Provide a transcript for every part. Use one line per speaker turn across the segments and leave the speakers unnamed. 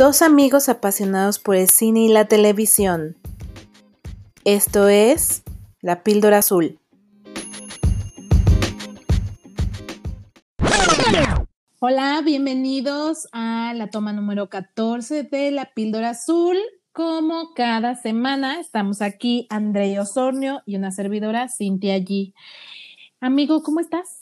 Dos amigos apasionados por el cine y la televisión. Esto es La Píldora Azul. Hola, bienvenidos a la toma número 14 de La Píldora Azul. Como cada semana estamos aquí André Osornio y una servidora Cintia G. Amigo, ¿cómo estás?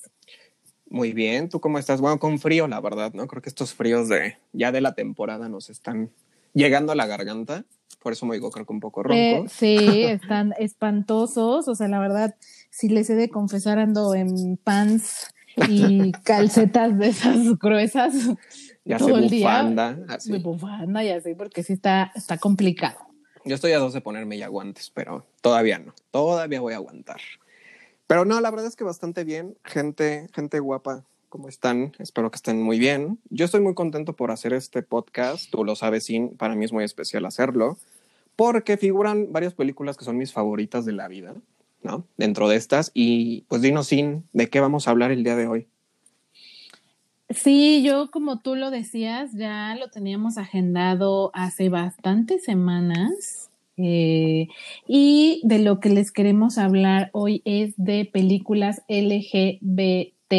Muy bien, ¿tú cómo estás? Bueno, con frío, la verdad, ¿no? Creo que estos fríos de ya de la temporada nos están llegando a la garganta. Por eso me digo, creo que un poco ronco.
sí, están espantosos. O sea, la verdad, si les he de confesar, ando en pants y calcetas de esas gruesas.
Ya todo el bufanda,
día. Así. De bufanda y así, porque sí está, está complicado.
Yo estoy a dos de ponerme ya guantes, pero todavía no. Todavía voy a aguantar. Pero no, la verdad es que bastante bien. Gente, gente guapa, ¿cómo están? Espero que estén muy bien. Yo estoy muy contento por hacer este podcast. Tú lo sabes, Sin. Para mí es muy especial hacerlo. Porque figuran varias películas que son mis favoritas de la vida, ¿no? Dentro de estas. Y pues dinos, Sin, ¿de qué vamos a hablar el día de hoy?
Sí, yo como tú lo decías, ya lo teníamos agendado hace bastantes semanas. Eh, y de lo que les queremos hablar hoy es de películas LGBT,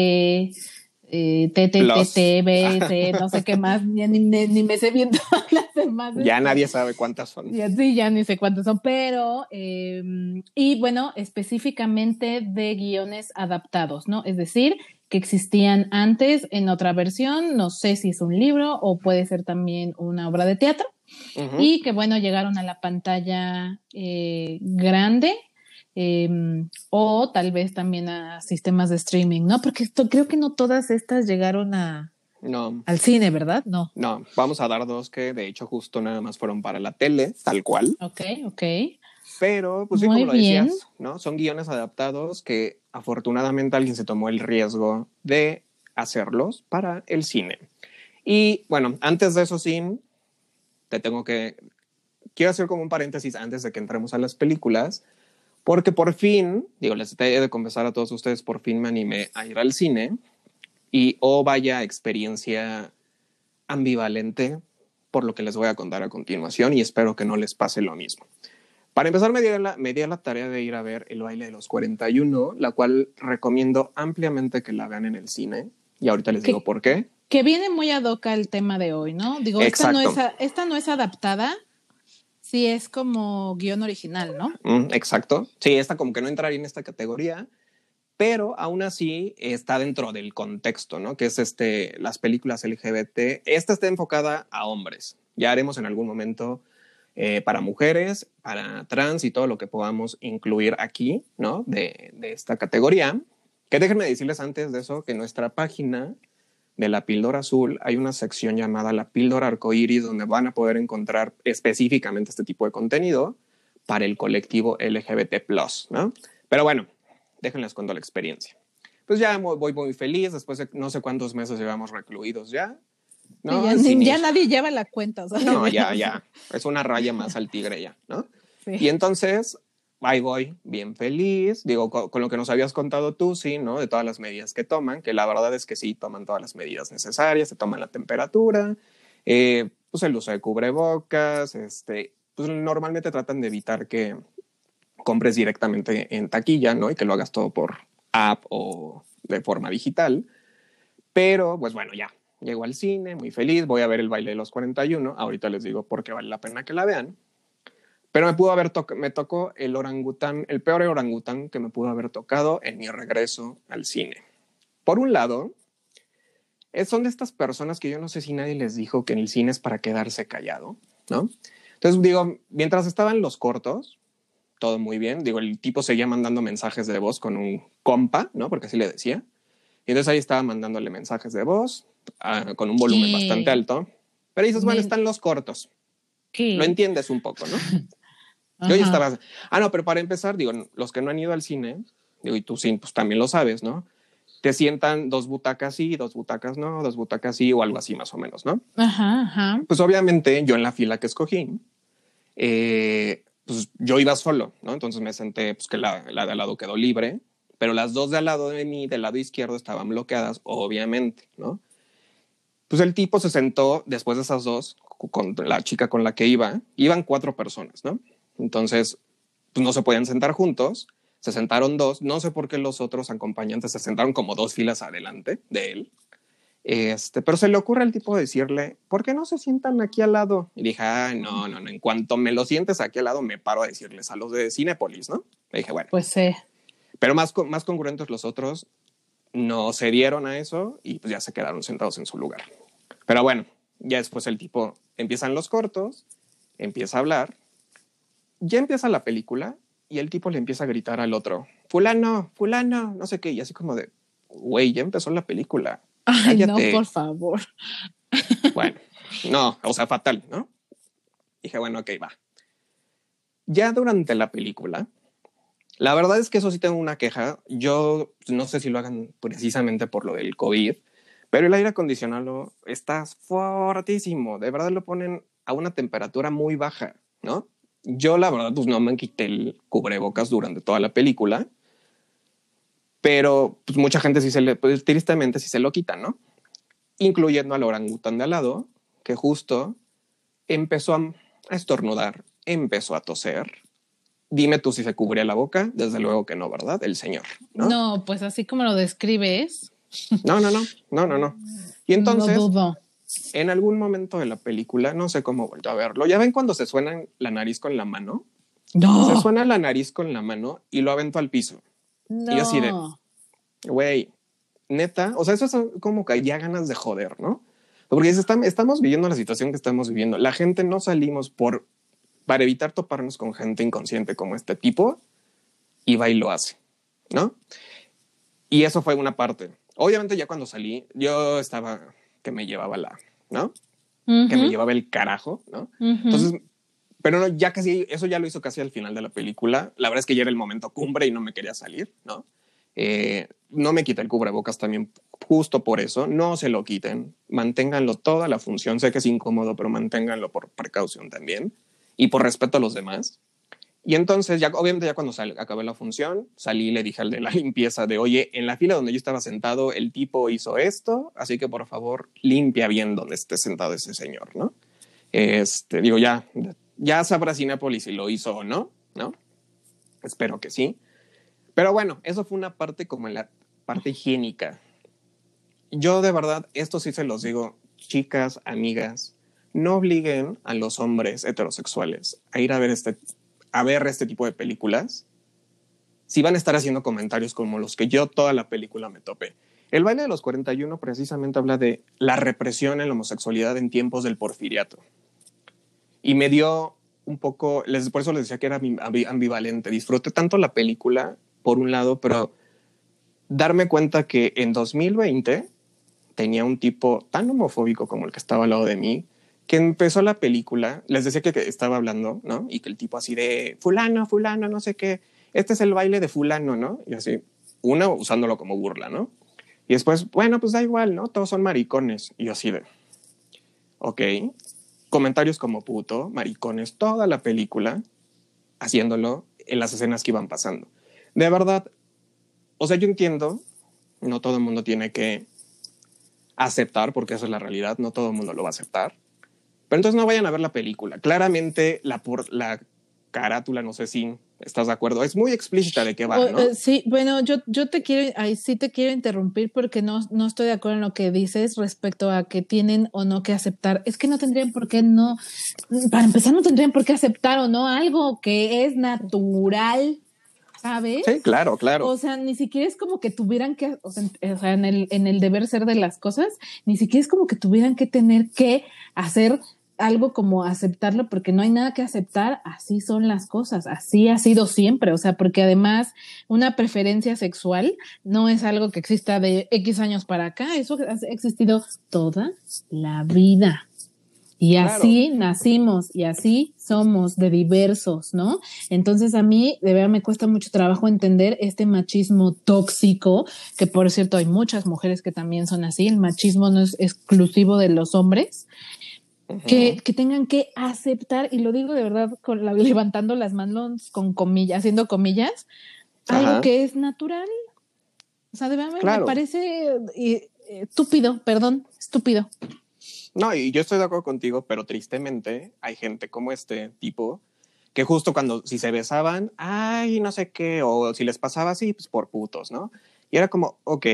eh, no sé qué más, ni, ni, me sé bien todas las demás.
Ya nadie sabe cuántas son.
Ya, sí, ya ni sé cuántas son, pero, eh, y bueno, específicamente de guiones adaptados, ¿no? Es decir, que existían antes en otra versión, no sé si es un libro o puede ser también una obra de teatro y que bueno, llegaron a la pantalla eh, grande em, o tal vez también a sistemas de streaming, ¿no? Porque esto, creo que no todas estas llegaron a,
no.
Al cine, ¿verdad? No.
No, vamos a dar dos que de hecho justo nada más fueron para la tele, tal cual.
Ok, ok.
Pero, pues sí, como lo decías, ¿no? Son guiones adaptados que afortunadamente alguien se tomó el riesgo de hacerlos para el cine. Y bueno, antes de eso, sin te tengo que, quiero hacer como un paréntesis antes de que entremos a las películas, porque por fin, digo, les he de confesar a todos ustedes, por fin me animé a ir al cine y oh vaya experiencia ambivalente por lo que les voy a contar a continuación y espero que no les pase lo mismo. Para empezar, me di, la, me di la tarea de ir a ver El baile de los 41, la cual recomiendo ampliamente que la vean en el cine. Y ahorita les digo por qué.
Que viene muy ad hoc el tema de hoy, ¿no? Digo, esta no, es, esta no es adaptada, sí es como guion original, ¿no?
Mm, exacto. Sí, esta como que no entraría en esta categoría, pero aún así está dentro del contexto, ¿no? Que es este, las películas LGBT. Esta está enfocada a hombres. Ya haremos en algún momento eh, para mujeres, para trans y todo lo que podamos incluir aquí, ¿no? De, de esta categoría. Que déjenme decirles antes de eso que nuestra página de la píldora azul hay una sección llamada la píldora arcoíris donde van a poder encontrar específicamente este tipo de contenido para el colectivo LGBT+, ¿no? Pero bueno, déjenles cuento la experiencia. Pues ya voy muy feliz, después de no sé cuántos meses llevamos recluidos ya.
¿no? ya, nadie lleva la cuenta.
No, ya, ya. Es una raya más al tigre ya, ¿no? Y entonces ahí voy, bien feliz, digo, con, lo que nos habías contado tú, sí, ¿no? De todas las medidas que toman, que la verdad es que sí, toman todas las medidas necesarias, se toman la temperatura, eh, pues el uso de cubrebocas, este, pues normalmente tratan de evitar que compres directamente en taquilla, ¿no? Y que lo hagas todo por app o de forma digital. Pero, pues bueno, ya, llego al cine, muy feliz, voy a ver el baile de los 41, ahorita les digo por qué vale la pena que la vean. Pero me pudo haber me tocó el orangután, el peor orangután que me pudo haber tocado en mi regreso al cine. Por un lado, son de estas personas que yo no sé si nadie les dijo que en el cine es para quedarse callado, ¿no? Entonces digo, mientras estaban los cortos, todo muy bien. Digo, el tipo seguía mandando mensajes de voz con un compa, ¿no? Porque así le decía. Y entonces ahí estaba mandándole mensajes de voz ah, con un volumen bastante alto. Pero dices, bueno, están los cortos. ¿Qué? Lo entiendes un poco, ¿no? Yo ya estaba. Ah, no, pero para empezar, digo, los que no han ido al cine, digo, y tú sí, pues también lo sabes, ¿no? Te sientan dos butacas sí, dos butacas no, dos butacas sí, o algo así más o menos, ¿no?
Ajá, ajá.
Pues obviamente yo en la fila que escogí, eh, pues yo iba solo, ¿no? Entonces me senté, pues que la, la de al lado quedó libre, pero las dos de al lado de mí, del lado izquierdo, estaban bloqueadas, obviamente, ¿no? Pues el tipo se sentó después de esas dos con la chica con la que iba, iban cuatro personas, ¿no? Entonces, pues no se podían sentar juntos, se sentaron dos, no sé por qué los otros acompañantes se sentaron como dos filas adelante de él, este, pero se le ocurre al tipo decirle, ¿por qué no se sientan aquí al lado? Y dije, ah, no, no, no, en cuanto me lo sientes aquí al lado, me paro a decirles a los de Cinepolis, ¿no? Le dije, bueno.
Pues sí.
Pero más, más congruentes los otros no se dieron a eso y pues ya se quedaron sentados en su lugar. Pero bueno, ya después el tipo empiezan los cortos, empieza a hablar, ya empieza la película y el tipo le empieza a gritar al otro, fulano, fulano, no sé qué, y así como de, güey, ya empezó la película
Ay, no, por favor.
Bueno, no, o sea, fatal, ¿no? Dije, bueno, ok, va. Ya durante la película, la verdad es que eso sí tengo una queja. Yo no sé si lo hagan precisamente por lo del COVID, pero el aire acondicionado está fortísimo. De verdad lo ponen a una temperatura muy baja, ¿no? Yo la verdad pues no me quité el cubrebocas durante toda la película pero pues mucha gente sí se le, pues tristemente sí se lo quitan, ¿no? Incluyendo al orangután de al lado, que justo empezó a, estornudar, empezó a toser. Dime tú si se cubría la boca, desde luego que no, ¿verdad? El señor. No,
no pues así como lo describes.
No, no, no, no, no, no. Y entonces, en algún momento de la película, no sé cómo vuelto a verlo, ya ven cuando se suena la nariz con la mano. No. Se suena la nariz con la mano y lo avento al piso. Y yo así de, güey, neta, o sea, eso es como que ya ganas de joder, ¿no? Porque estamos viviendo la situación que estamos viviendo. La gente no salimos por para evitar toparnos con gente inconsciente como este tipo y va y lo hace, ¿no? Y eso fue una parte. Obviamente ya cuando salí, yo estaba que me llevaba la, ¿no? Que me llevaba el carajo, ¿no? Entonces pero no, ya casi, eso ya lo hizo casi al final de la película. La verdad es que ya era el momento cumbre y no me quería salir, ¿no? Eh, no me quita el cubrebocas también justo por eso. No se lo quiten, manténganlo toda la función. Sé que es incómodo, pero manténganlo por precaución también y por respeto a los demás. Y entonces, ya obviamente, ya cuando acabé la función, salí y le dije al de la limpieza de, oye, en la fila donde yo estaba sentado, el tipo hizo esto, así que por favor, limpia bien donde esté sentado ese señor, ¿no? Este, digo, ya ya sabrá Cinepolis si lo hizo o no, ¿no? Espero que sí. Pero bueno, eso fue una parte como la parte higiénica. Yo de verdad, esto sí se los digo, chicas, amigas, no obliguen a los hombres heterosexuales a ir a ver este, a ver este tipo de películas si van a estar haciendo comentarios como los que yo toda la película me topé. El baile de los 41 precisamente habla de la represión en la homosexualidad en tiempos del porfiriato y me dio un poco, les, por eso les decía que era ambivalente. Disfruté tanto la película, por un lado, pero darme cuenta que en 2020 tenía un tipo tan homofóbico como el que estaba al lado de mí, que empezó la película, les decía que, estaba hablando, ¿no? Y que el tipo así de, fulano, fulano, no sé qué, este es el baile de fulano, ¿no? Y así, uno usándolo como burla, ¿no? Y después, bueno, pues da igual, ¿no? Todos son maricones. Y yo así de, ok, comentarios como puto, maricones, toda la película haciéndolo en las escenas que iban pasando. De verdad, o sea, yo entiendo, no todo el mundo tiene que aceptar, porque esa es la realidad, no todo el mundo lo va a aceptar. Pero entonces no vayan a ver la película. Claramente la, por, la carátula, no sé si ¿Estás de acuerdo? Es muy explícita de qué va, ¿no?
Eh, sí, bueno, yo, yo te quiero, ahí sí te quiero interrumpir porque no, no estoy de acuerdo en lo que dices respecto a que tienen o no que aceptar. Es que no tendrían por qué no, para empezar, no tendrían por qué aceptar o no algo que es natural. ¿Sabes?
Sí, claro, claro.
O sea, ni siquiera es como que tuvieran que, o sea, en el, en el deber ser de las cosas, ni siquiera es como que tuvieran que tener que hacer algo como aceptarlo porque no hay nada que aceptar, así son las cosas, así ha sido siempre, o sea, porque además una preferencia sexual no es algo que exista de X años para acá, eso ha existido toda la vida. Y así nacimos y así somos de diversos, ¿no? Entonces a mí de verdad me cuesta mucho trabajo entender este machismo tóxico, que por cierto hay muchas mujeres que también son así, el machismo no es exclusivo de los hombres que, tengan que aceptar, y lo digo de verdad con levantando las manos con comillas, haciendo comillas, algo que es natural. O sea, de verdad me parece eh, estúpido, perdón, estúpido.
No, y yo estoy de acuerdo contigo, pero tristemente hay gente como este tipo que justo cuando si se besaban, ay, no sé qué, o si les pasaba así, pues por putos, ¿no? Y era como, ok,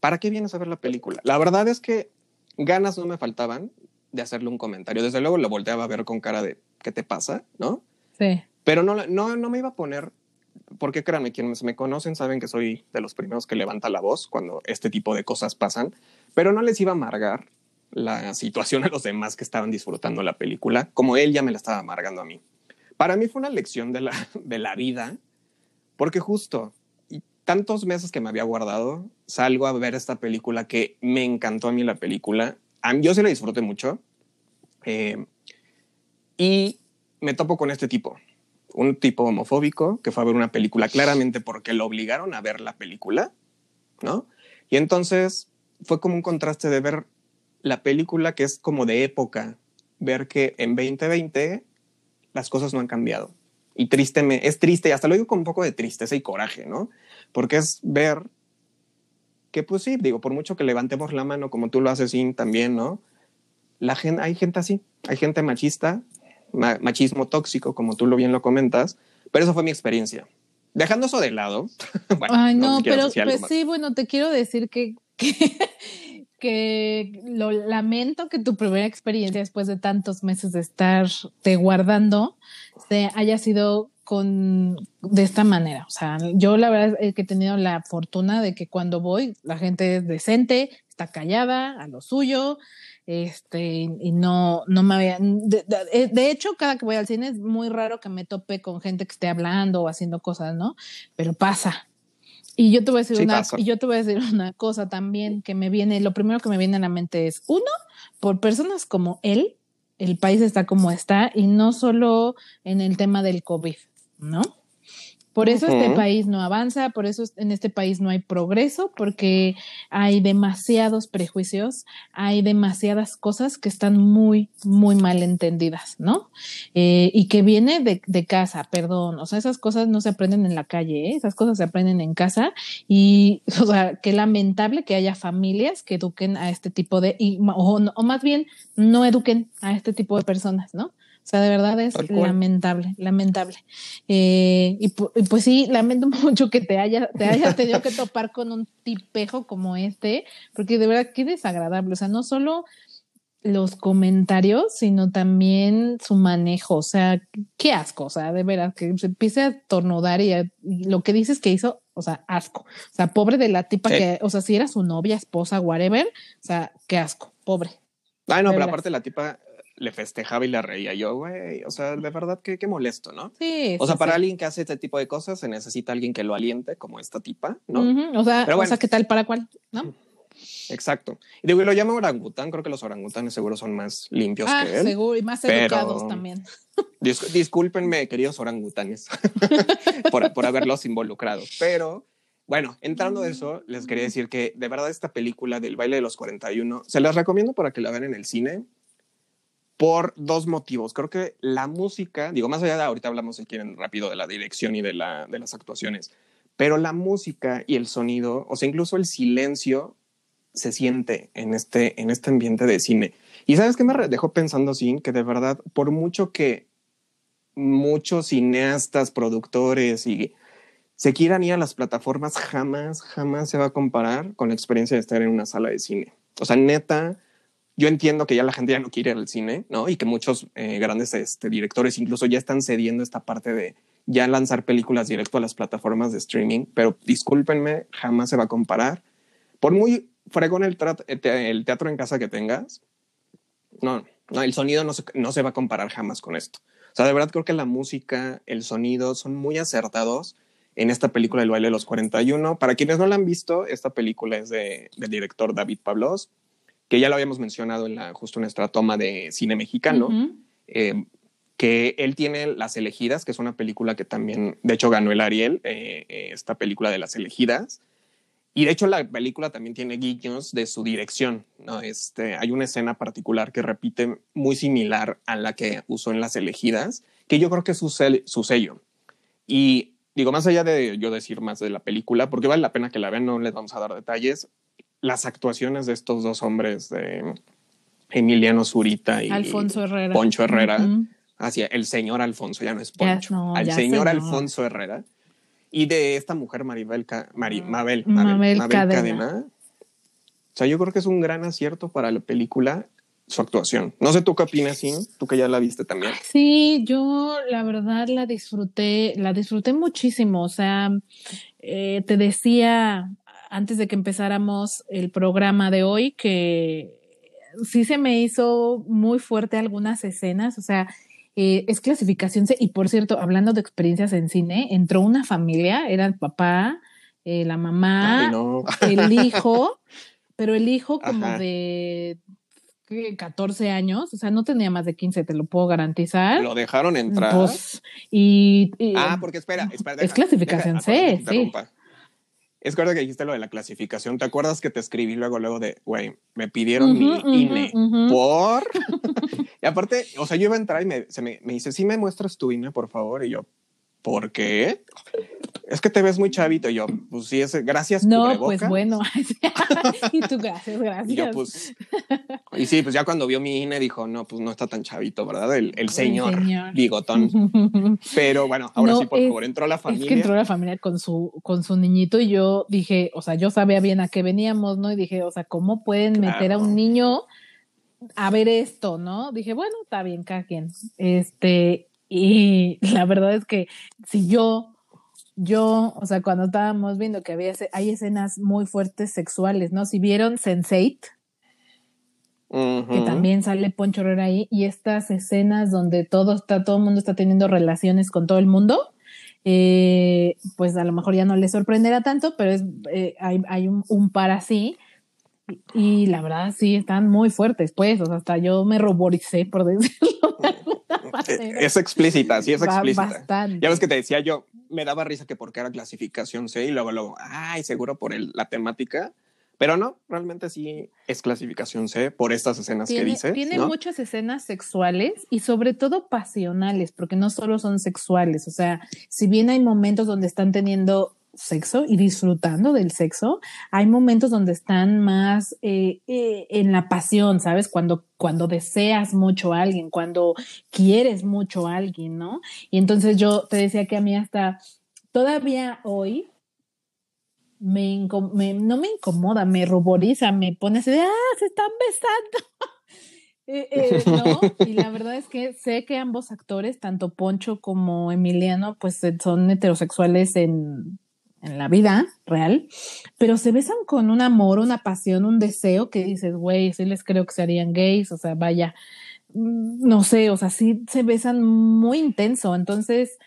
¿para qué vienes a ver la película? La verdad es que ganas no me faltaban de hacerle un comentario. Desde luego lo volteaba a ver con cara de, ¿qué te pasa? ¿No?
Sí.
Pero no, no, no me iba a poner, porque créanme, quienes me conocen saben que soy de los primeros que levanta la voz cuando este tipo de cosas pasan, pero no les iba a amargar la situación a los demás que estaban disfrutando la película, como él ya me la estaba amargando a mí. Para mí fue una lección de la, de la vida, porque justo y tantos meses que me había guardado, salgo a ver esta película que me encantó a mí la película. Yo se la disfruté mucho. Eh, y me topo con este tipo, un tipo homofóbico que fue a ver una película claramente porque lo obligaron a ver la película, ¿no? Y entonces fue como un contraste de ver la película que es como de época, ver que en 2020 las cosas no han cambiado. Y triste, me, es triste, y hasta lo digo con un poco de tristeza y coraje, ¿no? Porque es ver que, pues sí, digo, por mucho que levantemos la mano, como tú lo haces, Sin, también, ¿no? La gente, hay gente así, hay gente machista, machismo tóxico, como tú lo bien lo comentas, pero eso fue mi experiencia. Dejando eso de lado.
bueno, Ay, no, pero pues sí, bueno, te quiero decir que, que, lo lamento que tu primera experiencia después de tantos meses de estar te guardando se haya sido con de esta manera. O sea, yo la verdad es que he tenido la fortuna de que cuando voy la gente es decente, está callada, a lo suyo, este, y no, no me había, de, de, hecho, cada que voy al cine es muy raro que me tope con gente que esté hablando o haciendo cosas, ¿no? Pero pasa. Y yo te voy a decir una, y yo te voy a decir una cosa también que me viene, lo primero que me viene a la mente es, uno, por personas como él, el país está como está, y no solo en el tema del COVID, ¿no? Por eso este país no avanza, por eso en este país no hay progreso, porque hay demasiados prejuicios, hay demasiadas cosas que están muy, muy mal entendidas, ¿no? Eh, y que viene de, casa, perdón, o sea, esas cosas no se aprenden en la calle, ¿eh? esas cosas se aprenden en casa y, o sea, qué lamentable que haya familias que eduquen a este tipo de, o, o más bien no eduquen a este tipo de personas, ¿no? O sea, de verdad es lamentable, lamentable. Eh, y, pues sí, lamento mucho que te haya, te hayas tenido que topar con un tipejo como este, porque de verdad qué desagradable. O sea, no solo los comentarios, sino también su manejo. O sea, qué asco. O sea, de verdad, que se empiece a tornudar y, lo que dices que hizo, o sea, asco. O sea, pobre de la tipa que, o sea, si era su novia, esposa, whatever, o sea, qué asco, pobre.
Ay, no, pero aparte la tipa le festejaba y le reía yo, güey, o sea, de verdad que qué molesto, ¿no?
Sí.
O sea, para alguien que hace este tipo de cosas se necesita alguien que lo aliente, como esta tipa, ¿no?
O sea, o sea, ¿qué tal para cuál? ¿No?
Exacto. Y digo, y lo llama orangután, creo que los orangutanes seguro son más limpios
ah,
que él.
seguro, y más educados también.
discúlpenme, queridos orangutanes, por, por haberlos involucrado, pero... Bueno, entrando a eso, les quería decir que de verdad esta película del baile de los 41, se las recomiendo para que la vean en el cine por dos motivos. Creo que la música, digo, más allá de ahorita hablamos, si quieren, rápido de la dirección y de, la, de las actuaciones, pero la música y el sonido, o sea, incluso el silencio se siente en este, en este ambiente de cine. Y sabes qué me dejó pensando así, que de verdad, por mucho que muchos cineastas, productores y se quieran ir a las plataformas, jamás, jamás se va a comparar con la experiencia de estar en una sala de cine. O sea, neta, yo entiendo que ya la gente ya no quiere ir al cine, ¿no? Y que muchos eh, grandes este, directores incluso ya están cediendo esta parte de ya lanzar películas directo a las plataformas de streaming, pero discúlpenme, jamás se va a comparar. Por muy fregón el, el teatro en casa que tengas, no, no, el sonido no se, no se va a comparar jamás con esto. O sea, de verdad creo que la música, el sonido son muy acertados en esta película El baile de los 41. Para quienes no la han visto, esta película es de, del director David Pablos que ya lo habíamos mencionado en la, justo nuestra toma de cine mexicano, eh, que él tiene Las Elegidas, que es una película que también, de hecho, ganó el Ariel, eh, eh, esta película de Las Elegidas. Y de hecho la película también tiene guiños de su dirección, ¿no? Este, hay una escena particular que repite muy similar a la que usó en Las Elegidas, que yo creo que es su, su sello. Y digo, más allá de yo decir más de la película, porque vale la pena que la vean, no les vamos a dar detalles, las actuaciones de estos dos hombres, de Emiliano Zurita y
Alfonso Herrera.
Poncho Herrera, hacia el señor Alfonso, ya no es Poncho, al señor Alfonso Herrera, y de esta mujer Maribel, Mabel, Mabel, Mabel, Cadena. O sea, yo creo que es un gran acierto para la película su actuación. No sé tú qué opinas, Sin, tú que ya la viste también.
Sí, yo la verdad la disfruté, la disfruté muchísimo. O sea, eh, te decía antes de que empezáramos el programa de hoy que sí se me hizo muy fuerte algunas escenas. O sea, eh, es clasificación C. Y por cierto, hablando de experiencias en cine, entró una familia, era el papá, eh, la mamá, el hijo, pero el hijo como de 14 años, o sea, no tenía más de 15, te lo puedo garantizar.
Lo dejaron entrar.
Pues, y,
ah, porque espera, espera.
es clasificación C, sí.
Es verdad que dijiste lo de la clasificación. ¿Te acuerdas que te escribí luego, luego de, güey, me pidieron mi INE por. y aparte, o sea, yo iba a entrar y me, se me, me dice, sí me muestras tu INE, por favor. Y yo, ¿por qué? Es que te ves muy chavito. Y yo, pues sí, es gracias.
No, pues bueno. y tú, gracias, gracias.
Y yo, pues. Y sí, pues ya cuando vio mi INE dijo, no, pues no está tan chavito, ¿verdad? El, el señor, bigotón. Pero bueno, ahora sí, por favor, entró la familia.
Es que entró la familia con su, con su niñito y yo dije, o sea, yo sabía bien a qué veníamos, ¿no? Y dije, o sea, ¿cómo pueden meter a un niño a ver esto, ¿no? Dije, bueno, está bien, cada quien. Este, y la verdad es que si yo, yo, o sea, cuando estábamos viendo que había, hay escenas muy fuertes sexuales, ¿no? Si vieron Sense8, que también sale Poncho Herrera ahí, y estas escenas donde todo está, todo el mundo está teniendo relaciones con todo el mundo, eh, pues a lo mejor ya no les sorprenderá tanto, pero es, eh, hay, hay un, un, par así. Y, la verdad sí, están muy fuertes, pues, o sea, hasta yo me ruboricé, por decirlo
es explícita, sí es explícita. Ya ves que te decía yo, me daba risa que porque era clasificación C y luego, luego, ay, seguro por el, la temática. Pero no, realmente sí es clasificación C por estas escenas que dices.
Tiene muchas escenas sexuales y sobre todo pasionales, porque no solo son sexuales. O sea, si bien hay momentos donde están teniendo sexo y disfrutando del sexo, hay momentos donde están más eh, eh, en la pasión, ¿sabes? Cuando, cuando deseas mucho a alguien, cuando quieres mucho a alguien, ¿no? Y entonces yo te decía que a mí hasta todavía hoy me, no me incomoda, me ruboriza, me pone así de, ah, se están besando. Eh, y la verdad es que sé que ambos actores, tanto Poncho como Emiliano, pues son heterosexuales en, en la vida real, pero se besan con un amor, una pasión, un deseo que dices, güey, sí les creo que serían gays, o sea, vaya, mm, no sé, o sea, sí se besan muy intenso, entonces,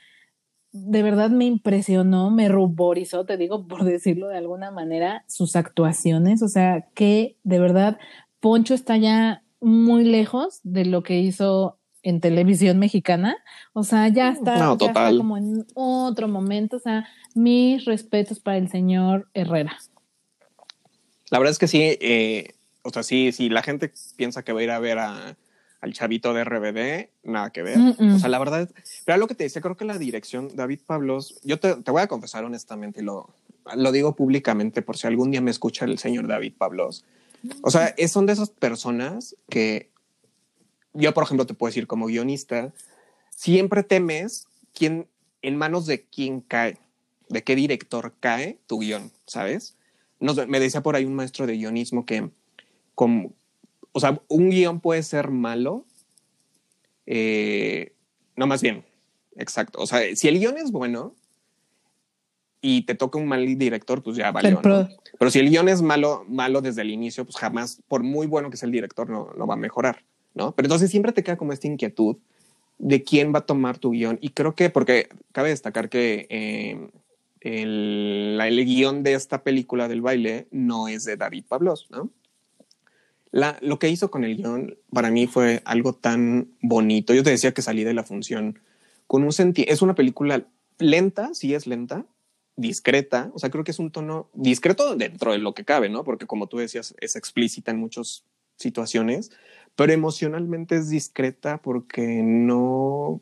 de verdad me impresionó, me ruborizó, te digo, por decirlo de alguna manera, sus actuaciones, o sea, que de verdad Poncho está ya muy lejos de lo que hizo en televisión mexicana, o sea, ya está, ya está como en otro momento, o sea, mis respetos para el señor Herrera.
La verdad es que sí, eh, o sea, sí, si la gente piensa que va a ir a ver a, al chavito de RBD, nada que ver. O sea, la verdad, es, pero lo que te dice, creo que la dirección, David Pablos, yo te, te voy a confesar honestamente y lo, lo digo públicamente por si algún día me escucha el señor David Pablos. O sea, son de esas personas que yo, por ejemplo, te puedo decir como guionista, siempre temes quién, en manos de quién cae, de qué director cae tu guion, ¿sabes? me decía por ahí un maestro de guionismo que, como, o sea, un guion puede ser malo, eh, no más bien, exacto. O sea, si el guion es bueno y te toca un mal director, pues ya vale. Pero, Pero si el guion es malo, malo desde el inicio, pues jamás, por muy bueno que sea el director, no, no va a mejorar. ¿No? Pero entonces siempre te queda como esta inquietud de quién va a tomar tu guion. Y creo que, porque cabe destacar que eh, el, el, guion de esta película del baile no es de David Pablos, ¿no? Lo que hizo con el guion para mí fue algo tan bonito. Yo te decía que salí de la función con un sentido. Es una película lenta, sí es lenta, discreta. O sea, creo que es un tono discreto dentro de lo que cabe, ¿no? Porque como tú decías, es explícita en muchas situaciones pero emocionalmente es discreta porque no,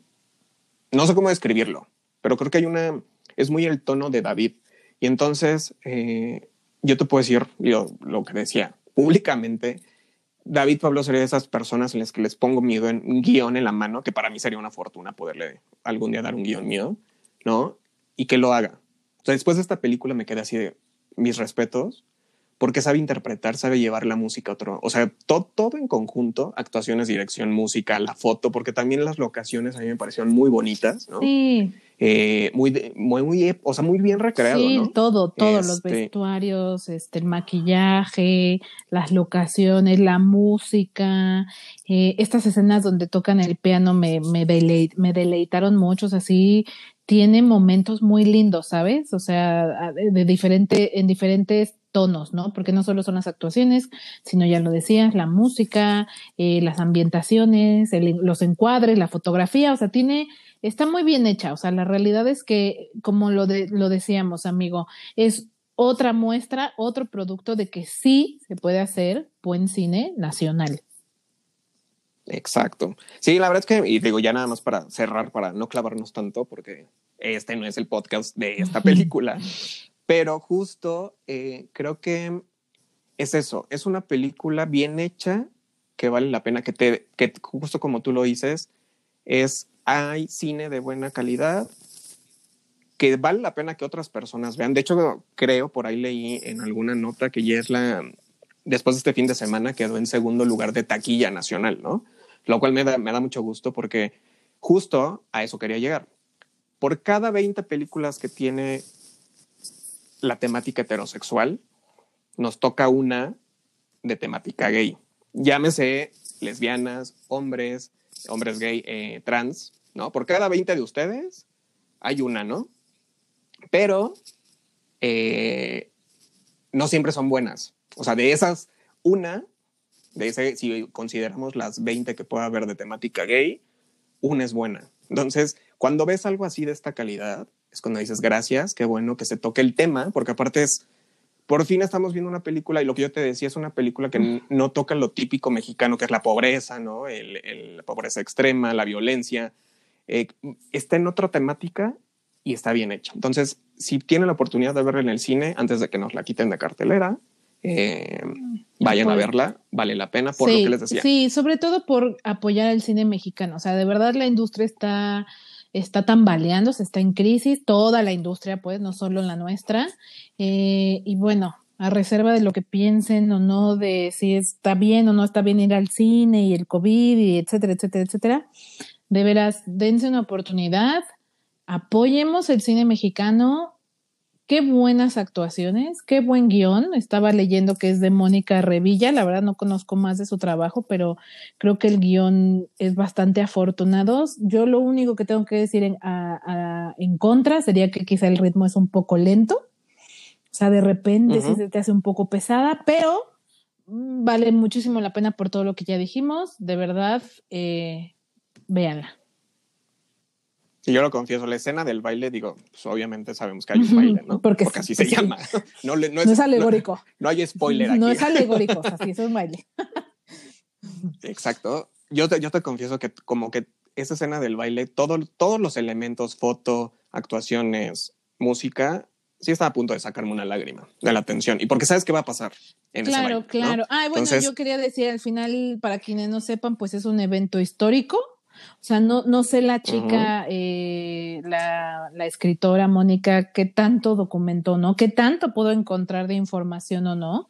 no sé cómo describirlo, pero creo que hay una, es muy el tono de David. Y entonces, eh, yo te puedo decir lo, que decía públicamente, David Pablo sería de esas personas en las que les pongo miedo en un guion en la mano, que para mí sería una fortuna poderle algún día dar un guion mío, ¿no? Y que lo haga. O sea, después de esta película me quedé así de mis respetos, porque sabe interpretar, sabe llevar la música a otro, o sea, todo, todo en conjunto, actuaciones, dirección, música, la foto, porque también las locaciones a mí me parecieron muy bonitas, ¿no? Sí. Eh, muy, muy, muy, o sea, muy bien recreado. Sí,
todo, todos los este vestuarios, este, el maquillaje, las locaciones, la música, eh, estas escenas donde tocan el piano me, me, me deleitaron muchos, así tiene momentos muy lindos, ¿sabes? O sea, de diferente, en diferentes tonos, ¿no? Porque no solo son las actuaciones, sino ya lo decías, la música, eh, las ambientaciones, los encuadres, la fotografía, o sea, tiene, está muy bien hecha, o sea, la realidad es que, como lo, de, lo decíamos, amigo, es otra muestra, otro producto de que sí se puede hacer buen cine nacional.
Exacto. Sí, la verdad es que, y digo ya nada más para cerrar, para no clavarnos tanto, porque este no es el podcast de esta película, pero justo eh, creo que es eso, es una película bien hecha que vale la pena que te, que justo como tú lo dices, es, hay cine de buena calidad que vale la pena que otras personas vean. De hecho, creo, por ahí leí en alguna nota que ya es la, después de este fin de semana quedó en segundo lugar de taquilla nacional, ¿no? Lo cual me da, me da mucho gusto porque justo a eso quería llegar. Por cada 20 películas que tiene la temática heterosexual, nos toca una de temática gay. Llámese lesbianas, hombres, hombres gay, eh, trans, ¿no? Por cada 20 de ustedes hay una, ¿no? Pero eh, no siempre son buenas. O sea, de esas, una, de ese, si consideramos las 20 que pueda haber de temática gay, una es buena. Entonces, cuando ves algo así de esta calidad, es cuando dices gracias, qué bueno que se toque el tema, porque aparte es, por fin estamos viendo una película y lo que yo te decía es una película que no toca lo típico mexicano, que es la pobreza, ¿no? la pobreza extrema, la violencia. Eh, está en otra temática y está bien hecha. Entonces, si tienen la oportunidad de verla en el cine antes de que nos la quiten de cartelera, eh, vayan a verla, vale la pena por lo que les decía.
Sí, sobre todo por apoyar el cine mexicano. O sea, de verdad la industria está está tambaleando, se está en crisis, toda la industria, pues, no solo la nuestra. Eh, y bueno, a reserva de lo que piensen o no, de si está bien o no está bien ir al cine y el COVID y etcétera, etcétera, etcétera, de veras, dense una oportunidad, apoyemos el cine mexicano Qué buenas actuaciones, qué buen guion. Estaba leyendo que es de Mónica Revilla. La verdad no conozco más de su trabajo, pero creo que el guion es bastante afortunado. Yo lo único que tengo que decir en, en contra sería que quizá el ritmo es un poco lento. O sea, de repente sí se te hace un poco pesada, pero mm, vale muchísimo la pena por todo lo que ya dijimos. De verdad, eh, véanla.
Y yo lo confieso, la escena del baile, digo, pues obviamente sabemos que hay un baile, ¿no? Porque, así se llama.
No, es, alegórico.
No, hay spoiler aquí.
No es alegórico, así es un baile.
Exacto. Yo te, yo te confieso que como que esa escena del baile, todo, todos los elementos, foto, actuaciones, música, sí está a punto de sacarme una lágrima de la tensión. Y porque sabes qué va a pasar en
claro,
ese baile,
Claro, claro. bueno, yo quería decir al final, para quienes no sepan, pues es un evento histórico o sea, no, no sé la chica, eh, la, la, escritora Mónica, qué tanto documentó, ¿no? Qué tanto puedo encontrar de información o no,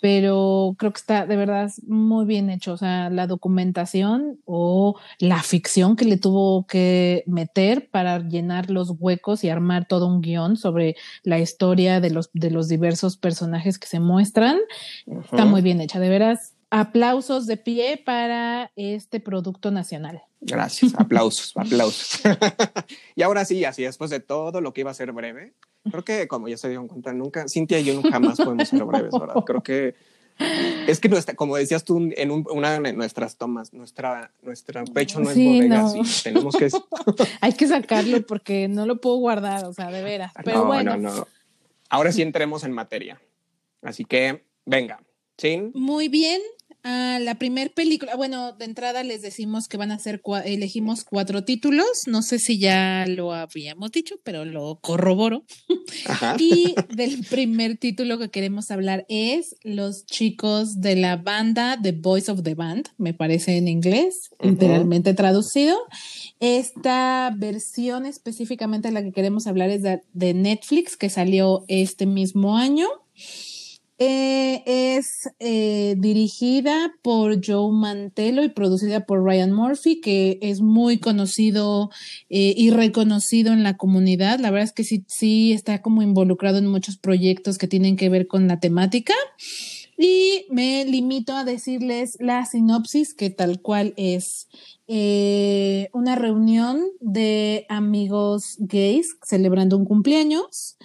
pero creo que está de verdad muy bien hecho. O sea, la documentación o la ficción que le tuvo que meter para llenar los huecos y armar todo un guion sobre la historia de los, de los diversos personajes que se muestran, está muy bien hecha. De veras, aplausos de pie para este producto nacional.
Gracias, aplausos, aplausos. y ahora sí, así después de todo lo que iba a ser breve, creo que como ya se dieron cuenta, nunca, Cintia y yo jamás podemos ser breves, ¿verdad? Creo que es que nuestra, como decías tú en una de nuestras tomas, nuestra, nuestro pecho no es bodega, no. tenemos que...
Hay que sacarlo porque no lo puedo guardar, o sea, de veras. Pero bueno.
no, no. Ahora sí entremos en materia. Así que, venga, Sí.
Muy bien, Ah, la primer película, bueno, de entrada les decimos que van a ser, elegimos cuatro títulos, no sé si ya lo habíamos dicho, pero lo corroboro. y del primer título que queremos hablar es Los chicos de la banda, The Boys of the Band, me parece en inglés, literalmente traducido. Esta versión específicamente de la que queremos hablar es de Netflix, que salió este mismo año. Eh, es eh, dirigida por Joe Mantello y producida por Ryan Murphy, que es muy conocido eh, y reconocido en la comunidad. La verdad es que sí, sí está como involucrado en muchos proyectos que tienen que ver con la temática. Y me limito a decirles la sinopsis, que tal cual es una reunión de amigos gays celebrando un cumpleaños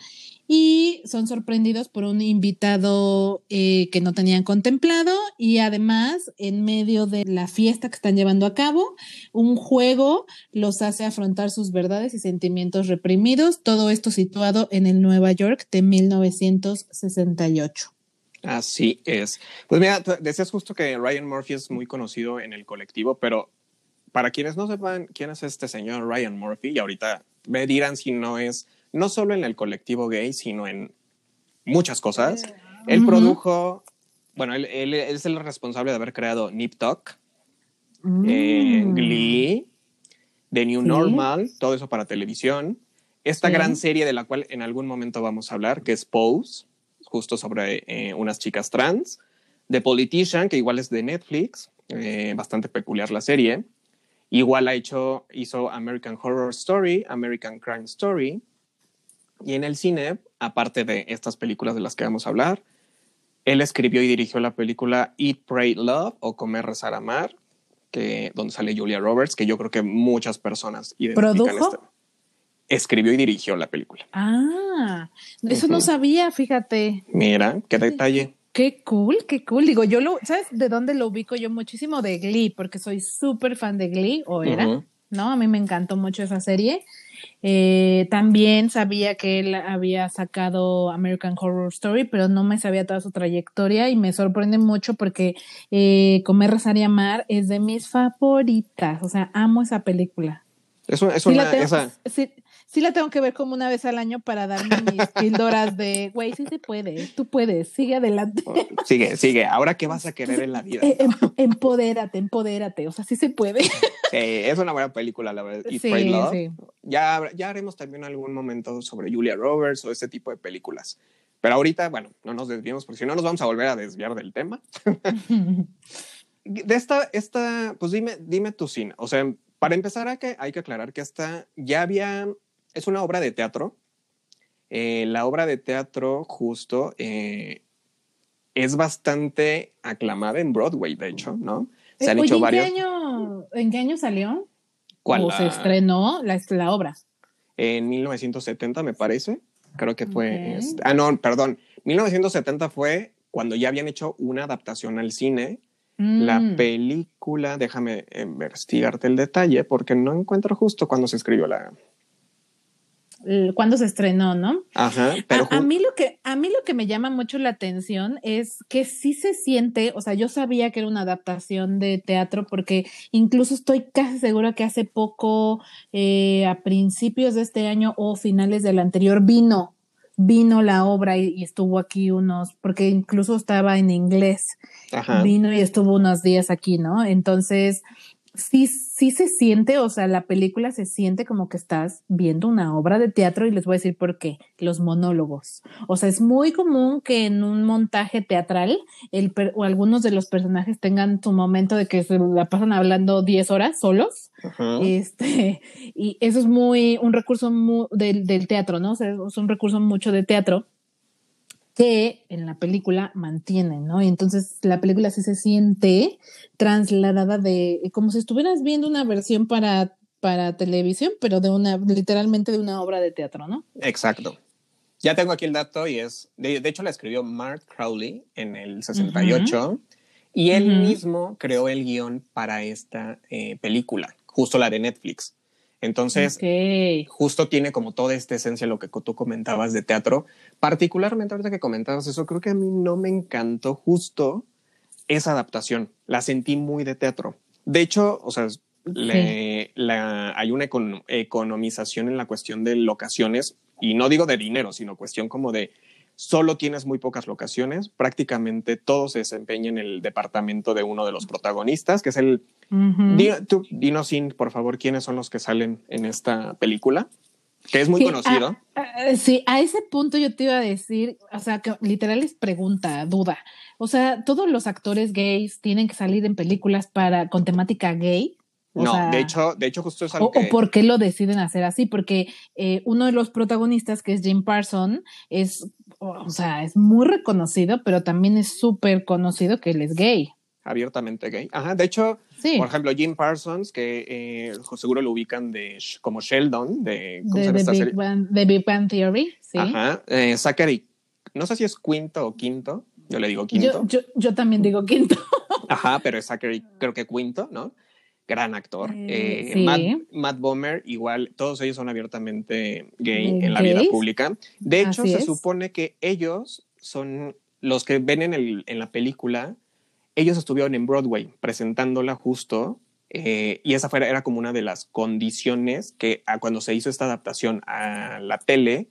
y son sorprendidos por un invitado eh, que no tenían contemplado y además en medio de la fiesta que están llevando a cabo, un juego los hace afrontar sus verdades y sentimientos reprimidos, todo esto situado en el Nueva York de 1968.
Así es. Pues mira, decías justo que Ryan Murphy es muy conocido en el colectivo, pero para quienes no sepan quién es este señor Ryan Murphy, y ahorita me dirán si no es no solo en el colectivo gay, sino en muchas cosas. Él produjo, bueno, él, es el responsable de haber creado Nip Tuck, eh, mm. Glee, The New Normal, todo eso para televisión. Esta gran serie de la cual en algún momento vamos a hablar, que es Pose, justo sobre eh, unas chicas trans. The Politician, que igual es de Netflix, eh, bastante peculiar la serie. Igual ha hecho, hizo American Horror Story, American Crime Story, y en el cine, aparte de estas películas de las que vamos a hablar, él escribió y dirigió la película Eat, Pray, Love o Comer, Rezar, Amar, que, donde sale Julia Roberts, que yo creo que muchas personas
identifican ¿Produjo?
Escribió y dirigió la película.
Ah, eso no sabía, fíjate.
Mira, qué detalle.
Qué cool, qué cool. Digo, yo lo, ¿sabes de dónde lo ubico yo muchísimo? De Glee, porque soy súper fan de Glee, o era, ¿no? A mí me encantó mucho esa serie. Eh, también sabía que él había sacado American Horror Story, pero no me sabía toda su trayectoria y me sorprende mucho porque eh, Comer, Rezar y Amar es de mis favoritas. O sea, amo esa película.
Es una, esa
sí la tengo que ver como una vez al año para darme mis píldoras de, güey, sí se puede, tú puedes, sigue adelante. Oh,
sigue, sigue. Ahora, ¿qué vas a querer en la vida?
Eh, em, empodérate, empodérate. O sea, sí se puede.
es una buena película, la verdad. sí, Love. Ya, ya haremos también algún momento sobre Julia Roberts o ese tipo de películas. Pero ahorita, bueno, no nos desviemos porque si no nos vamos a volver a desviar del tema. de esta, esta, pues dime, dime tu cine. O sea, para empezar hay que, hay que aclarar que esta ya había es una obra de teatro. Eh, la obra de teatro justo eh, es bastante aclamada en Broadway, de hecho, ¿no?
Se han hecho varios. ¿en qué, año, ¿En qué año salió? ¿O se estrenó la, la, obra?
En 1970, me parece. Creo que fue. Este, ah, no, perdón. 1970 fue cuando ya habían hecho una adaptación al cine. La mm. película, déjame investigarte el detalle porque no encuentro justo cuando se escribió la,
cuando se estrenó, ¿no?
Ajá,
pero a, mí lo que a mí lo que me llama mucho la atención es que sí se siente, o sea, yo sabía que era una adaptación de teatro porque incluso estoy casi segura que hace poco, eh, a principios de este año o finales del anterior, vino vino la obra y, estuvo aquí unos, porque incluso estaba en inglés, Ajá. vino y estuvo unos días aquí, ¿no? Entonces, sí, sí se siente, o sea, la película se siente como que estás viendo una obra de teatro y les voy a decir por qué, los monólogos. O sea, es muy común que en un montaje teatral el o algunos de los personajes tengan su momento de que se la pasan hablando 10 horas solos. Este, y eso es muy, un recurso del, del teatro, ¿no? O sea, es un recurso mucho de teatro que en la película mantienen, ¿no? Y entonces la película sí se siente trasladada de, como si estuvieras viendo una versión para, para televisión, pero de una, literalmente de una obra de teatro, ¿no?
Exacto. Ya tengo aquí el dato y es, de, hecho la escribió Mark Crowley en el 68 y él mismo creó el guion para esta eh, película, justo la de Netflix. Entonces, justo tiene como toda esta esencia lo que tú comentabas de teatro. Particularmente ahorita que comentabas eso, creo que a mí no me encantó justo esa adaptación. La sentí muy de teatro. De hecho, o sea, hay una economización en la cuestión de locaciones y no digo de dinero, sino cuestión como de solo tienes muy pocas locaciones, prácticamente todo se desempeña en el departamento de uno de los protagonistas, que es el... dinos, sin, por favor, quiénes son los que salen en esta película, que es muy conocido.
sí, a ese punto yo te iba a decir, o sea, que literal es pregunta, duda. O sea, todos los actores gays tienen que salir en películas para con temática gay
no, de hecho, de hecho justo es algo
o, o, por qué lo deciden hacer así, porque eh, uno de los protagonistas, que es Jim Parson, es, o sea, es muy reconocido, pero también es súper conocido que él es gay.
Abiertamente gay. Ajá, de hecho, por ejemplo, Jim Parsons, que eh, seguro lo ubican de como Sheldon, de,
¿cómo de, Big Bang, de Big Bang Theory, sí.
Ajá, eh, Zachary, no sé si es quinto o quinto, yo le digo quinto.
Yo, yo, yo también digo quinto.
Ajá, pero es Zachary creo que quinto, ¿no? Gran actor. Eh, eh, Matt, Bomer, igual, todos ellos son abiertamente gay en la vida pública. De hecho, se supone que ellos son los que ven en, el, en la película, ellos estuvieron en Broadway presentándola justo. Eh, y esa fue, era como una de las condiciones que cuando se hizo esta adaptación a la tele,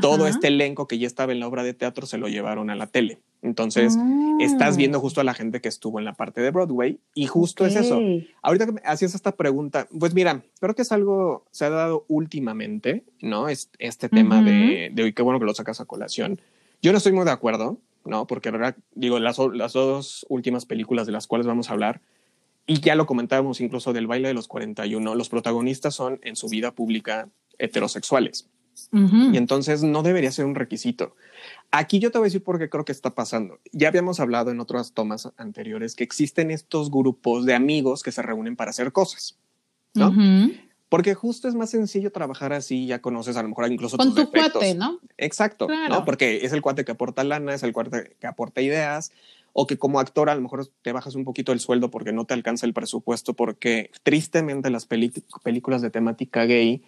todo este elenco que ya estaba en la obra de teatro se lo llevaron a la tele. Entonces, estás ah. viendo justo a la gente que estuvo en la parte de Broadway y justo es eso. Ahorita que me hacías esta pregunta, pues mira, creo que es algo, se ha dado últimamente, ¿no? Es, este tema de, de, qué bueno que lo sacas a colación. Yo no estoy muy de acuerdo, ¿no? Porque, digo, las, las dos últimas películas de las cuales vamos a hablar, y ya lo comentábamos incluso del baile de los 41, los protagonistas son en su vida pública heterosexuales. Y entonces no debería ser un requisito. Aquí yo te voy a decir por qué creo que está pasando. Ya habíamos hablado en otras tomas anteriores que existen estos grupos de amigos que se reúnen para hacer cosas, ¿no? Porque justo es más sencillo trabajar así, ya conoces a lo mejor incluso
Con tu cuate, ¿no?
Exacto, ¿no? Porque es el cuate que aporta lana, es el cuate que aporta ideas, o que como actor a lo mejor te bajas un poquito el sueldo porque no te alcanza el presupuesto, porque tristemente las películas de temática gay,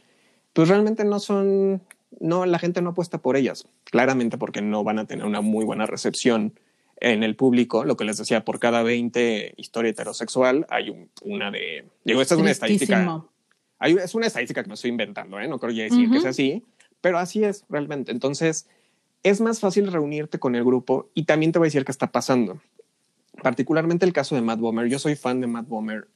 pues realmente no son no, la gente no apuesta por ellas, claramente porque no van a tener una muy buena recepción en el público. Lo que les decía, por cada 20 historia heterosexual hay una de... Digo, esta es una estadística. Hay, es una estadística que me estoy inventando, ¿eh? no creo ya decir que sea así, pero así es realmente. Entonces, es más fácil reunirte con el grupo y también te voy a decir qué está pasando. Particularmente el caso de Matt Bomer. Yo soy fan de Matt Bomer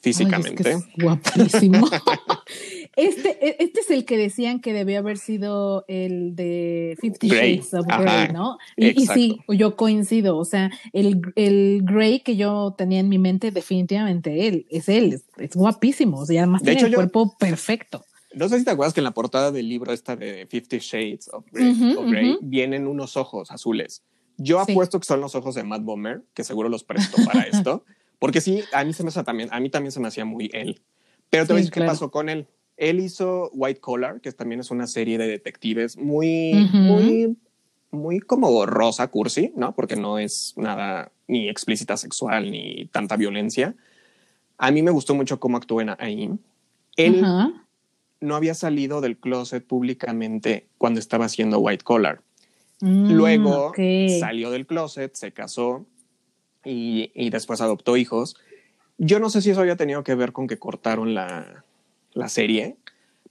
físicamente.
guapísimo. este, e, este es el que decían que debió haber sido el de Fifty Shades of Grey, ¿no? Y, sí, yo coincido. O sea, el, el Grey que yo tenía en mi mente, definitivamente él, es él, es, guapísimo. O sea, además tiene el cuerpo perfecto.
No sé si te acuerdas que en la portada del libro esta de Fifty Shades of Grey, vienen unos ojos azules. Yo apuesto que son los ojos de Matt Bomer, que seguro los presto para esto. Porque sí, a mí, se me también, a mí también se me hacía muy él. Pero te voy a decir qué pasó con él. Él hizo White Collar, que también es una serie de detectives muy, muy, muy como rosa, cursi, ¿no? Porque no es nada ni explícita sexual ni tanta violencia. A mí me gustó mucho cómo actuó en ahí. Él no había salido del closet públicamente cuando estaba haciendo White Collar. Mm, Luego salió del closet, se casó y, después adoptó hijos. Yo no sé si eso había tenido que ver con que cortaron la, la serie,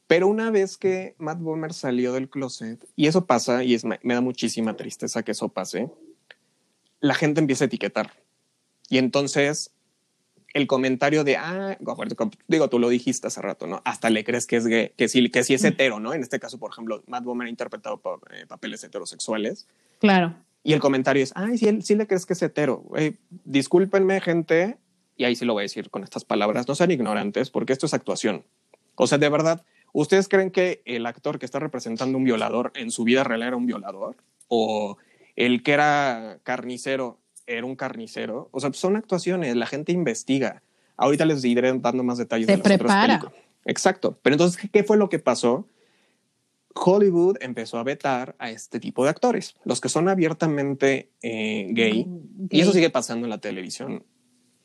pero una vez que Matt Bomer salió del closet, y eso pasa, y es, me da muchísima tristeza que eso pase, la gente empieza a etiquetar. Y entonces el comentario de, ah, digo, tú lo dijiste hace rato, ¿no? Hasta le crees que es gay, que sí, que sí es hetero, ¿no? En este caso, por ejemplo, Matt Bomer ha interpretado eh, papeles heterosexuales.
Claro.
Y el comentario es, ay, sí, sí le crees que es hetero. discúlpenme, gente, y ahí sí lo voy a decir con estas palabras, no sean ignorantes, porque esto es actuación. O sea, de verdad, ¿ustedes creen que el actor que está representando un violador en su vida real era un violador? ¿O el que era carnicero era un carnicero? O sea, son actuaciones, la gente investiga. Ahorita les iré dando más detalles.
Se prepara.
Exacto. Pero entonces, ¿qué fue lo que pasó? Hollywood empezó a vetar a este tipo de actores, los que son abiertamente eh, gay, y eso sigue pasando en la televisión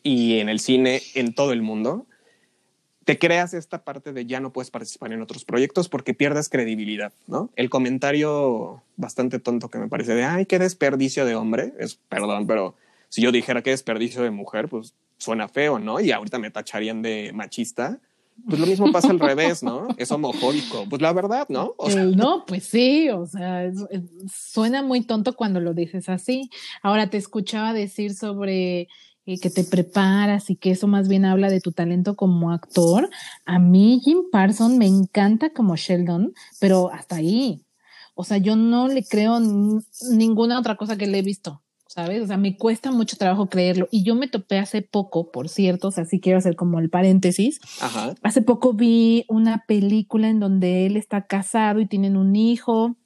y en el cine en todo el mundo. Te creas esta parte de ya no puedes participar en otros proyectos porque pierdes credibilidad, ¿no? El comentario bastante tonto que me parece de, ay, qué desperdicio de hombre, es, perdón, pero si yo dijera qué desperdicio de mujer, pues suena feo, ¿no? Y ahorita me tacharían de machista. Pues lo mismo pasa al revés, ¿no? Es homofóbico. Pues la verdad, ¿no?
no, pues sí, o sea, suena muy tonto cuando lo dices así. Ahora te escuchaba decir sobre eh, que te preparas y que eso más bien habla de tu talento como actor. A mí Jim Parsons me encanta como Sheldon, pero hasta ahí. O sea, yo no le creo ninguna otra cosa que le he visto, ¿sabes? O sea, me cuesta mucho trabajo creerlo. Y yo me topé hace poco, por cierto, o sea, sí quiero hacer como el paréntesis. Ajá. Hace poco vi una película en donde él está casado y tienen un hijo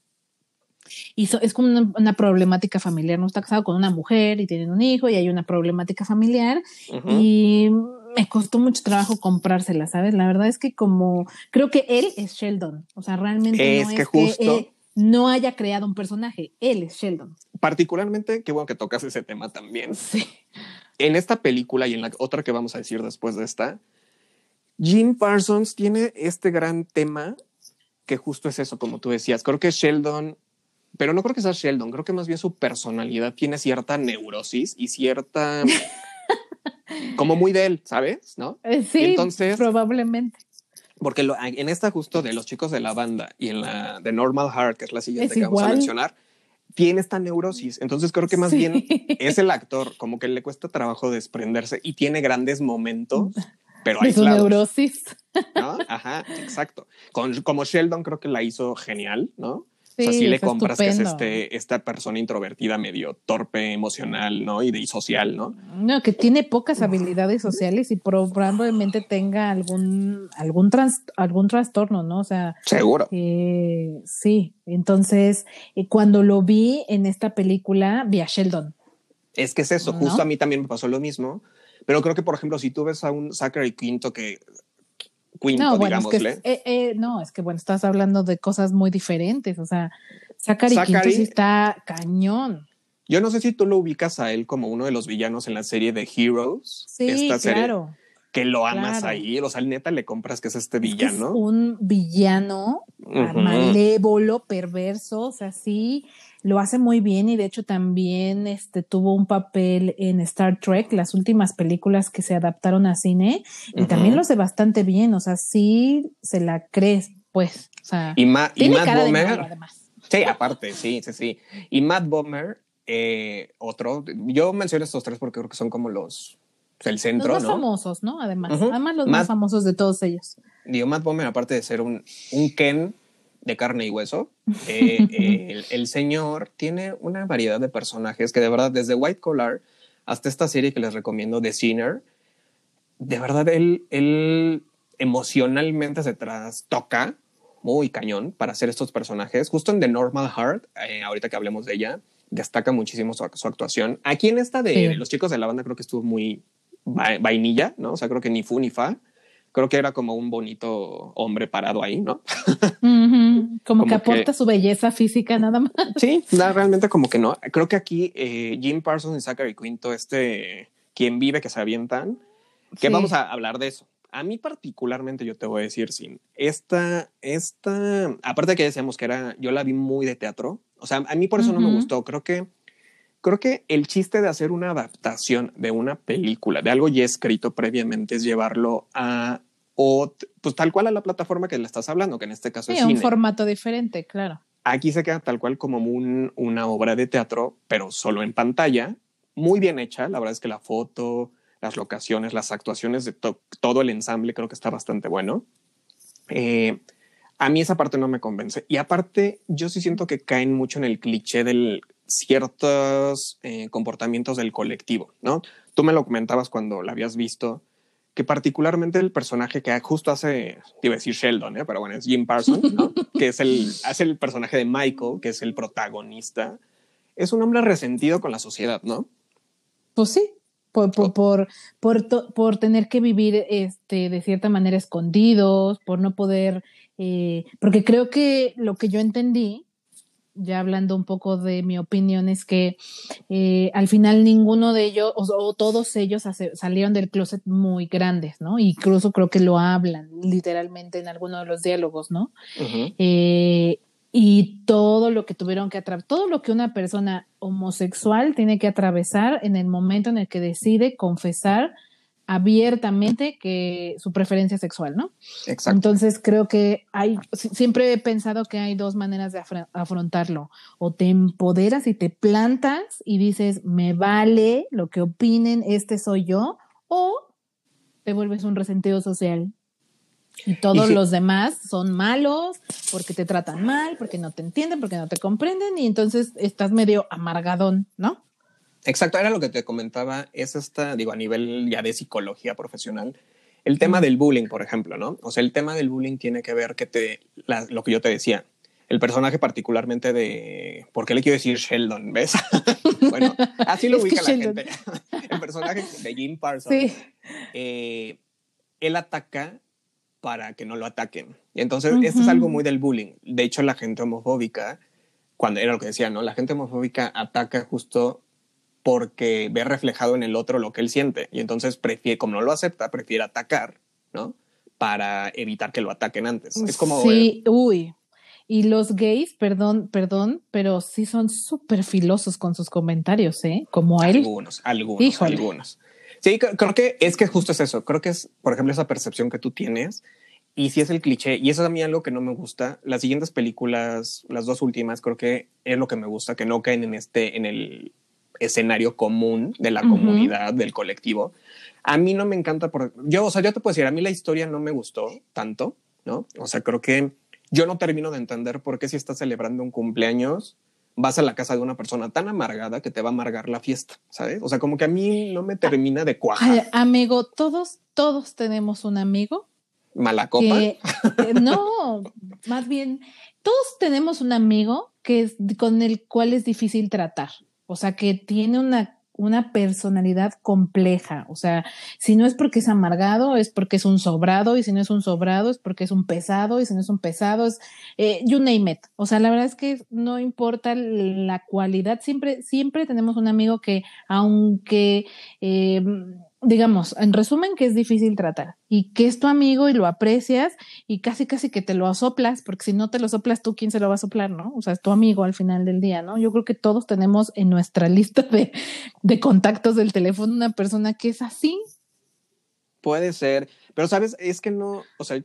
y es como una, problemática familiar, no está casado con una mujer y tienen un hijo y hay una problemática familiar y me costó mucho trabajo comprársela, ¿sabes? La verdad es que como creo que él es Sheldon, o sea, realmente no es que no haya creado un personaje, él es Sheldon.
Particularmente, qué bueno que tocas ese tema también. Sí. En esta película y en la otra que vamos a decir después de esta, Jim Parsons tiene este gran tema que justo es eso, como tú decías. Creo que Sheldon pero no creo que sea Sheldon, creo que más bien su personalidad tiene cierta neurosis y cierta... como muy de él, ¿sabes? ¿No?
Eh, sí, entonces, probablemente.
Porque en esta justo de los chicos de la banda y en la de Normal Heart, que es la siguiente que vamos a mencionar, tiene esta neurosis. Entonces creo que más bien es el actor, como que le cuesta trabajo desprenderse y tiene grandes momentos, pero hay
neurosis.
¿no? Ajá, exacto. Con, como Sheldon creo que la hizo genial, ¿no? O sea, si le compras que es este, esta persona introvertida, medio torpe, emocional, ¿no? Y de social, ¿no?
No, que tiene pocas habilidades sociales y probablemente tenga algún, algún, algún trastorno, ¿no? O sea.
Seguro.
Eh, sí. Entonces, eh, cuando lo vi en esta película, vi a Sheldon.
Es que es eso, justo a mí también me pasó lo mismo. Pero creo que, por ejemplo, si tú ves a un Zachary Quinto que
no, bueno, Es que, eh, eh, no, es que bueno, estás hablando de cosas muy diferentes. O sea, Zachary, Zachary sí está cañón.
Yo no sé si tú lo ubicas a él como uno de los villanos en la serie de Heroes.
Sí, claro.
que lo amas ahí, o sea, neta le compras que es este villano.
un villano malévolo, perverso, o sea, sí, lo hace muy bien y de hecho también este, tuvo un papel en Star Trek, las últimas películas que se adaptaron a cine, y también lo hace bastante bien, o sea, sí se la crees, pues. O sea,
y, Matt Bomer. Sí, aparte, sí, sí, sí. Y Matt Bomer, eh, otro, yo menciono estos tres porque creo que son como los el centro,
los más famosos, ¿no? Además, además los más famosos de todos ellos.
Digo, Matt Bomer, aparte de ser un, un Ken de carne y hueso. Eh, eh, el, señor tiene una variedad de personajes que de verdad, desde White Collar hasta esta serie que les recomiendo, The Sinner, de verdad él, él emocionalmente se trastoca muy cañón para hacer estos personajes. Justo en The Normal Heart, eh, ahorita que hablemos de ella, destaca muchísimo su, actuación. Aquí en esta de, los chicos de la banda creo que estuvo muy vainilla, ¿no? O sea, creo que ni fu ni fa creo que era como un bonito hombre parado ahí, ¿no?
como, que aporta su belleza física nada más.
Sí, realmente como que no. Creo que aquí eh, Jim Parsons y Zachary Quinto, este, quien vive que se avientan, que vamos a hablar de eso. A mí particularmente yo te voy a decir, sin esta, esta, aparte de que decíamos que era, yo la vi muy de teatro, o sea, a mí por eso no me gustó, creo que creo que el chiste de hacer una adaptación de una película, de algo ya escrito previamente, es llevarlo a o pues tal cual a la plataforma que le estás hablando, que en este caso es
un formato diferente, claro.
Aquí se queda tal cual como una obra de teatro, pero solo en pantalla, muy bien hecha. La verdad es que la foto, las locaciones, las actuaciones de todo el ensamble creo que está bastante bueno. Eh, a mí esa parte no me convence. Y aparte, yo sí siento que caen mucho en el cliché de ciertos eh, comportamientos del colectivo, ¿no? Tú me lo comentabas cuando la habías visto, que particularmente el personaje que justo hace, iba a decir Sheldon, ¿eh? pero bueno, es Jim Parsons, que es el, hace el personaje de Michael, que es el protagonista, es un hombre resentido con la sociedad, ¿no?
Pues sí, por, por, por, por, tener que vivir este, de cierta manera escondidos, por no poder, eh, porque creo que lo que yo entendí ya hablando un poco de mi opinión, es que eh, al final ninguno de ellos, o, todos ellos salieron del closet muy grandes, ¿no? Incluso creo que lo hablan literalmente en alguno de los diálogos, ¿no? Eh, y todo lo que tuvieron que atravesar, todo lo que una persona homosexual tiene que atravesar en el momento en el que decide confesar abiertamente que su preferencia sexual, ¿no? Exacto. Entonces creo que hay, siempre he pensado que hay dos maneras de afrontarlo. O te empoderas y te plantas y dices, me vale lo que opinen, este soy yo, o te vuelves un resentido social. Y todos los demás son malos porque te tratan mal, porque no te entienden, porque no te comprenden y entonces estás medio amargadón, ¿no?
Exacto, era lo que te comentaba, es esta, digo, a nivel ya de psicología profesional, el tema del bullying, por ejemplo, ¿no? O sea, el tema del bullying tiene que ver que te, lo que yo te decía, el personaje particularmente de, ¿por qué le quiero decir Sheldon? ¿Ves? bueno, así lo ubica la gente. el personaje de Jim Parsons, sí. Eh, él ataca para que no lo ataquen. Y entonces, esto es algo muy del bullying. De hecho, la gente homofóbica, cuando era lo que decía, ¿no? La gente homofóbica ataca justo porque ve reflejado en el otro lo que él siente. Y entonces prefiere, como no lo acepta, prefiere atacar, ¿no? Para evitar que lo ataquen antes. Es como...
Sí, uy. Y los gays, perdón, perdón, pero sí son súper filosos con sus comentarios, ¿eh? Como él.
Algunos, algunos, algunos. Sí, creo que es que justo es eso. Creo que es, por ejemplo, esa percepción que tú tienes. Y si es el cliché, y eso es a mí algo que no me gusta. Las siguientes películas, las dos últimas, creo que es lo que me gusta, que no caen en este, en el escenario común de la comunidad, del colectivo. A mí no me encanta, por, yo, o sea, yo te puedo decir, a mí la historia no me gustó tanto, ¿no? O sea, creo que yo no termino de entender por qué si estás celebrando un cumpleaños, vas a la casa de una persona tan amargada que te va a amargar la fiesta, ¿sabes? O sea, como que a mí no me termina de cuajar.
amigo, todos, todos tenemos un amigo.
Mala copa.
no, más bien, todos tenemos un amigo que es, con el cual es difícil tratar. O sea, que tiene una, una personalidad compleja. O sea, si no es porque es amargado, es porque es un sobrado, y si no es un sobrado, es porque es un pesado, y si no es un pesado, es eh, you name it. O sea, la verdad es que no importa la cualidad, siempre, siempre tenemos un amigo que, aunque eh, digamos, en resumen, que es difícil tratar y que es tu amigo y lo aprecias y casi, casi que te lo soplas, porque si no te lo soplas tú, ¿quién se lo va a soplar, no? O sea, es tu amigo al final del día, ¿no? Yo creo que todos tenemos en nuestra lista de, de contactos del teléfono una persona que es así.
Puede ser, pero sabes, es que no, o sea,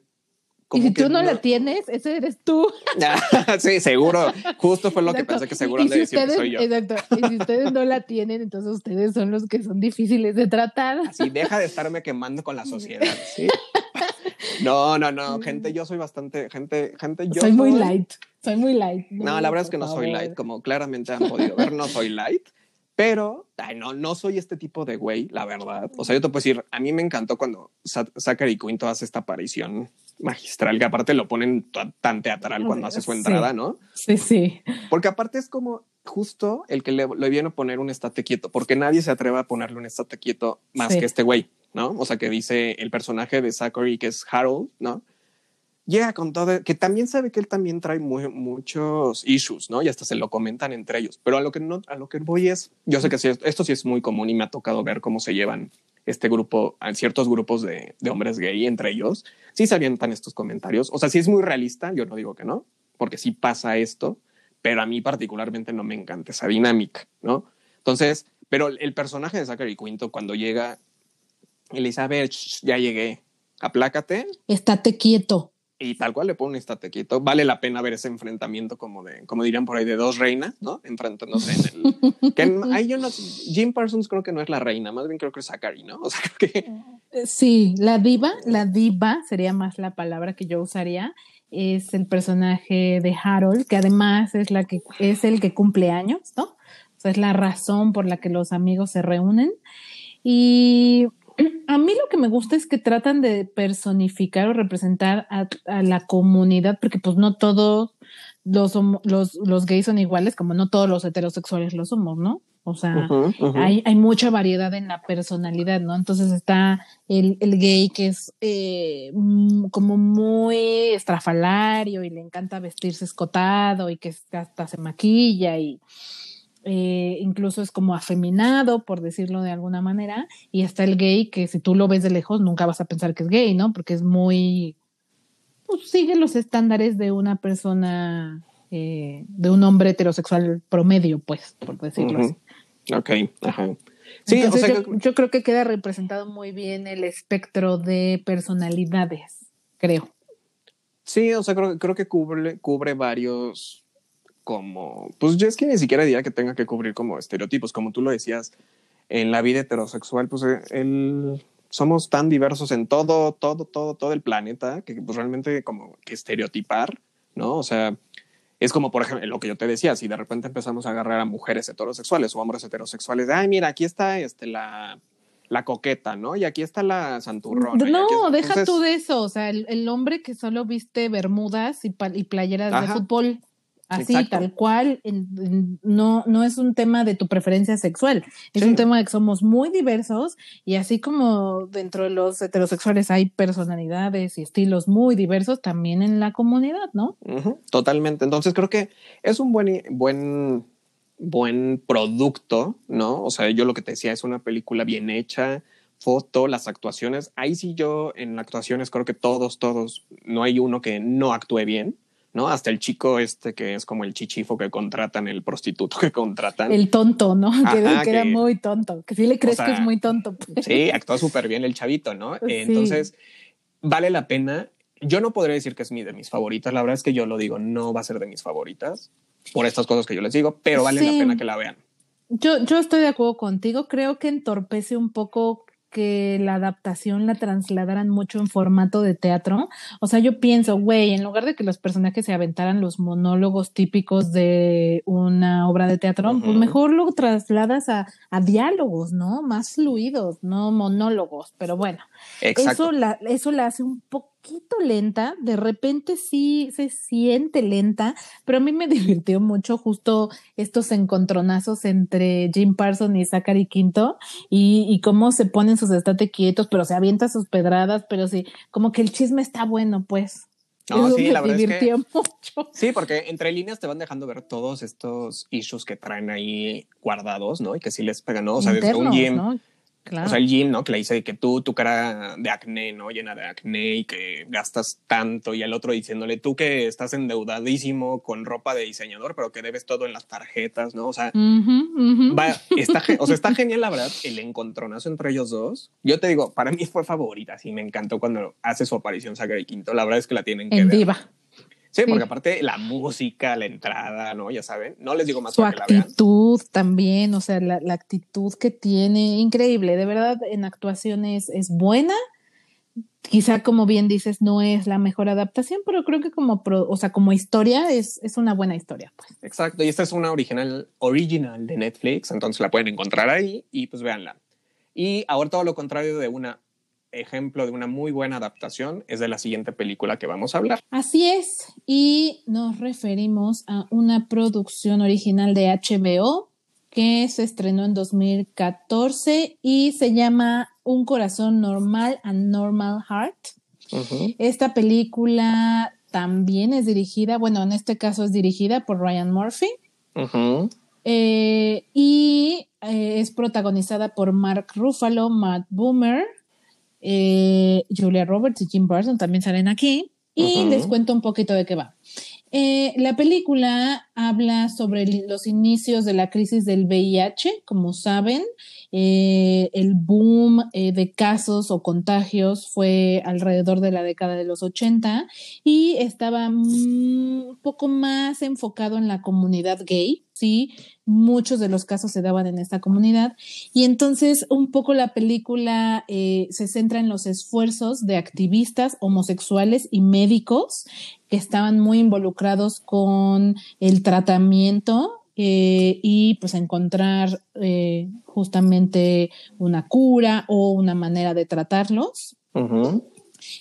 y si tú no, la tienes, ese eres tú.
sí, seguro. Justo fue lo que pensé que seguro de decir soy yo.
Exacto. Y si ustedes no la tienen, entonces ustedes son los que son difíciles de tratar.
Así, deja de estarme quemando con la sociedad. ¿sí? No, no, no. Gente, yo soy bastante. Gente, gente, yo.
Soy muy light. Soy muy light.
No, la verdad es que no soy light. Como claramente han podido ver, no soy light. Pero, ay, no, no soy este tipo de güey, la verdad. O sea, yo te puedo decir, a mí me encantó cuando Zachary Quinto hace esta aparición magistral, que aparte lo ponen tan teatral cuando hace su entrada, ¿no?
Sí, sí.
Porque aparte es como justo el que le, viene a poner un estate quieto, porque nadie se atreve a ponerle un estate quieto más que este güey, ¿no? O sea, que dice el personaje de Zachary, que es Harold, ¿no? Llega con todo, que también sabe que él también trae muchos issues, ¿no? Y hasta se lo comentan entre ellos. Pero a lo que no, a lo que voy es, yo sé que esto sí es muy común y me ha tocado ver cómo se llevan este grupo, ciertos grupos de, de hombres gay entre ellos, sí se avientan estos comentarios. O sea, sí es muy realista, yo no digo que no, porque sí pasa esto, pero a mí particularmente no me encanta esa dinámica, ¿no? Entonces, pero el personaje de Zachary Quinto cuando llega ver, ya llegué, aplácate.
Estate quieto
y tal cual le pone un estate quieto. Vale la pena ver ese enfrentamiento como de, como dirían por ahí, de dos reinas, ¿no? Enfrentándose en el... que ahí yo no, Jim Parsons creo que no es la reina, más bien creo que es Zachary, ¿no? O sea, que...
Eh, sí, la diva, la diva sería más la palabra que yo usaría. Es el personaje de Harold, que además es la que es el que cumple años, ¿no? O sea, es la razón por la que los amigos se reúnen. Y a mí lo que me gusta es que tratan de personificar o representar a, la comunidad, porque pues no todos los, los, los gays son iguales, como no todos los heterosexuales lo somos, ¿no? O sea, Hay, hay, mucha variedad en la personalidad, ¿no? Entonces está el, el gay que es eh, como muy estrafalario y le encanta vestirse escotado y que hasta se maquilla y eh, incluso es como afeminado, por decirlo de alguna manera. Y está el gay que si tú lo ves de lejos nunca vas a pensar que es gay, ¿no? Porque es muy... Pues sigue los estándares de una persona, eh, de un hombre heterosexual promedio, pues, por decirlo así.
Ok, ajá.
Sí, o sea, yo, creo que queda representado muy bien el espectro de personalidades, creo.
Sí, o sea, creo, creo que cubre, cubre varios como, pues yo es que ni siquiera diría que tenga que cubrir como estereotipos, como tú lo decías, en la vida heterosexual, pues eh, el, somos tan diversos en todo, todo, todo, todo el planeta que pues realmente como que estereotipar, ¿no? O sea, es como, por ejemplo, lo que yo te decía, si de repente empezamos a agarrar a mujeres heterosexuales o hombres heterosexuales, ay, mira, aquí está este, la, la coqueta, ¿no? Y aquí está la santurrona.
No, deja tú de eso, o sea, el, hombre que solo viste bermudas y, playeras de fútbol. Así, tal cual, no, no es un tema de tu preferencia sexual, es un tema de que somos muy diversos y así como dentro de los heterosexuales hay personalidades y estilos muy diversos, también en la comunidad, ¿no?
Totalmente. Entonces creo que es un buen, buen, buen producto, ¿no? O sea, yo lo que te decía es una película bien hecha, foto, las actuaciones. Ahí sí yo en actuaciones creo que todos, todos, no hay uno que no actúe bien. ¿No? Hasta el chico este que es como el chichifo que contratan, el prostituto que contratan.
El tonto, ¿no? que, era muy tonto, que sí le crees que es muy tonto.
Sí, actúa súper bien el chavito, ¿no? Entonces, vale la pena. Yo no podría decir que es mi de mis favoritas, la verdad es que yo lo digo, no va a ser de mis favoritas por estas cosas que yo les digo, pero vale la pena que la vean.
Yo, yo estoy de acuerdo contigo, creo que entorpece un poco que la adaptación la trasladaran mucho en formato de teatro. O sea, yo pienso, güey, en lugar de que los personajes se aventaran los monólogos típicos de una obra de teatro, pues mejor lo trasladas a, a, diálogos, ¿no? Más fluidos, no monólogos. Pero bueno, eso la, eso la hace un poco poquito lenta, de repente sí se siente lenta, pero a mí me divirtió mucho justo estos encontronazos entre Jim Parsons y Zachary Quinto y, y cómo se ponen sus estate quietos, pero se avienta sus pedradas, pero sí, como que el chisme está bueno, pues.
No, sí, la verdad es que, mucho. Sí, porque entre líneas te van dejando ver todos estos issues que traen ahí guardados, ¿no? Y que sí les pegan, ¿no? O sea, desde un Jim. ¿no? O sea, el Jim, ¿no? Que le dice que tú, tu cara de acné, ¿no? Llena de acné y que gastas tanto. Y el otro diciéndole, tú que estás endeudadísimo con ropa de diseñador, pero que debes todo en las tarjetas, ¿no? O sea, está, o sea, está genial, la verdad, el encontronazo entre ellos dos. Yo te digo, para mí fue favorita, sí, me encantó cuando hace su aparición y Quinto. La verdad es que la tienen que
en
ver.
Diva.
Sí, porque aparte la música, la entrada, ¿no? Ya saben, no les digo más.
Su actitud también, o sea, la, actitud que tiene, increíble, de verdad, en actuaciones es buena. Quizá, como bien dices, no es la mejor adaptación, pero creo que como, o sea, como historia es, es una buena historia. Pues.
Exacto, y esta es una original, original de Netflix, entonces la pueden encontrar ahí y pues véanla. Y ahora todo lo contrario de una ejemplo de una muy buena adaptación es de la siguiente película que vamos a hablar.
Así es, y nos referimos a una producción original de HBO que se estrenó en 2014 y se llama Un corazón normal, a Normal Heart. Esta película también es dirigida, bueno, en este caso es dirigida por Ryan Murphy. Eh, y eh, es protagonizada por Mark Ruffalo, Matt Boomer, eh, Julia Roberts y Jim Parsons también salen aquí. Y les cuento un poquito de qué va. Eh, la película habla sobre los inicios de la crisis del VIH, como saben. Eh, el boom de casos o contagios fue alrededor de la década de los 80 y estaba un poco más enfocado en la comunidad gay, ¿sí? Muchos de los casos se daban en esta comunidad. Y entonces un poco la película eh, se centra en los esfuerzos de activistas homosexuales y médicos que estaban muy involucrados con el tratamiento eh, y pues encontrar eh, justamente una cura o una manera de tratarlos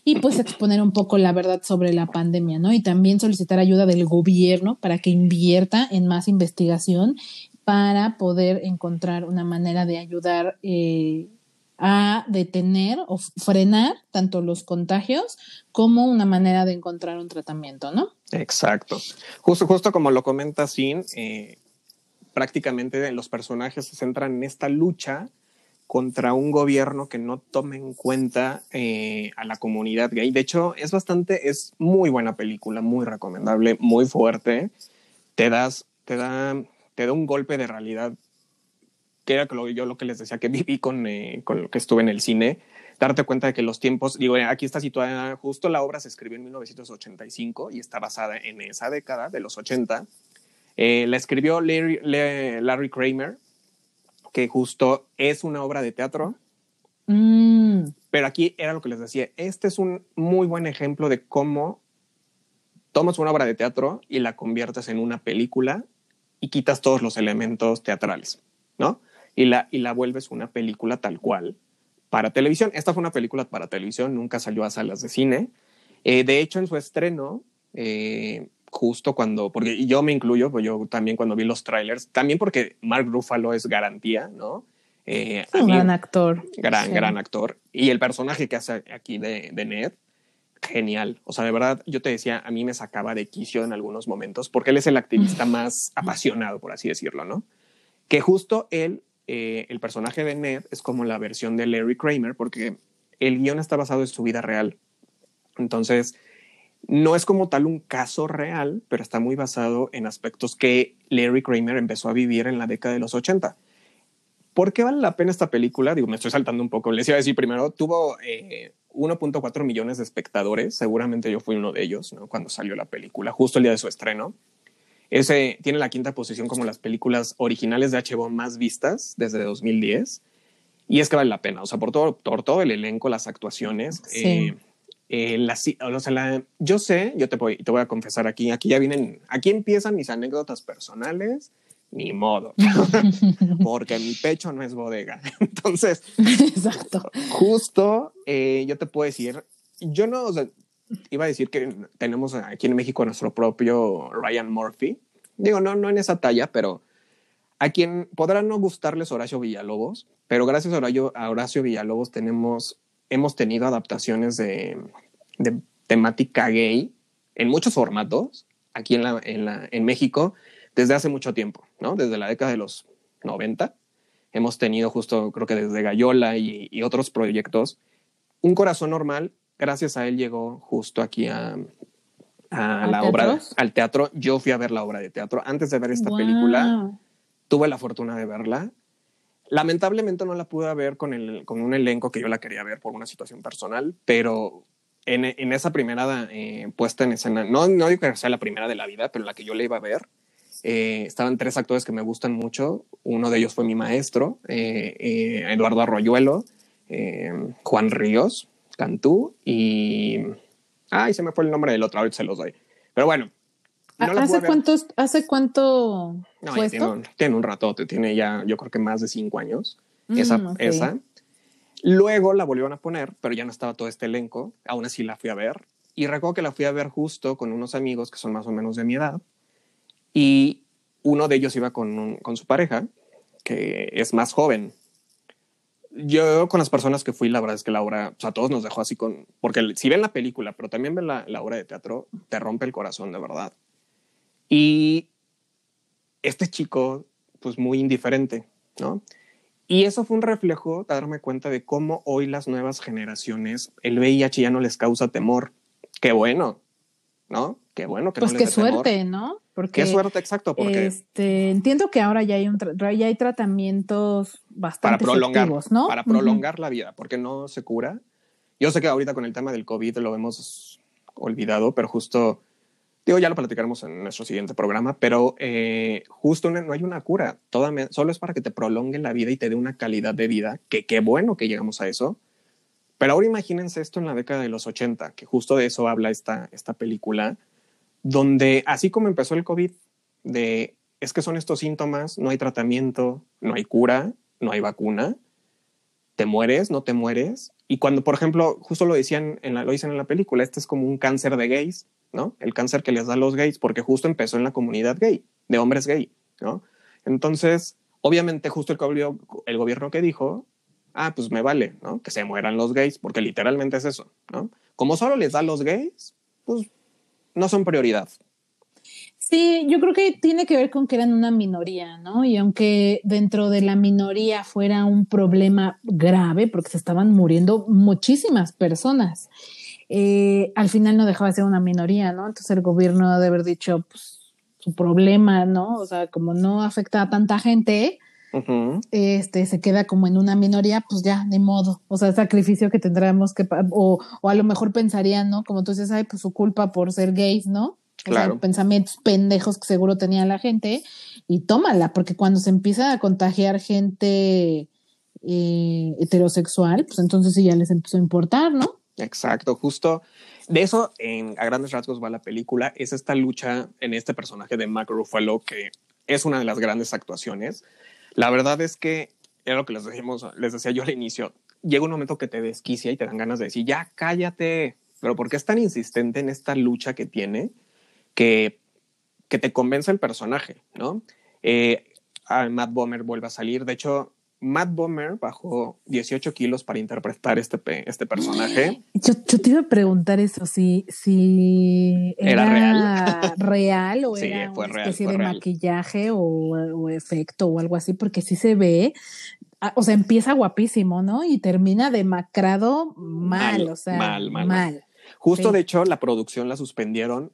y pues exponer un poco la verdad sobre la pandemia, ¿no? Y también solicitar ayuda del gobierno para que invierta en más investigación para poder encontrar una manera de ayudar eh, a detener o frenar tanto los contagios como una manera de encontrar un tratamiento, ¿no?
Exacto. Justo, justo como lo comenta Sin, eh, prácticamente los personajes se centran en esta lucha contra un gobierno que no tome en cuenta eh, a la comunidad gay. De hecho, es bastante, es muy buena película, muy recomendable, muy fuerte. Te das, te da, te da un golpe de realidad que era lo, yo lo que les decía que viví con, eh, con lo que estuve en el cine, darte cuenta de que los tiempos, digo, aquí está situada, justo la obra se escribió en 1985 y está basada en esa década de los 80. Eh, la escribió Larry, Larry, Kramer, que justo es una obra de teatro. Mm. Pero aquí era lo que les decía, este es un muy buen ejemplo de cómo tomas una obra de teatro y la conviertes en una película y quitas todos los elementos teatrales, ¿no? y la, y la vuelves una película tal cual para televisión. Esta fue una película para televisión, nunca salió a salas de cine. Eh, de hecho, en su estreno, eh, justo cuando, porque yo me incluyo, pues yo también cuando vi los trailers, también porque Mark Ruffalo es garantía, ¿no?
Eh, un gran actor.
Gran, gran actor. Y el personaje que hace aquí de, de Ned, genial. O sea, de verdad, yo te decía, a mí me sacaba de quicio en algunos momentos, porque él es el activista más apasionado, por así decirlo, ¿no? Que justo él eh, el personaje de Ned es como la versión de Larry Kramer, porque el guion está basado en su vida real. Entonces, no es como tal un caso real, pero está muy basado en aspectos que Larry Kramer empezó a vivir en la década de los 80. ¿Por qué vale la pena esta película? Digo, me estoy saltando un poco. Les iba a decir primero, tuvo 1.4 eh, millones de espectadores. Seguramente yo fui uno de ellos ¿no? cuando salió la película, justo el día de su estreno. Ese tiene la quinta posición como las películas originales de HBO más vistas desde 2010. Y es que vale la pena, o sea, por todo, por todo el elenco, las actuaciones. Sí. Eh, eh, o sea, yo sé, yo te voy, te voy a confesar aquí, aquí ya vienen, aquí empiezan mis anécdotas personales, ni modo, porque mi pecho no es bodega. Entonces,
Exacto.
justo eh, yo te puedo decir, yo no, o sea, iba a decir que tenemos aquí en México nuestro propio Ryan Murphy. Digo, no, no en esa talla, pero a quien podrá no gustarles Horacio Villalobos, pero gracias a Horacio, a Horacio Villalobos tenemos, hemos tenido adaptaciones de, de, temática gay en muchos formatos aquí en, la, en, la, en México desde hace mucho tiempo, ¿no? Desde la década de los 90. Hemos tenido justo, creo que desde Gallola y, y otros proyectos, Un Corazón Normal gracias a él llegó justo aquí a, la obra, al teatro. Yo fui a ver la obra de teatro. Antes de ver esta película, tuve la fortuna de verla. Lamentablemente no la pude ver con, el, con un elenco que yo la quería ver por una situación personal, pero en, en esa primera eh, puesta en escena, no, no digo que sea la primera de la vida, pero la que yo le iba a ver, eh, estaban tres actores que me gustan mucho. Uno de ellos fue mi maestro, eh, Eduardo Arroyuelo, Juan Ríos, Cantú y... Ay, se me fue el nombre del otro, ahorita se los doy. Pero bueno.
¿Hace, cuántos, ¿Hace cuánto
no, tiene, un, tiene, un, ratote, tiene ya yo creo que más de cinco años. Mm, esa, esa. Luego la volvieron a poner, pero ya no estaba todo este elenco. Aún así la fui a ver. Y recuerdo que la fui a ver justo con unos amigos que son más o menos de mi edad. Y uno de ellos iba con, con su pareja, que es más joven yo con las personas que fui, la verdad es que la obra, o sea, todos nos dejó así con, porque si ven la película, pero también ven la, la obra de teatro, te rompe el corazón de verdad. Y este chico, pues muy indiferente, ¿no? Y eso fue un reflejo de darme cuenta de cómo hoy las nuevas generaciones, el VIH ya no les causa temor. Qué bueno, ¿no? Qué bueno que
pues
no
les qué suerte, ¿no?
Porque, qué suerte, exacto. Porque
este, entiendo que ahora ya hay, un ya hay tratamientos bastante
para prolongar,
¿no?
Para prolongar la vida, porque no se cura. Yo sé que ahorita con el tema del COVID lo hemos olvidado, pero justo, digo, ya lo platicaremos en nuestro siguiente programa, pero eh, justo no, hay una cura. Toda solo es para que te prolongue la vida y te dé una calidad de vida, que qué bueno que llegamos a eso. Pero ahora imagínense esto en la década de los 80, que justo de eso habla esta, esta película donde así como empezó el COVID, de es que son estos síntomas, no hay tratamiento, no hay cura, no hay vacuna, te mueres, no te mueres. Y cuando, por ejemplo, justo lo decían, en la, lo dicen en la película, este es como un cáncer de gays, ¿no? El cáncer que les da a los gays, porque justo empezó en la comunidad gay, de hombres gay, ¿no? Entonces, obviamente, justo el, gobierno, que dijo, ah, pues me vale, ¿no? Que se mueran los gays, porque literalmente es eso, ¿no? Como solo les da a los gays, pues no son prioridad.
Sí, yo creo que tiene que ver con que eran una minoría, ¿no? Y aunque dentro de la minoría fuera un problema grave, porque se estaban muriendo muchísimas personas, eh, al final no dejaba de ser una minoría, ¿no? Entonces el gobierno debe haber dicho, pues, su problema, ¿no? O sea, como no afecta a tanta gente, este, se queda como en una minoría, pues ya, ni modo. O sea, el sacrificio que tendremos que, o, o a lo mejor pensarían, ¿no? Como tú dices, ay, pues su culpa por ser gays, ¿no? Claro. pensamientos pendejos que seguro tenía la gente y tómala, porque cuando se empieza a contagiar gente eh, heterosexual, pues entonces sí ya les empezó a importar, ¿no?
Exacto, justo de eso en, a grandes rasgos va la película, es esta lucha en este personaje de Mark Ruffalo que es una de las grandes actuaciones. La verdad es que era lo que les, dijimos, les decía yo al inicio, llega un momento que te desquicia y te dan ganas de decir, ya cállate, pero ¿por qué es tan insistente en esta lucha que tiene? que, que te convence el personaje, ¿no? Eh, Matt Bomer vuelve a salir. De hecho, Matt Bomer bajó 18 kilos para interpretar este, este personaje.
Yo, te iba a preguntar eso, si, si
era, real.
real o era una especie de maquillaje o, o, efecto o algo así, porque sí se ve, ah, o sea, empieza guapísimo, ¿no? Y termina demacrado mal, o sea, mal. mal, mal.
Justo, de hecho, la producción la suspendieron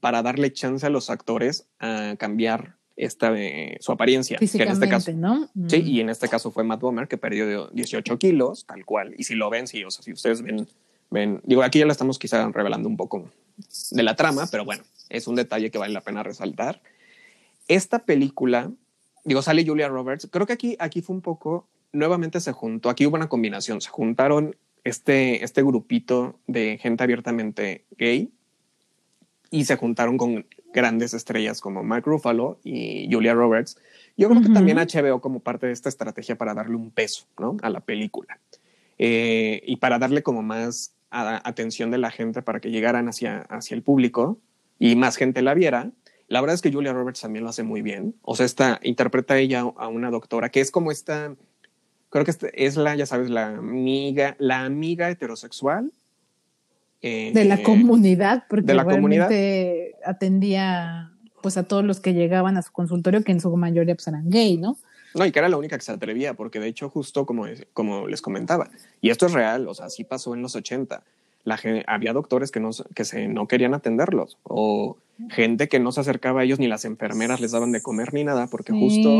para darle chance a los actores a cambiar esta, eh, su apariencia.
Que en este caso, ¿no?
Sí, y en este caso fue Matt Bomer, que perdió 18 kilos, tal cual. Y si lo ven, sí, o sea, si ustedes ven, ven, digo, aquí ya la estamos quizá revelando un poco de la trama, pero bueno, es un detalle que vale la pena resaltar. Esta película, digo, sale Julia Roberts, creo que aquí, aquí fue un poco, nuevamente se juntó, aquí hubo una combinación, se juntaron este, este grupito de gente abiertamente gay y se juntaron con grandes estrellas como Mark Ruffalo y Julia Roberts. Yo creo que también HBO como parte de esta estrategia para darle un peso ¿no? a la película eh, y para darle como más atención de la gente para que llegaran hacia, hacia el público y más gente la viera. La verdad es que Julia Roberts también lo hace muy bien. O sea, esta, interpreta ella a una doctora que es como esta, creo que este, es la, ya sabes, la amiga, la amiga heterosexual
eh, de la comunidad, porque de la comunidad. Atendía pues a todos los que llegaban a su consultorio, que en su mayoría pues eran gay, ¿no?
No, y que era la única que se atrevía, porque de hecho justo como, como les comentaba, y esto es real, o sea, sí pasó en los 80, la había doctores que no, que se, no querían atenderlos, o gente que no se acercaba a ellos, ni las enfermeras les daban de comer ni nada, porque justo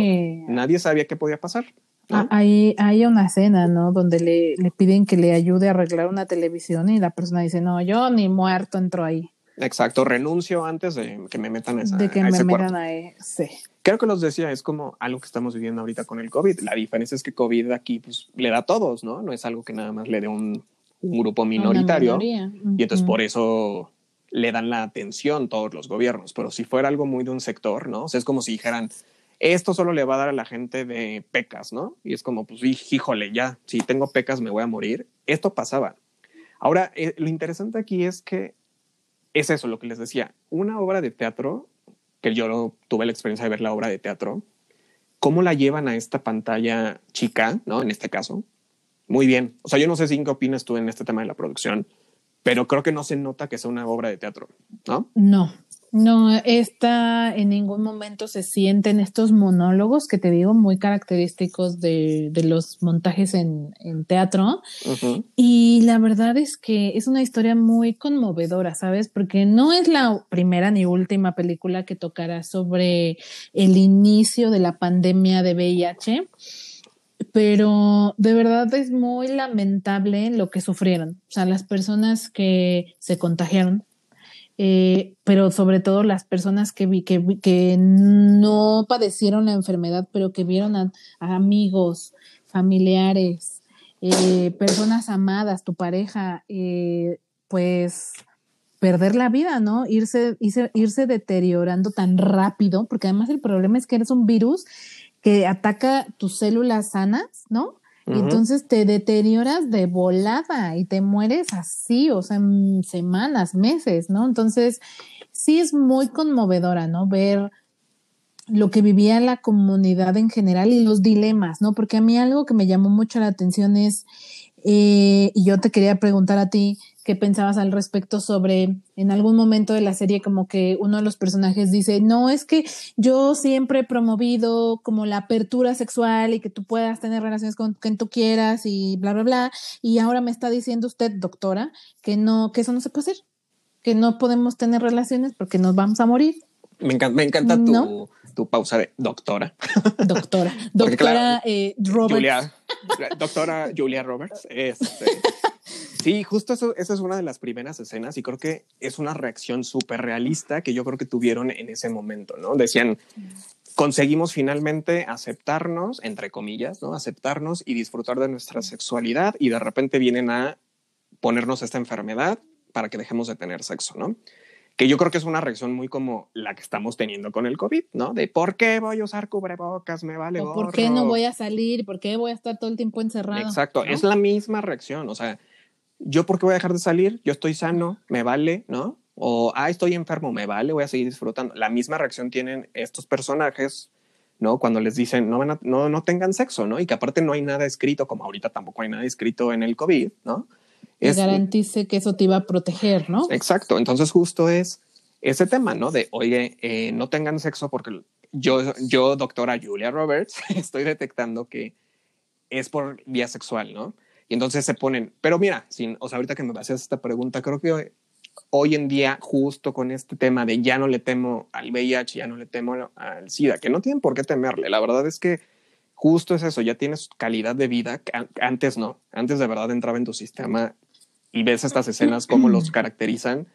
nadie sabía qué podía pasar.
Ah, hay, hay una escena, ¿no? Donde le, le, piden que le ayude a arreglar una televisión y la persona dice, no, yo ni muerto entro ahí.
Exacto, renuncio antes de que me metan a esa,
De que me metan a ese.
Creo que los decía, es como algo que estamos viviendo ahorita con el COVID. La diferencia es que COVID aquí pues, le da a todos, ¿no? No es algo que nada más le dé un, un grupo minoritario. Y entonces por eso le dan la atención todos los gobiernos. Pero si fuera algo muy de un sector, ¿no? O sea, es como si dijeran, esto solo le va a dar a la gente de pecas, ¿no? Y es como, pues, híjole, ya, si tengo pecas me voy a morir. Esto pasaba. Ahora, eh, lo interesante aquí es que es eso lo que les decía. Una obra de teatro, que yo tuve la experiencia de ver la obra de teatro, ¿cómo la llevan a esta pantalla chica, ¿no? En este caso. Muy bien. O sea, yo no sé si qué opinas tú en este tema de la producción, pero creo que no se nota que sea una obra de teatro, ¿no?
No, no, esta en ningún momento se sienten estos monólogos que te digo muy característicos de, de los montajes en, en teatro. Y la verdad es que es una historia muy conmovedora, ¿sabes? Porque no es la primera ni última película que tocará sobre el inicio de la pandemia de VIH pero de verdad es muy lamentable lo que sufrieron. O sea, las personas que se contagiaron, eh, pero sobre todo las personas que, vi, que, que no padecieron la enfermedad, pero que vieron a, amigos, familiares, eh, personas amadas, tu pareja, eh, pues perder la vida, ¿no? Irse, irse, irse deteriorando tan rápido, porque además el problema es que eres un virus que ataca tus células sanas, ¿no? Entonces te deterioras de volada y te mueres así, o sea, en semanas, meses, ¿no? Entonces, sí es muy conmovedora, ¿no? Ver lo que vivía la comunidad en general y los dilemas, ¿no? Porque a mí algo que me llamó mucho la atención es, eh, y yo te quería preguntar a ti, ¿qué pensabas al respecto sobre en algún momento de la serie como que uno de los personajes dice, no, es que yo siempre he promovido como la apertura sexual y que tú puedas tener relaciones con quien tú quieras y bla, bla, bla, y ahora me está diciendo usted, doctora, que no, que eso no se puede hacer, que no podemos tener relaciones porque nos vamos a morir.
Me encanta, me encanta tu, tu, pausa de doctora.
Doctora. Doctora eh, Roberts.
Julia, doctora Julia Roberts. Este, sí, justo eso, esa es una de las primeras escenas y creo que es una reacción súper realista que yo creo que tuvieron en ese momento, ¿no? Decían, conseguimos finalmente aceptarnos, entre comillas, ¿no? Aceptarnos y disfrutar de nuestra sexualidad y de repente vienen a ponernos esta enfermedad para que dejemos de tener sexo, ¿no? Que yo creo que es una reacción muy como la que estamos teniendo con el COVID, ¿no? De por qué voy a usar cubrebocas, me vale.
O ¿Por qué no voy a salir? ¿Por qué voy a estar todo el tiempo encerrado?
Exacto, es la misma reacción, o sea, yo por qué voy a dejar de salir, yo estoy sano, me vale, ¿no? O, ah, estoy enfermo, me vale, voy a seguir disfrutando. La misma reacción tienen estos personajes, ¿no? Cuando les dicen, no, no, no tengan sexo, ¿no? Y que aparte no hay nada escrito, como ahorita tampoco hay nada escrito en el COVID, ¿no?
Es, garantice que eso te iba a proteger, ¿no?
Exacto. Entonces, justo es ese tema, ¿no? De, oye, eh, no tengan sexo porque yo, yo, doctora Julia Roberts, estoy detectando que es por vía sexual, ¿no? Y entonces se ponen, pero mira, sin, o sea, ahorita que me haces esta pregunta, creo que hoy, hoy, en día, justo con este tema de ya no le temo al VIH, ya no le temo al SIDA, que no tienen por qué temerle, la verdad es que justo es eso, ya tienes calidad de vida, que antes no, antes de verdad entraba en tu sistema y ves estas escenas, cómo los caracterizan,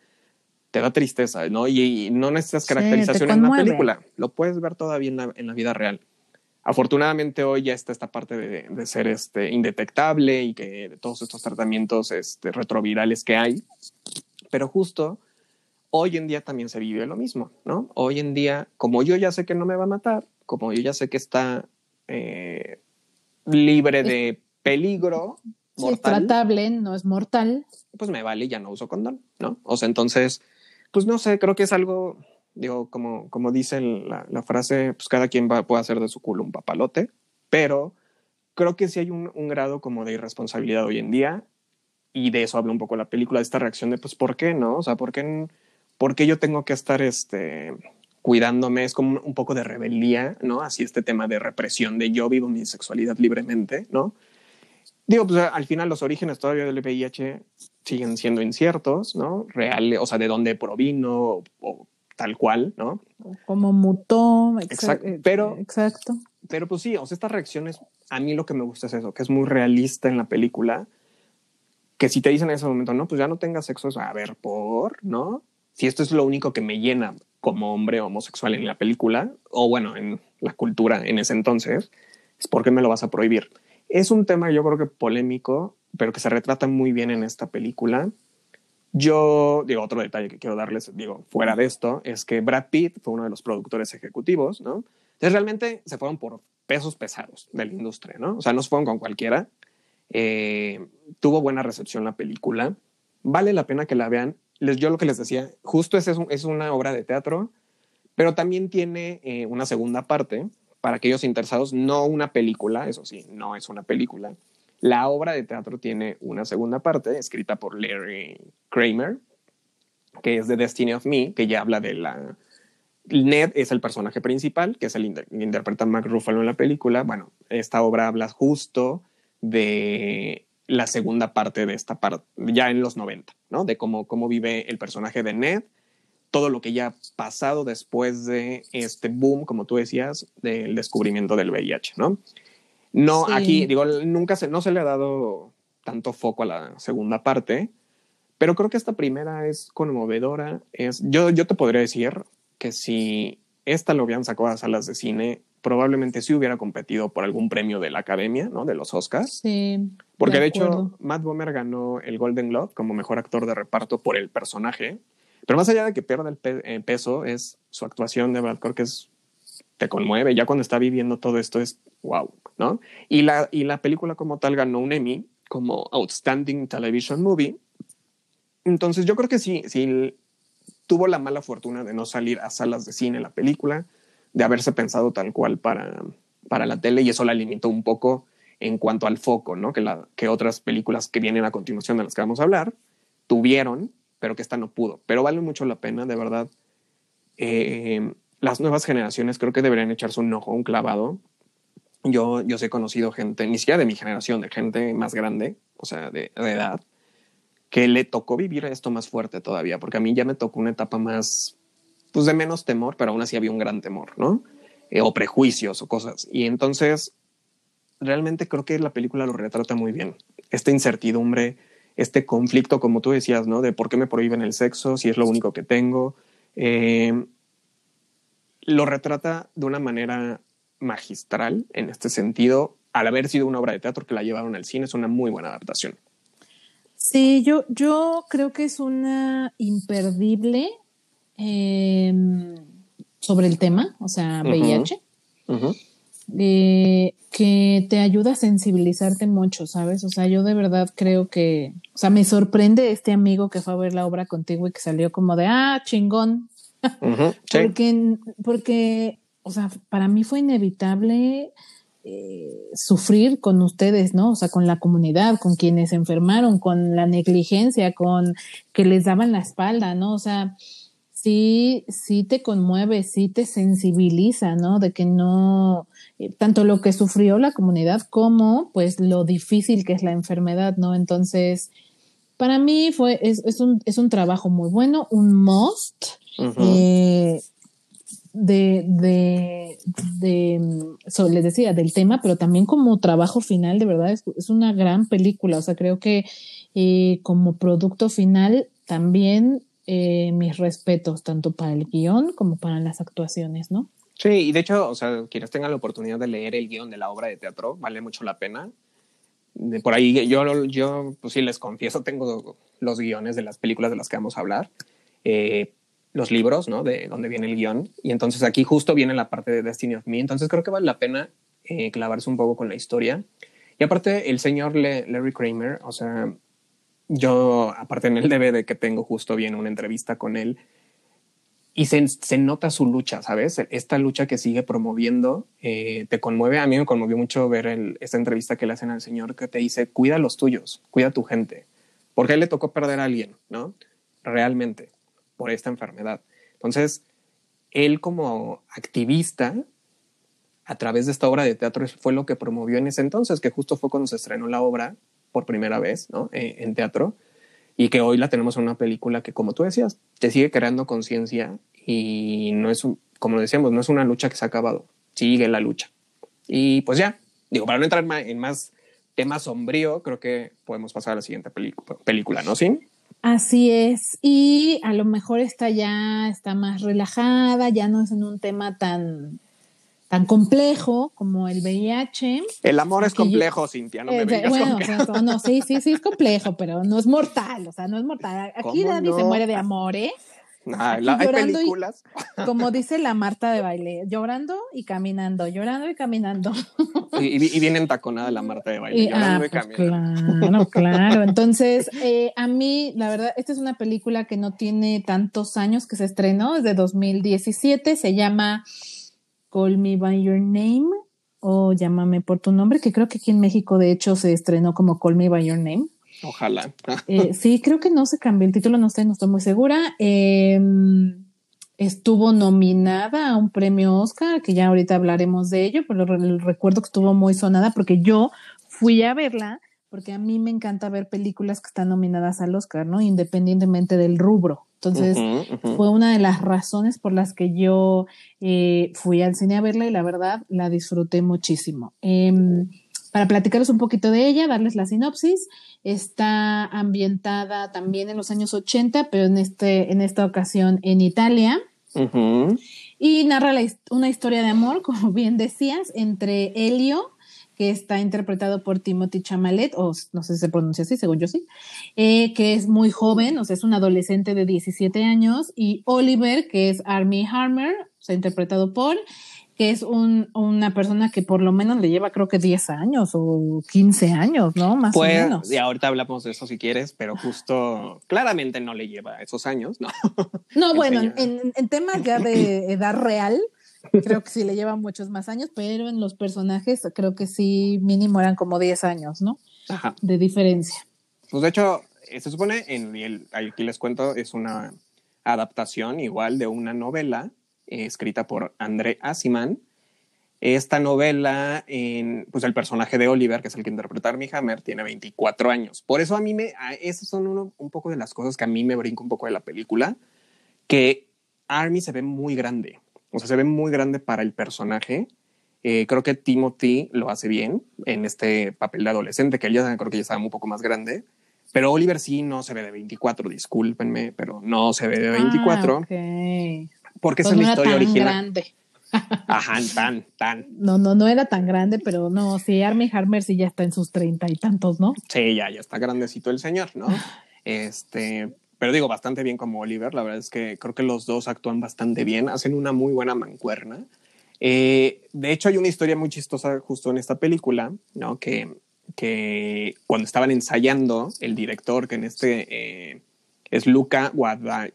te da tristeza, ¿no? Y, no necesitas caracterización en una película, lo puedes ver todavía en la, en la, vida real. Afortunadamente hoy ya está esta parte de, de, ser este, indetectable y que de todos estos tratamientos este, retrovirales que hay, pero justo hoy en día también se vive lo mismo, ¿no? Hoy en día, como yo ya sé que no me va a matar, como yo ya sé que está eh, libre de peligro,
es tratable, no es mortal.
Pues me vale, ya no uso condón, ¿no? O sea, entonces, pues no sé, creo que es algo, digo, como, como dice la, la frase, pues cada quien va, puede hacer de su culo un papalote, pero creo que sí hay un, un, grado como de irresponsabilidad hoy en día y de eso habla un poco la película, de esta reacción de, pues, ¿por qué no? O sea, ¿por qué, por qué yo tengo que estar, este, cuidándome? Es como un poco de rebeldía, ¿no? Así este tema de represión, de yo vivo mi sexualidad libremente, ¿no? Digo, pues al final los orígenes todavía del VIH siguen siendo inciertos, ¿no? Real, o sea, de dónde provino o, tal cual, ¿no?
Como mutó.
Exacto. Eh, pero, exacto. Pero pues sí, o sea, estas reacciones, a mí lo que me gusta es eso, que es muy realista en la película, que si te dicen en ese momento, no, pues ya no tengas sexo, a ver, por, ¿no? Si esto es lo único que me llena como hombre homosexual en la película, o bueno, en la cultura en ese entonces, es porque me lo vas a prohibir. Es un tema yo creo que polémico, pero que se retrata muy bien en esta película. Yo, digo, otro detalle que quiero darles, digo, fuera de esto, es que Brad Pitt fue uno de los productores ejecutivos, ¿no? Entonces realmente se fueron por pesos pesados de la industria, ¿no? O sea, no se fueron con cualquiera. Eh, tuvo buena recepción la película. Vale la pena que la vean. Les, yo lo que les decía, justo es, es una obra de teatro, pero también tiene eh, una segunda parte para aquellos interesados, no una película, eso sí, no es una película. La obra de teatro tiene una segunda parte escrita por Larry Kramer, que es The Destiny of Me, que ya habla de la... Ned es el personaje principal, que es el que interpreta Mark Ruffalo en la película. Bueno, esta obra habla justo de la segunda parte de esta parte, ya en los 90, ¿no? De cómo, cómo vive el personaje de Ned todo lo que ya ha pasado después de este boom, como tú decías, del descubrimiento del VIH, ¿no? No, aquí, digo, nunca se, no se le ha dado tanto foco a la segunda parte, pero creo que esta primera es conmovedora. Es, yo, yo te podría decir que si esta lo hubieran sacado a salas de cine, probablemente sí hubiera competido por algún premio de la academia, ¿no? De los Oscars.
Sí.
Porque de, hecho, Matt Bomer ganó el Golden Globe como mejor actor de reparto por el personaje. Pero más allá de que pierda el eh, peso, es su actuación de Brad que es, te conmueve. Ya cuando está viviendo todo esto es wow, ¿no? Y la, y la película como tal ganó un Emmy como Outstanding Television Movie. Entonces yo creo que sí, sí tuvo la mala fortuna de no salir a salas de cine la película. de haberse pensado tal cual para, para la tele y eso la limitó un poco en cuanto al foco, ¿no? Que, la, que otras películas que vienen a continuación de las que vamos a hablar tuvieron, pero que esta no pudo. Pero vale mucho la pena, de verdad. Eh, las nuevas generaciones creo que deberían echarse un ojo, un clavado. Yo, yo sé conocido gente, ni siquiera de mi generación, de gente más grande, o sea, de, de edad, que le tocó vivir esto más fuerte todavía, porque a mí ya me tocó una etapa más, pues de menos temor, pero aún así había un gran temor, ¿no? Eh, o prejuicios o cosas. Y entonces, realmente creo que la película lo retrata muy bien. Esta incertidumbre, este conflicto, como tú decías, ¿no? De por qué me prohíben el sexo si es lo único que tengo. Eh, lo retrata de una manera magistral en este sentido. Al haber sido una obra de teatro que la llevaron al cine, es una muy buena adaptación.
Sí, yo, yo creo que es una imperdible em, sobre el tema, o sea, VIH, eh, que te ayuda a sensibilizarte mucho, ¿sabes? O sea, yo de verdad creo que, o sea, me sorprende este amigo que fue a ver la obra contigo y que salió como de, ah, chingón. porque, porque, o sea, para mí fue inevitable eh, sufrir con ustedes, ¿no? O sea, con la comunidad, con quienes se enfermaron, con la negligencia, con que les daban la espalda, ¿no? O sea, sí, sí te conmueve, sí te sensibiliza, ¿no? De que no, eh, tanto lo que sufrió la comunidad como, pues, lo difícil que es la enfermedad, ¿no? Entonces, para mí fue, es, es, un, es un trabajo muy bueno, un must de, de, de les decía, del tema, pero también como trabajo final, de verdad, es, una gran película. O sea, creo que eh, como producto final también eh, mis respetos, tanto para el guion como para las actuaciones, ¿no?
Sí, y de hecho, o sea, quienes tengan la oportunidad de leer el guion de la obra de teatro, vale mucho la pena. De por ahí, yo, yo, pues sí, les confieso, tengo los guiones de las películas de las que vamos a hablar. Eh, los libros, ¿no? De donde viene el guion. Y entonces aquí justo viene la parte de Destiny of Me. Entonces creo que vale la pena eh, clavarse un poco con la historia. Y aparte, el señor Larry Kramer, o sea, yo, aparte en el DVD que tengo, justo viene una entrevista con él. Y se, se nota su lucha, ¿sabes? Esta lucha que sigue promoviendo eh, te conmueve. A mí me conmovió mucho ver el, esta entrevista que le hacen al señor que te dice, cuida los tuyos, cuida tu gente. Porque a él le tocó perder a alguien, ¿no? Realmente por esta enfermedad. Entonces, él como activista, a través de esta obra de teatro, fue lo que promovió en ese entonces, que justo fue cuando se estrenó la obra por primera vez ¿no? Eh, en teatro, y que hoy la tenemos en una película que, como tú decías, te sigue creando conciencia y no es, como decíamos, no es una lucha que se ha acabado, sigue la lucha. Y pues ya, digo, para no entrar en más tema sombrío, creo que podemos pasar a la siguiente película, ¿no? Sí.
Así es, y a lo mejor está ya está más relajada, ya no es en un tema tan tan complejo como el VIH.
El amor es complejo, Cintia, no me eh, vengas Bueno,
no, sí, sí, sí es complejo, pero no es mortal, o sea, no es mortal. Aquí nadie se muere de amor, ¿eh?
hay películas.
como dice la Marta de baile, llorando y caminando, llorando y caminando.
Y, y, viene taconada la Marta de baile, llorando y
ah, pues caminando. Claro, claro. Entonces, eh, a mí, la verdad, esta es una película que no tiene tantos años que se estrenó, es de 2017, se llama Call Me By Your Name o Llámame por tu nombre, que creo que aquí en México de hecho se estrenó como Call Me By Your Name.
Ojalá.
Eh, sí, creo que no se cambió el título, no sé, no estoy muy segura. Em, estuvo nominada a un premio Oscar, que ya ahorita hablaremos de ello, pero recuerdo que estuvo muy sonada porque yo fui a verla, porque a mí me encanta ver películas que están nominadas al Oscar, ¿no? Independientemente del rubro. Entonces, fue una de las razones por las que yo eh, fui al cine a verla y la verdad la disfruté muchísimo. Em, para platicaros un poquito de ella, darles la sinopsis. Está ambientada también en los años 80, pero en, este, en esta ocasión en Italia. Y narra una historia de amor, como bien decías, entre Helio, que está interpretado por Timothy Chamalet, o no sé si se pronuncia así, según yo sí, eh, que es muy joven, o sea, es un adolescente de 17 años, y Oliver, que es Armie Harmer, o sea, interpretado por que es un, una persona que por lo menos le lleva creo que 10 años o 15 años, ¿no? Más o pues, menos.
Y ahorita hablamos de eso si quieres, pero justo claramente no le lleva esos años, ¿no?
No, bueno, en, en, temas ya de edad real, Creo que sí le lleva muchos más años, pero en los personajes creo que sí, mínimo eran como 10 años, ¿no? Ajá. De diferencia.
Pues de hecho, eh, se supone, en el, aquí les cuento, es una adaptación igual de una novela eh, escrita por André Asiman. Esta novela, en, pues el personaje de Oliver, que es el que interpreta a Armie Hammer, tiene 24 años. Por eso a mí me, esas son uno, un poco de las cosas que a mí me brinco un poco de la película, que Armie se ve muy grande, o sea, se ve muy grande para el personaje. Eh, creo que Timothy lo hace bien en este papel de adolescente, que él ya creo que ya estaba un poco más grande. Pero Oliver sí no se ve de 24, discúlpenme, pero no se ve de 24. Ah, Porque es pues la historia original. Grande. Ajá, tan, tan.
No, no, no era tan grande, pero no, sí, Armie Harmer sí ya está en sus treinta y tantos, ¿no?
Sí, ya, ya está grandecito el señor, ¿no? este, pero digo, bastante bien como Oliver, la verdad es que creo que los dos actúan bastante bien, hacen una muy buena mancuerna. Eh, de hecho, hay una historia muy chistosa justo en esta película, ¿no? Que, que cuando estaban ensayando, el director, que en este eh, es Luca Guadagnino,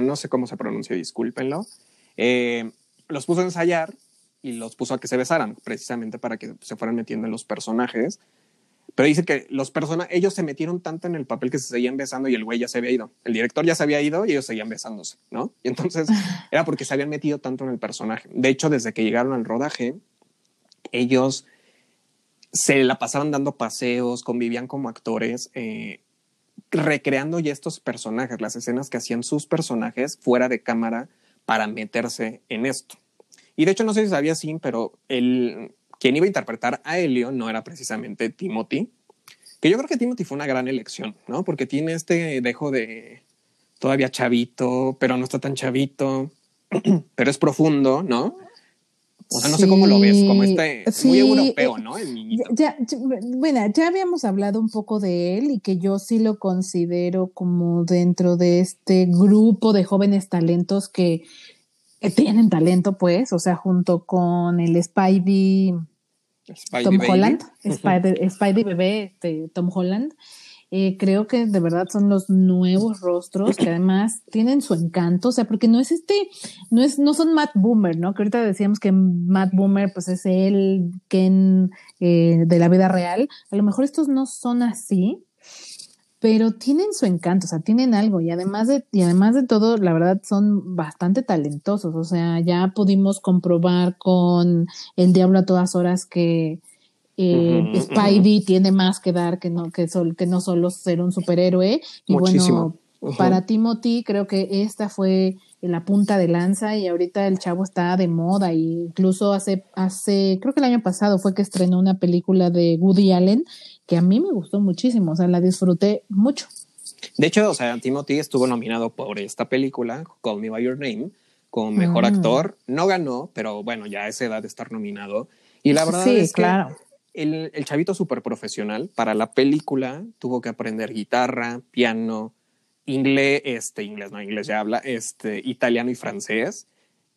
no sé cómo se pronuncia, discúlpenlo, eh, los puso a ensayar y los puso a que se besaran, precisamente para que se fueran metiendo en los personajes. Pero dice que los personajes, ellos se metieron tanto en el papel que se seguían besando y el güey ya se había ido. El director ya se había ido y ellos seguían besándose, ¿no? Y entonces era porque se habían metido tanto en el personaje. De hecho, desde que llegaron al rodaje, ellos se la pasaban dando paseos, convivían como actores, eh, recreando ya estos personajes, las escenas que hacían sus personajes fuera de cámara para meterse en esto. Y de hecho, no sé si sabía así, pero el, quien iba a interpretar a Helio no era precisamente Timothy, que yo creo que Timothy fue una gran elección, ¿no? Porque tiene este dejo de todavía chavito, pero no está tan chavito, pero es profundo, ¿no? O sea, no sé cómo lo ves, como este muy europeo, ¿no?
ya, bueno, ya habíamos hablado un poco de él y que yo sí lo considero como dentro de este grupo de jóvenes talentos que, tienen talento, pues, o sea, junto con el Spidey, Tom Holland, Spidey, Spidey bebé, este, Tom Holland. Eh, creo que de verdad son los nuevos rostros que además tienen su encanto, o sea, porque no es este, no es, no son Matt Boomer, ¿no? Que ahorita decíamos que Matt Boomer, pues es el Ken eh, de la vida real. A lo mejor estos no son así, pero tienen su encanto, o sea, tienen algo y además de, y además de todo, la verdad son bastante talentosos, o sea, ya pudimos comprobar con El Diablo a todas horas que eh, Spidey tiene más que dar que no, que, sol, que no solo ser un superhéroe. Y bueno, para Timothy creo que esta fue la punta de lanza y ahorita el chavo está de moda y incluso hace, hace, creo que el año pasado fue que estrenó una película de Woody Allen que a mí me gustó muchísimo, o sea, la disfruté mucho.
De hecho, o sea, Timothy estuvo nominado por esta película, Call Me By Your Name, como mejor mm. actor. No ganó, pero bueno, ya a esa edad de estar nominado. Y la verdad es que claro el, el chavito súper profesional para la película tuvo que aprender guitarra, piano, inglés, este, inglés, no, inglés ya habla, este, italiano y francés.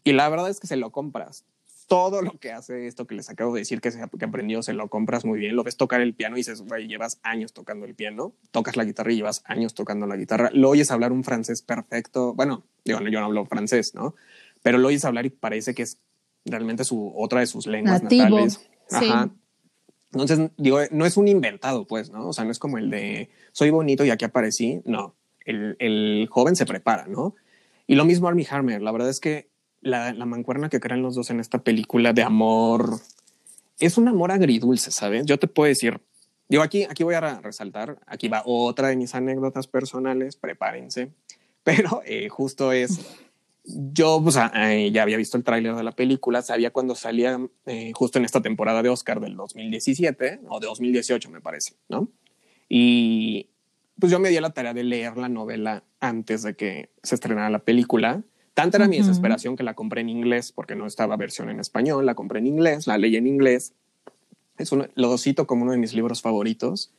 Y la verdad es que se lo compras. Todo lo que hace esto que les acabo de decir que, se, que aprendió, se lo compras muy bien. Lo ves tocar el piano y dices, güey, llevas años tocando el piano. Tocas la guitarra y llevas años tocando la guitarra. Lo oyes hablar un francés perfecto. Bueno, digo, yo no hablo francés, ¿no? Pero lo oyes hablar y parece que es realmente su, otra de sus lenguas natales. Ajá. Entonces, digo, no es un inventado, pues, ¿no? O sea, no es como el de soy bonito y aquí aparecí. No, el, el joven se prepara, ¿no? Y lo mismo Armie Harmer. La verdad es que la, la, mancuerna que crean los dos en esta película de amor es un amor agridulce, ¿sabes? Yo te puedo decir, digo, aquí, aquí voy a resaltar, aquí va otra de mis anécdotas personales, prepárense, pero eh, justo es yo pues, ya había visto el tráiler de la película, sabía cuando salía eh, justo en esta temporada de Oscar del 2017 o de 2018 me parece, ¿no? Y pues yo me di la tarea de leer la novela antes de que se estrenara la película. Tanta era mi desesperación que la compré en inglés porque no estaba versión en español, la compré en inglés, la leí en inglés. Es un, lo cito como uno de mis libros favoritos,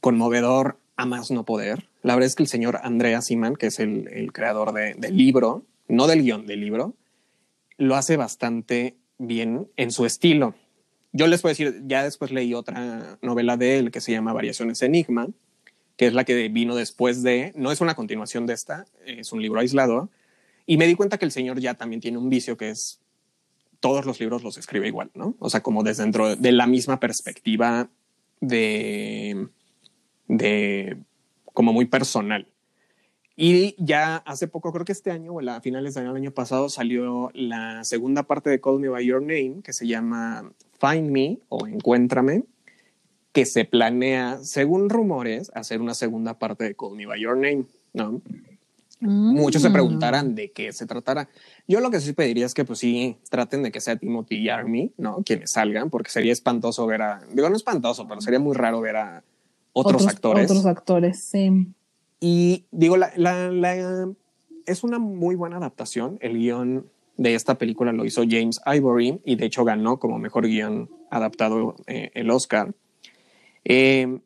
conmovedor a más no poder. La verdad es que el señor Andrea Siman, que es el, el creador de, del libro, no del guion, del libro, lo hace bastante bien en su estilo. Yo les puedo decir, ya después leí otra novela de él que se llama Variaciones Enigma, que es la que vino después de, no es una continuación de esta, es un libro aislado, Y me di cuenta que el señor ya también tiene un vicio que es todos los libros los escribe igual, ¿no? O sea, como desde dentro de la misma perspectiva de, de como muy personal. Y ya hace poco, creo que este año o a finales del año pasado, salió la segunda parte de Call Me By Your Name, que se llama Find Me o Encuéntrame, que se planea, según rumores, hacer una segunda parte de Call Me By Your Name, ¿no? Muchos se preguntarán de qué se tratará. Yo lo que sí pediría es que pues sí traten de que sea Timothy y Army, ¿no? Quienes salgan, porque sería espantoso ver a, digo, no espantoso, pero sería muy raro ver a otros, actores.
Otros actores, sí.
Y digo, la, la, es una muy buena adaptación. El guion de esta película lo hizo James Ivory y de hecho ganó como mejor guion adaptado eh, el Oscar. Eh,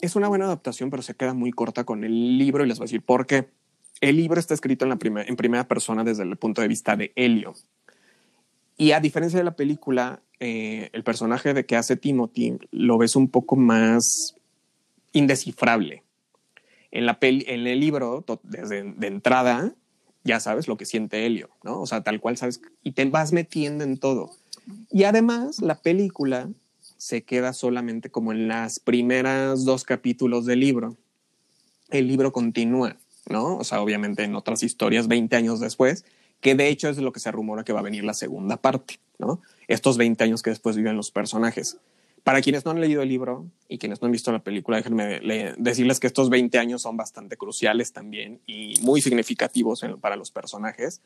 es una buena adaptación, pero se queda muy corta con el libro y les voy a decir por qué. El libro está escrito en, la en primera persona desde el punto de vista de Helio. Y a diferencia de la película, eh, el personaje de que hace Timothy lo ves un poco más indescifrable. En, la en el libro, desde de entrada, ya sabes lo que siente Helio, ¿no? O sea, tal cual sabes, y te vas metiendo en todo. Y además, la película se queda solamente como en las primeras dos capítulos del libro. El libro continúa. ¿no? O sea, obviamente en otras historias 20 años después, que de hecho es lo que se rumora que va a venir la segunda parte, ¿no? Estos 20 años que después viven los personajes. Para quienes no han leído el libro y quienes no han visto la película, déjenme decirles que estos 20 años son bastante cruciales también y muy significativos para los personajes.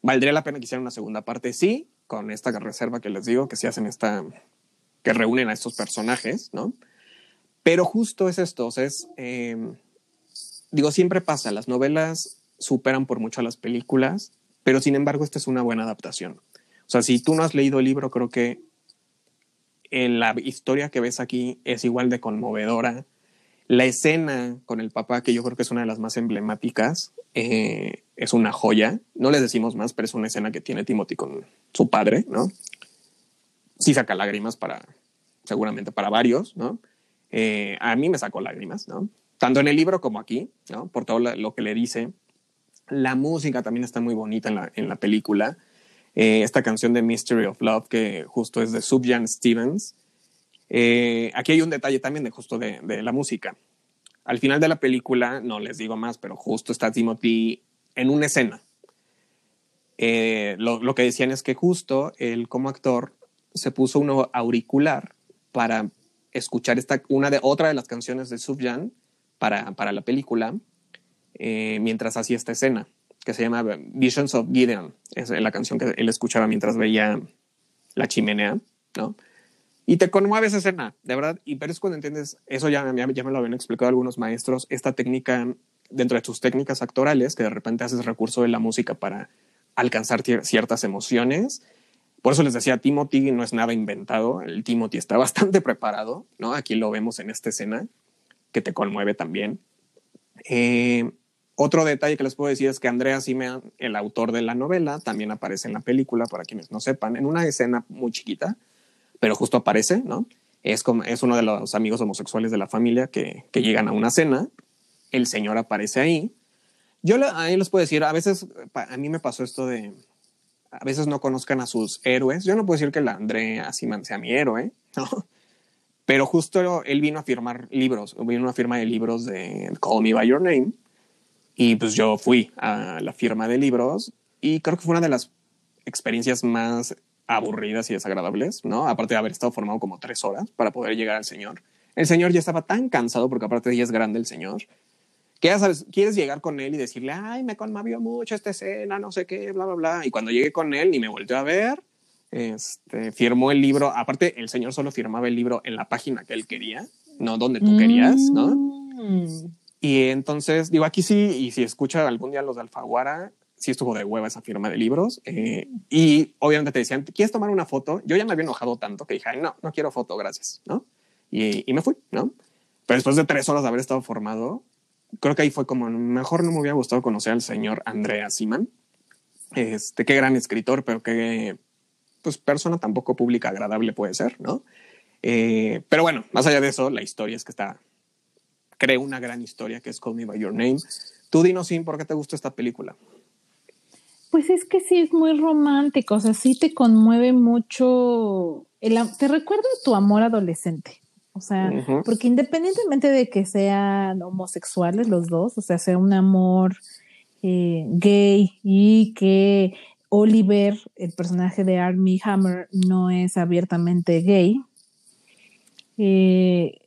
¿Valdría la pena que hicieran una segunda parte? Sí, con esta reserva que les digo, que se hacen esta, que reúnen a estos personajes, ¿no? Pero justo es esto, o eh, digo, siempre pasa, las novelas superan por mucho a las películas, pero sin embargo esta es una buena adaptación. O sea, si tú no has leído el libro, creo que en la historia que ves aquí es igual de conmovedora. La escena con el papá, que yo creo que es una de las más emblemáticas, eh, es una joya. No les decimos más, pero es una escena que tiene Timothy con su padre, ¿no? Sí saca lágrimas para, seguramente para varios, ¿no? Eh, a mí me sacó lágrimas, ¿no? tanto en el libro como aquí, ¿no? por todo lo que le dice. La música también está muy bonita en la, en la película. Eh, esta canción de Mystery of Love, que justo es de Subjan Stevens. Eh, aquí hay un detalle también de justo de, de, la música. Al final de la película, no les digo más, pero justo está Timothy en una escena. Eh, lo, lo, que decían es que justo él como actor se puso un auricular para escuchar esta, una de, otra de las canciones de Subjan para, para la película eh, mientras hacía esta escena, que se llama Visions of Gideon. Es la canción que él escuchaba mientras veía la chimenea, ¿no? Y te conmueve esa escena, de verdad. Y pero es cuando entiendes, eso ya, ya, ya me lo habían explicado algunos maestros, esta técnica, dentro de tus técnicas actorales, que de repente haces recurso de la música para alcanzar ciertas emociones. Por eso les decía, Timothy no es nada inventado, el Timothy está bastante preparado, ¿no? Aquí lo vemos en esta escena que te conmueve también. Eh, otro detalle que les puedo decir es que Andrea Simeon, el autor de la novela, también aparece en la película, para quienes no sepan, en una escena muy chiquita, pero justo aparece, ¿no? Es, como, es uno de los amigos homosexuales de la familia que, que llegan a una cena, el señor aparece ahí. Yo ahí les puedo decir, a veces a mí me pasó esto de, a veces no conozcan a sus héroes. Yo no puedo decir que la Andrea Simeon sea mi héroe, ¿no? Pero justo él vino a firmar libros, vino a una firma de libros de Call Me By Your Name. Y pues yo fui a la firma de libros y creo que fue una de las experiencias más aburridas y desagradables, ¿no? Aparte de haber estado formado como tres horas para poder llegar al señor. El señor ya estaba tan cansado porque aparte ya es grande el señor, que ya sabes, quieres llegar con él y decirle, ay, me conmovió mucho esta escena, no sé qué, bla, bla, bla. Y cuando llegué con él y me volteó a ver, este, firmó el libro, aparte el señor solo firmaba el libro en la página que él quería, no donde tú querías, ¿no? Mm. Y entonces, digo, aquí sí, y si escucha algún día los de Alfaguara, sí estuvo de hueva esa firma de libros. Eh, y obviamente te decían, ¿quieres tomar una foto? Yo ya me había enojado tanto que dije, no, no quiero foto, gracias, ¿no? Y, y, me fui, ¿no? Pero después de tres horas de haber estado formado, creo que ahí fue como, mejor no me hubiera gustado conocer al señor Andrea Siman. Este, qué gran escritor, pero qué pues persona tampoco pública agradable puede ser, ¿no? Eh, pero bueno, más allá de eso, la historia es que está, creo una gran historia que es Call Me By Your Name. Tú dinos, Sin, ¿por qué te gusta esta película?
Pues es que sí es muy romántico, o sea, sí te conmueve mucho, el, te recuerda tu amor adolescente. O sea, porque independientemente de que sean homosexuales los dos, o sea, sea un amor eh, gay y que Oliver, el personaje de Armie Hammer, no es abiertamente gay. Eh,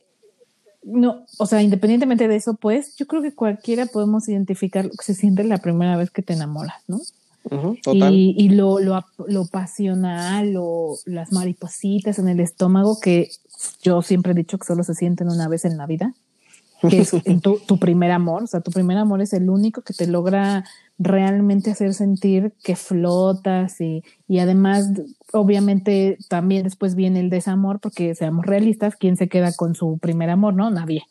no, o sea, independientemente de eso, pues yo creo que cualquiera podemos identificar lo que se siente la primera vez que te enamoras, ¿no? Y, lo, lo, lo, pasional, o las maripositas en el estómago, que yo siempre he dicho que solo se sienten una vez en la vida, que es tu, tu primer amor, o sea, tu primer amor es el único que te logra realmente hacer sentir que flotas y, y además, obviamente, también después viene el desamor, porque seamos realistas, ¿quién se queda con su primer amor? No, nadie.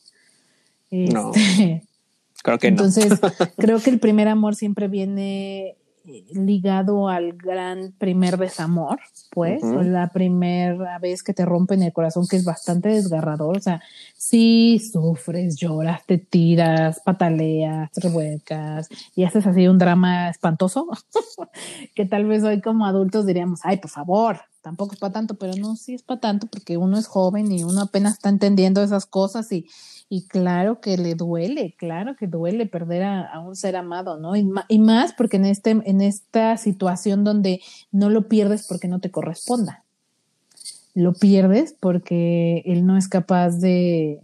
no. Este, creo que
Entonces, creo que el primer amor siempre viene ligado al gran primer desamor, pues, la primera vez que te rompen el corazón, que es bastante desgarrador, o sea, si sufres, lloras, te tiras, pataleas, revuelcas y haces así un drama espantoso, que tal vez hoy como adultos diríamos, ay, por favor, tampoco es para tanto, pero no, sí es para tanto porque uno es joven y uno apenas está entendiendo esas cosas y y claro que le duele, claro que duele perder a, un ser amado, ¿no? Y, y, más porque en, este, en esta situación donde no lo pierdes porque no te corresponda. Lo pierdes porque él no es capaz de,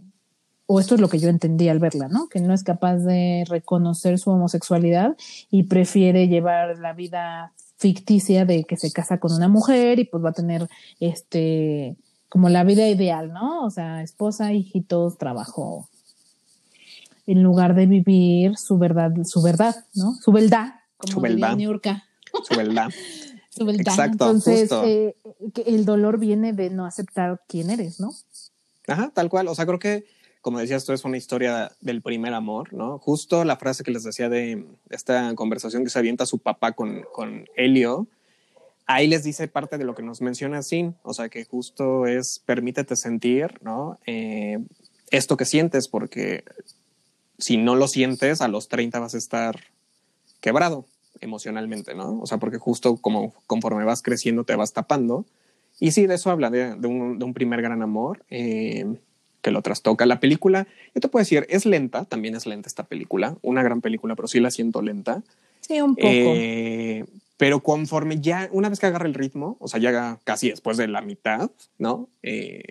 o esto es lo que yo entendí al verla, ¿no? Que no es capaz de reconocer su homosexualidad y prefiere llevar la vida ficticia de que se casa con una mujer y pues va a tener este como la vida ideal, ¿no? O sea, esposa, hijitos, trabajo, en lugar de vivir su verdad, su verdad, ¿no? Su verdad, como
su verdad.
Su
verdad.
su verdad. Exacto, Entonces, eh, el dolor viene de no aceptar quién eres, ¿no?
Ajá, tal cual. O sea, creo que, como decías tú, es una historia del primer amor, ¿no? Justo la frase que les decía de esta conversación que se avienta su papá con, con Helio, ahí les dice parte de lo que nos menciona Sin, o sea que justo es permítete sentir, ¿no? Eh, esto que sientes, porque si no lo sientes, a los 30 vas a estar quebrado emocionalmente, ¿no? O sea, porque justo como conforme vas creciendo te vas tapando. Y sí, de eso habla, de, un, primer gran amor eh, que lo trastoca. La película, yo te puedo decir, es lenta, también es lenta esta película, una gran película, pero sí la siento lenta.
Sí, un poco.
Eh, pero conforme ya, una vez que agarra el ritmo, o sea, ya casi después de la mitad, ¿no?
Eh,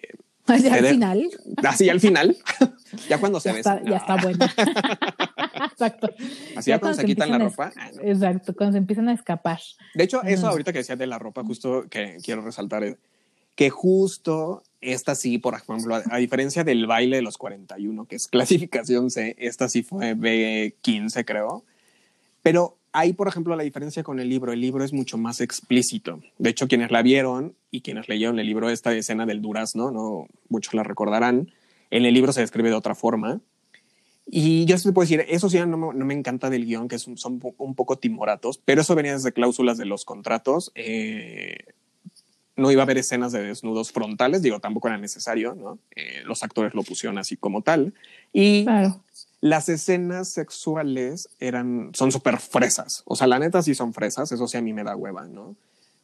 al final.
Así al final, ya cuando se
ve. Ya está bueno. Exacto.
Así ya, cuando, se, quitan la ropa.
Ah, exacto, cuando se empiezan a escapar.
De hecho, eso ahorita que decía de la ropa, justo que quiero resaltar es que justo esta sí, por ejemplo, a, a, diferencia del baile de los 41, que es clasificación C, esta sí fue B15, creo. Pero Ahí, por ejemplo, la diferencia con el libro. El libro es mucho más explícito. De hecho, quienes la vieron y quienes leyeron el libro, esta escena del durazno, no muchos la recordarán. En el libro se describe de otra forma. Y yo te puedo decir, eso sí no me, encanta del guion, que son, un poco timoratos, pero eso venía desde cláusulas de los contratos. Eh, no iba a haber escenas de desnudos frontales, digo, tampoco era necesario. Eh, los actores lo pusieron así como tal. Y claro las escenas sexuales eran, son súper fresas. O sea, la neta sí son fresas, eso sí a mí me da hueva, ¿no?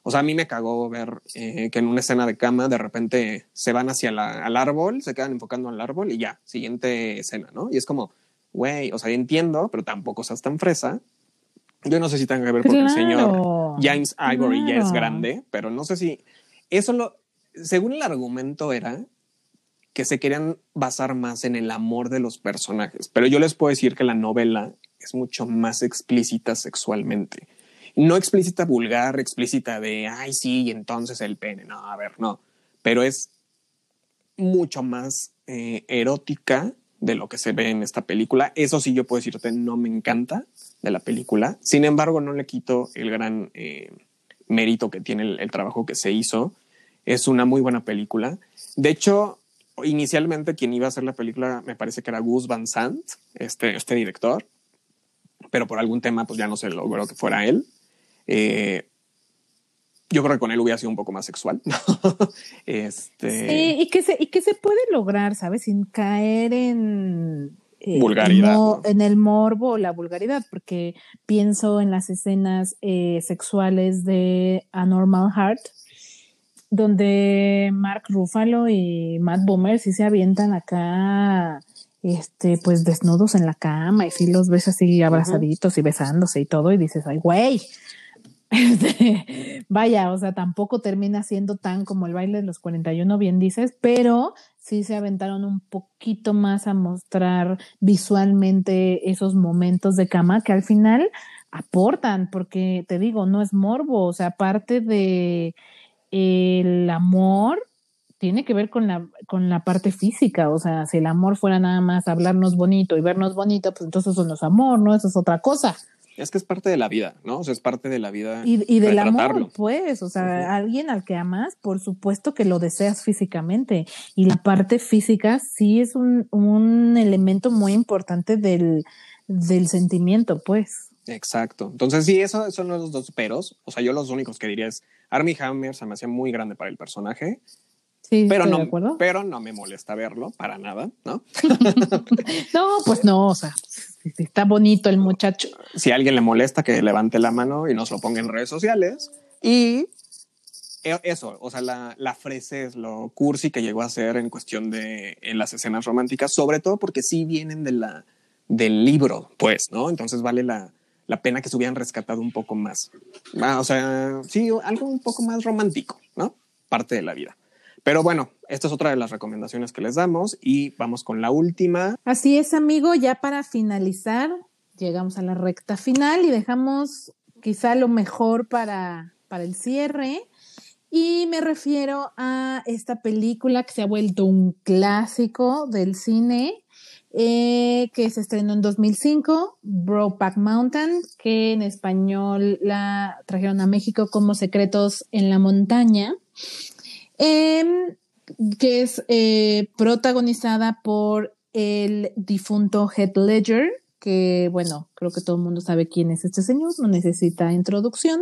O sea, a mí me cagó ver eh, que en una escena de cama de repente se van hacia la, al árbol, se quedan enfocando al árbol y ya, siguiente escena, ¿no? Y es como, güey, o sea, entiendo, pero tampoco seas tan fresa. Yo no sé si tenga que ver porque el señor James Ivory ya es grande, pero no sé si eso lo, según el argumento era que se querían basar más en el amor de los personajes. Pero yo les puedo decir que la novela es mucho más explícita sexualmente. No explícita vulgar, explícita de, ay, sí, entonces el pene. No, a ver, no. Pero es mucho más eh, erótica de lo que se ve en esta película. Eso sí, yo puedo decirte, no me encanta de la película. Sin embargo, no le quito el gran eh, mérito que tiene el, el trabajo que se hizo. Es una muy buena película. De hecho, inicialmente quien iba a hacer la película me parece que era Gus Van Sant, este, este director, pero por algún tema pues ya no se logró que fuera él. Eh, yo creo que con él hubiera sido un poco más sexual. este...
y, que se, y que se puede lograr, ¿sabes? Sin caer en, eh, vulgaridad. En el morbo o la vulgaridad, porque pienso en las escenas eh, sexuales de A Normal Heart, donde Mark Ruffalo y Matt Boomer sí se avientan acá, este, pues desnudos en la cama y sí los ves así abrazaditos y besándose y todo, y dices, ay, güey. Este, vaya, o sea, tampoco termina siendo tan como el baile de los 41, bien dices, pero sí se aventaron un poquito más a mostrar visualmente esos momentos de cama que al final aportan, porque te digo, no es morbo, o sea, parte de el amor tiene que ver con la, con la parte física, o sea, si el amor fuera nada más hablarnos bonito y vernos bonito, pues entonces eso no es amor, ¿no? Eso es otra cosa.
Es que es parte de la vida, ¿no? O sea, es parte de la vida.
Y, y del amor, pues, o sea, alguien al que amas, por supuesto que lo deseas físicamente. Y la parte física sí es un, un elemento muy importante del, del sentimiento, pues.
Exacto. Entonces, sí, esos son los dos peros. O sea, yo los únicos que diría es Army Hammer se me hacía muy grande para el personaje. Sí, pero no, pero no me molesta verlo para nada, ¿no?
no, pues no, o sea, está bonito el muchacho.
Si a alguien le molesta, que levante la mano y nos lo ponga en redes sociales. Y e, eso, o sea, la, la es lo cursi que llegó a ser en cuestión de en las escenas románticas, sobre todo porque sí vienen de la, del libro, pues, ¿no? Entonces vale la, la pena que se hubieran rescatado un poco más. Ah, o sea, sí, algo un poco más romántico, ¿no? Parte de la vida. Pero bueno, esta es otra de las recomendaciones que les damos y vamos con la última.
Así es, amigo, ya para finalizar, llegamos a la recta final y dejamos quizá lo mejor para, para el cierre. Y me refiero a esta película que se ha vuelto un clásico del cine, eh, que se estrenó en 2005, Brokeback Mountain, que en español la trajeron a México como Secretos en la Montaña, em, que es eh, protagonizada por el difunto Heath Ledger, que bueno, creo que todo el mundo sabe quién es este señor, no necesita introducción,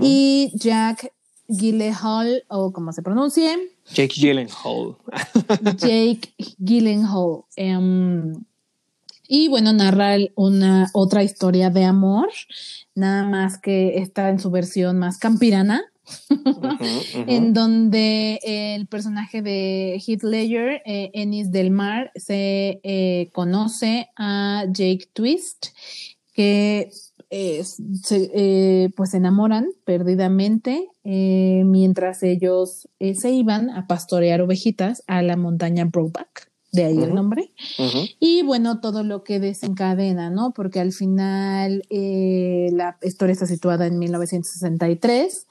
y Jack Gyllenhaal, o como se pronuncie.
Jake Gyllenhaal.
Jake Gyllenhaal. Em, y bueno, narra una otra historia de amor, nada más que está en su versión más campirana, en donde el personaje de Heath Ledger, eh, Ennis del Mar, se eh, conoce a Jake Twist, que se, eh, pues se enamoran perdidamente eh, mientras ellos eh, se iban a pastorear ovejitas a la montaña Brokeback, de ahí el nombre. Y bueno, todo lo que desencadena, ¿no? Porque al final la historia está situada en 1963,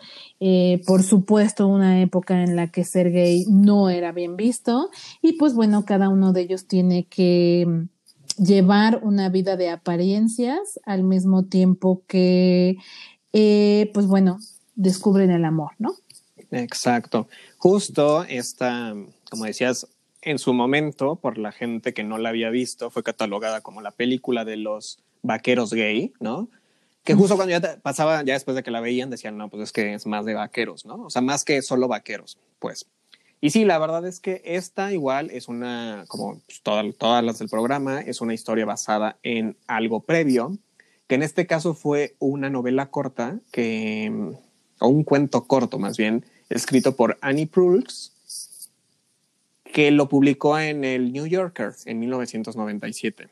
por supuesto una época en la que ser gay no era bien visto y pues bueno, cada uno de ellos tiene que llevar una vida de apariencias al mismo tiempo que, eh, pues bueno, descubren el amor, ¿no?
Exacto. Justo esta, como decías, en su momento, por la gente que no la había visto, fue catalogada como la película de los vaqueros gay, ¿no? Que justo cuando ya pasaba, ya después de que la veían, decían, no, pues es que es más de vaqueros, ¿no? O sea, más que solo vaqueros, pues. Y sí, la verdad es que esta igual es una, como pues, todas, todas las del programa, es una historia basada en algo previo, que en este caso fue una novela corta, que, o un cuento corto más bien, escrito por Annie Proulx, que lo publicó en el New Yorker en 1997.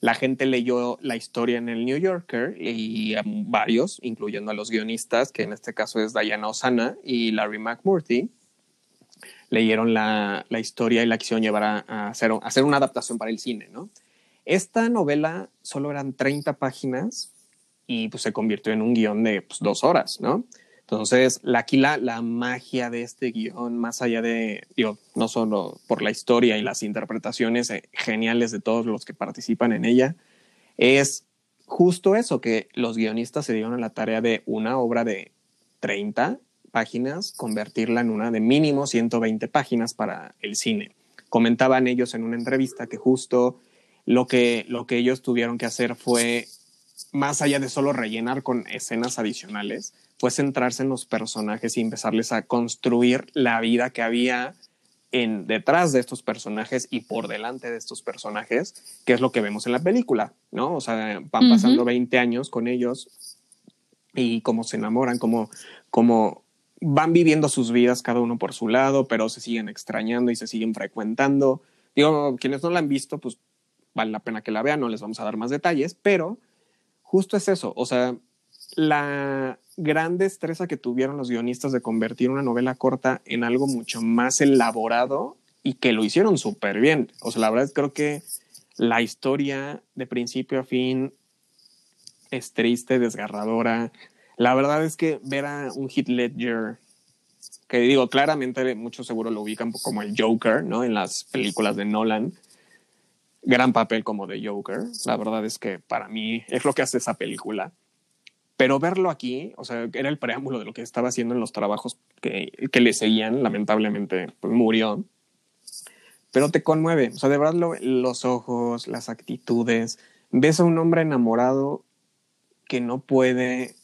La gente leyó la historia en el New Yorker y varios, incluyendo a los guionistas, que en este caso es Diana Osana y Larry McMurtry, leyeron la, historia y la quisieron llevar a, hacer, hacer, una adaptación para el cine, ¿no? Esta novela solo eran 30 páginas y pues se convirtió en un guion de pues, dos horas, ¿no? Entonces, aquí la, la magia de este guion, más allá de, digo, no solo por la historia y las interpretaciones eh, geniales de todos los que participan en ella, es justo eso, que los guionistas se dieron a la tarea de una obra de 30 páginas, convertirla en una de mínimo 120 páginas para el cine. Comentaban ellos en una entrevista que justo lo que, lo que ellos tuvieron que hacer fue, más allá de solo rellenar con escenas adicionales, fue centrarse en los personajes y empezarles a construir la vida que había en detrás de estos personajes y por delante de estos personajes, que es lo que vemos en la película, ¿no? O sea, van pasando 20 años con ellos y cómo se enamoran, cómo, cómo van viviendo sus vidas cada uno por su lado, pero se siguen extrañando y se siguen frecuentando. Digo, quienes no la han visto, pues vale la pena que la vean, no les vamos a dar más detalles, pero justo es eso, o sea, la gran destreza que tuvieron los guionistas de convertir una novela corta en algo mucho más elaborado y que lo hicieron súper bien. O sea, la verdad creo que la historia de principio a fin es triste, desgarradora. La verdad es que ver a un Heath Ledger, que digo, claramente muchos seguro lo ubican como el Joker, ¿no? En las películas de Nolan. Gran papel como de Joker. La verdad es que para mí es lo que hace esa película. Pero verlo aquí, o sea, era el preámbulo de lo que estaba haciendo en los trabajos que, que le seguían, lamentablemente pues, murió. Pero te conmueve, o sea, de verdad los ojos, las actitudes. Ves a un hombre enamorado que no puede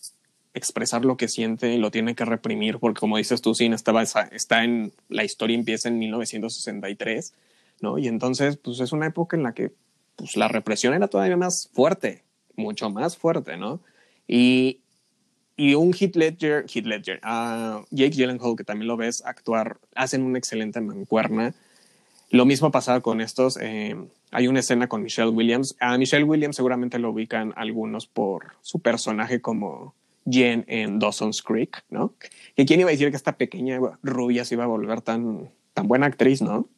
expresar lo que siente y lo tiene que reprimir, porque como dices tú, sí, estaba, está en, la historia empieza en 1963, ¿no? Y entonces, pues es una época en la que pues, la represión era todavía más fuerte, mucho más fuerte, ¿no? Y, y un Heath Ledger, uh, Jake Gyllenhaal, que también lo ves actuar, hacen una excelente mancuerna. Lo mismo pasaba con estos. Eh, hay una escena con Michelle Williams. A Michelle Williams seguramente lo ubican algunos por su personaje como Jen en Dawson's Creek, ¿no? Que quién iba a decir que esta pequeña rubia se iba a volver tan, tan buena actriz, ¿no?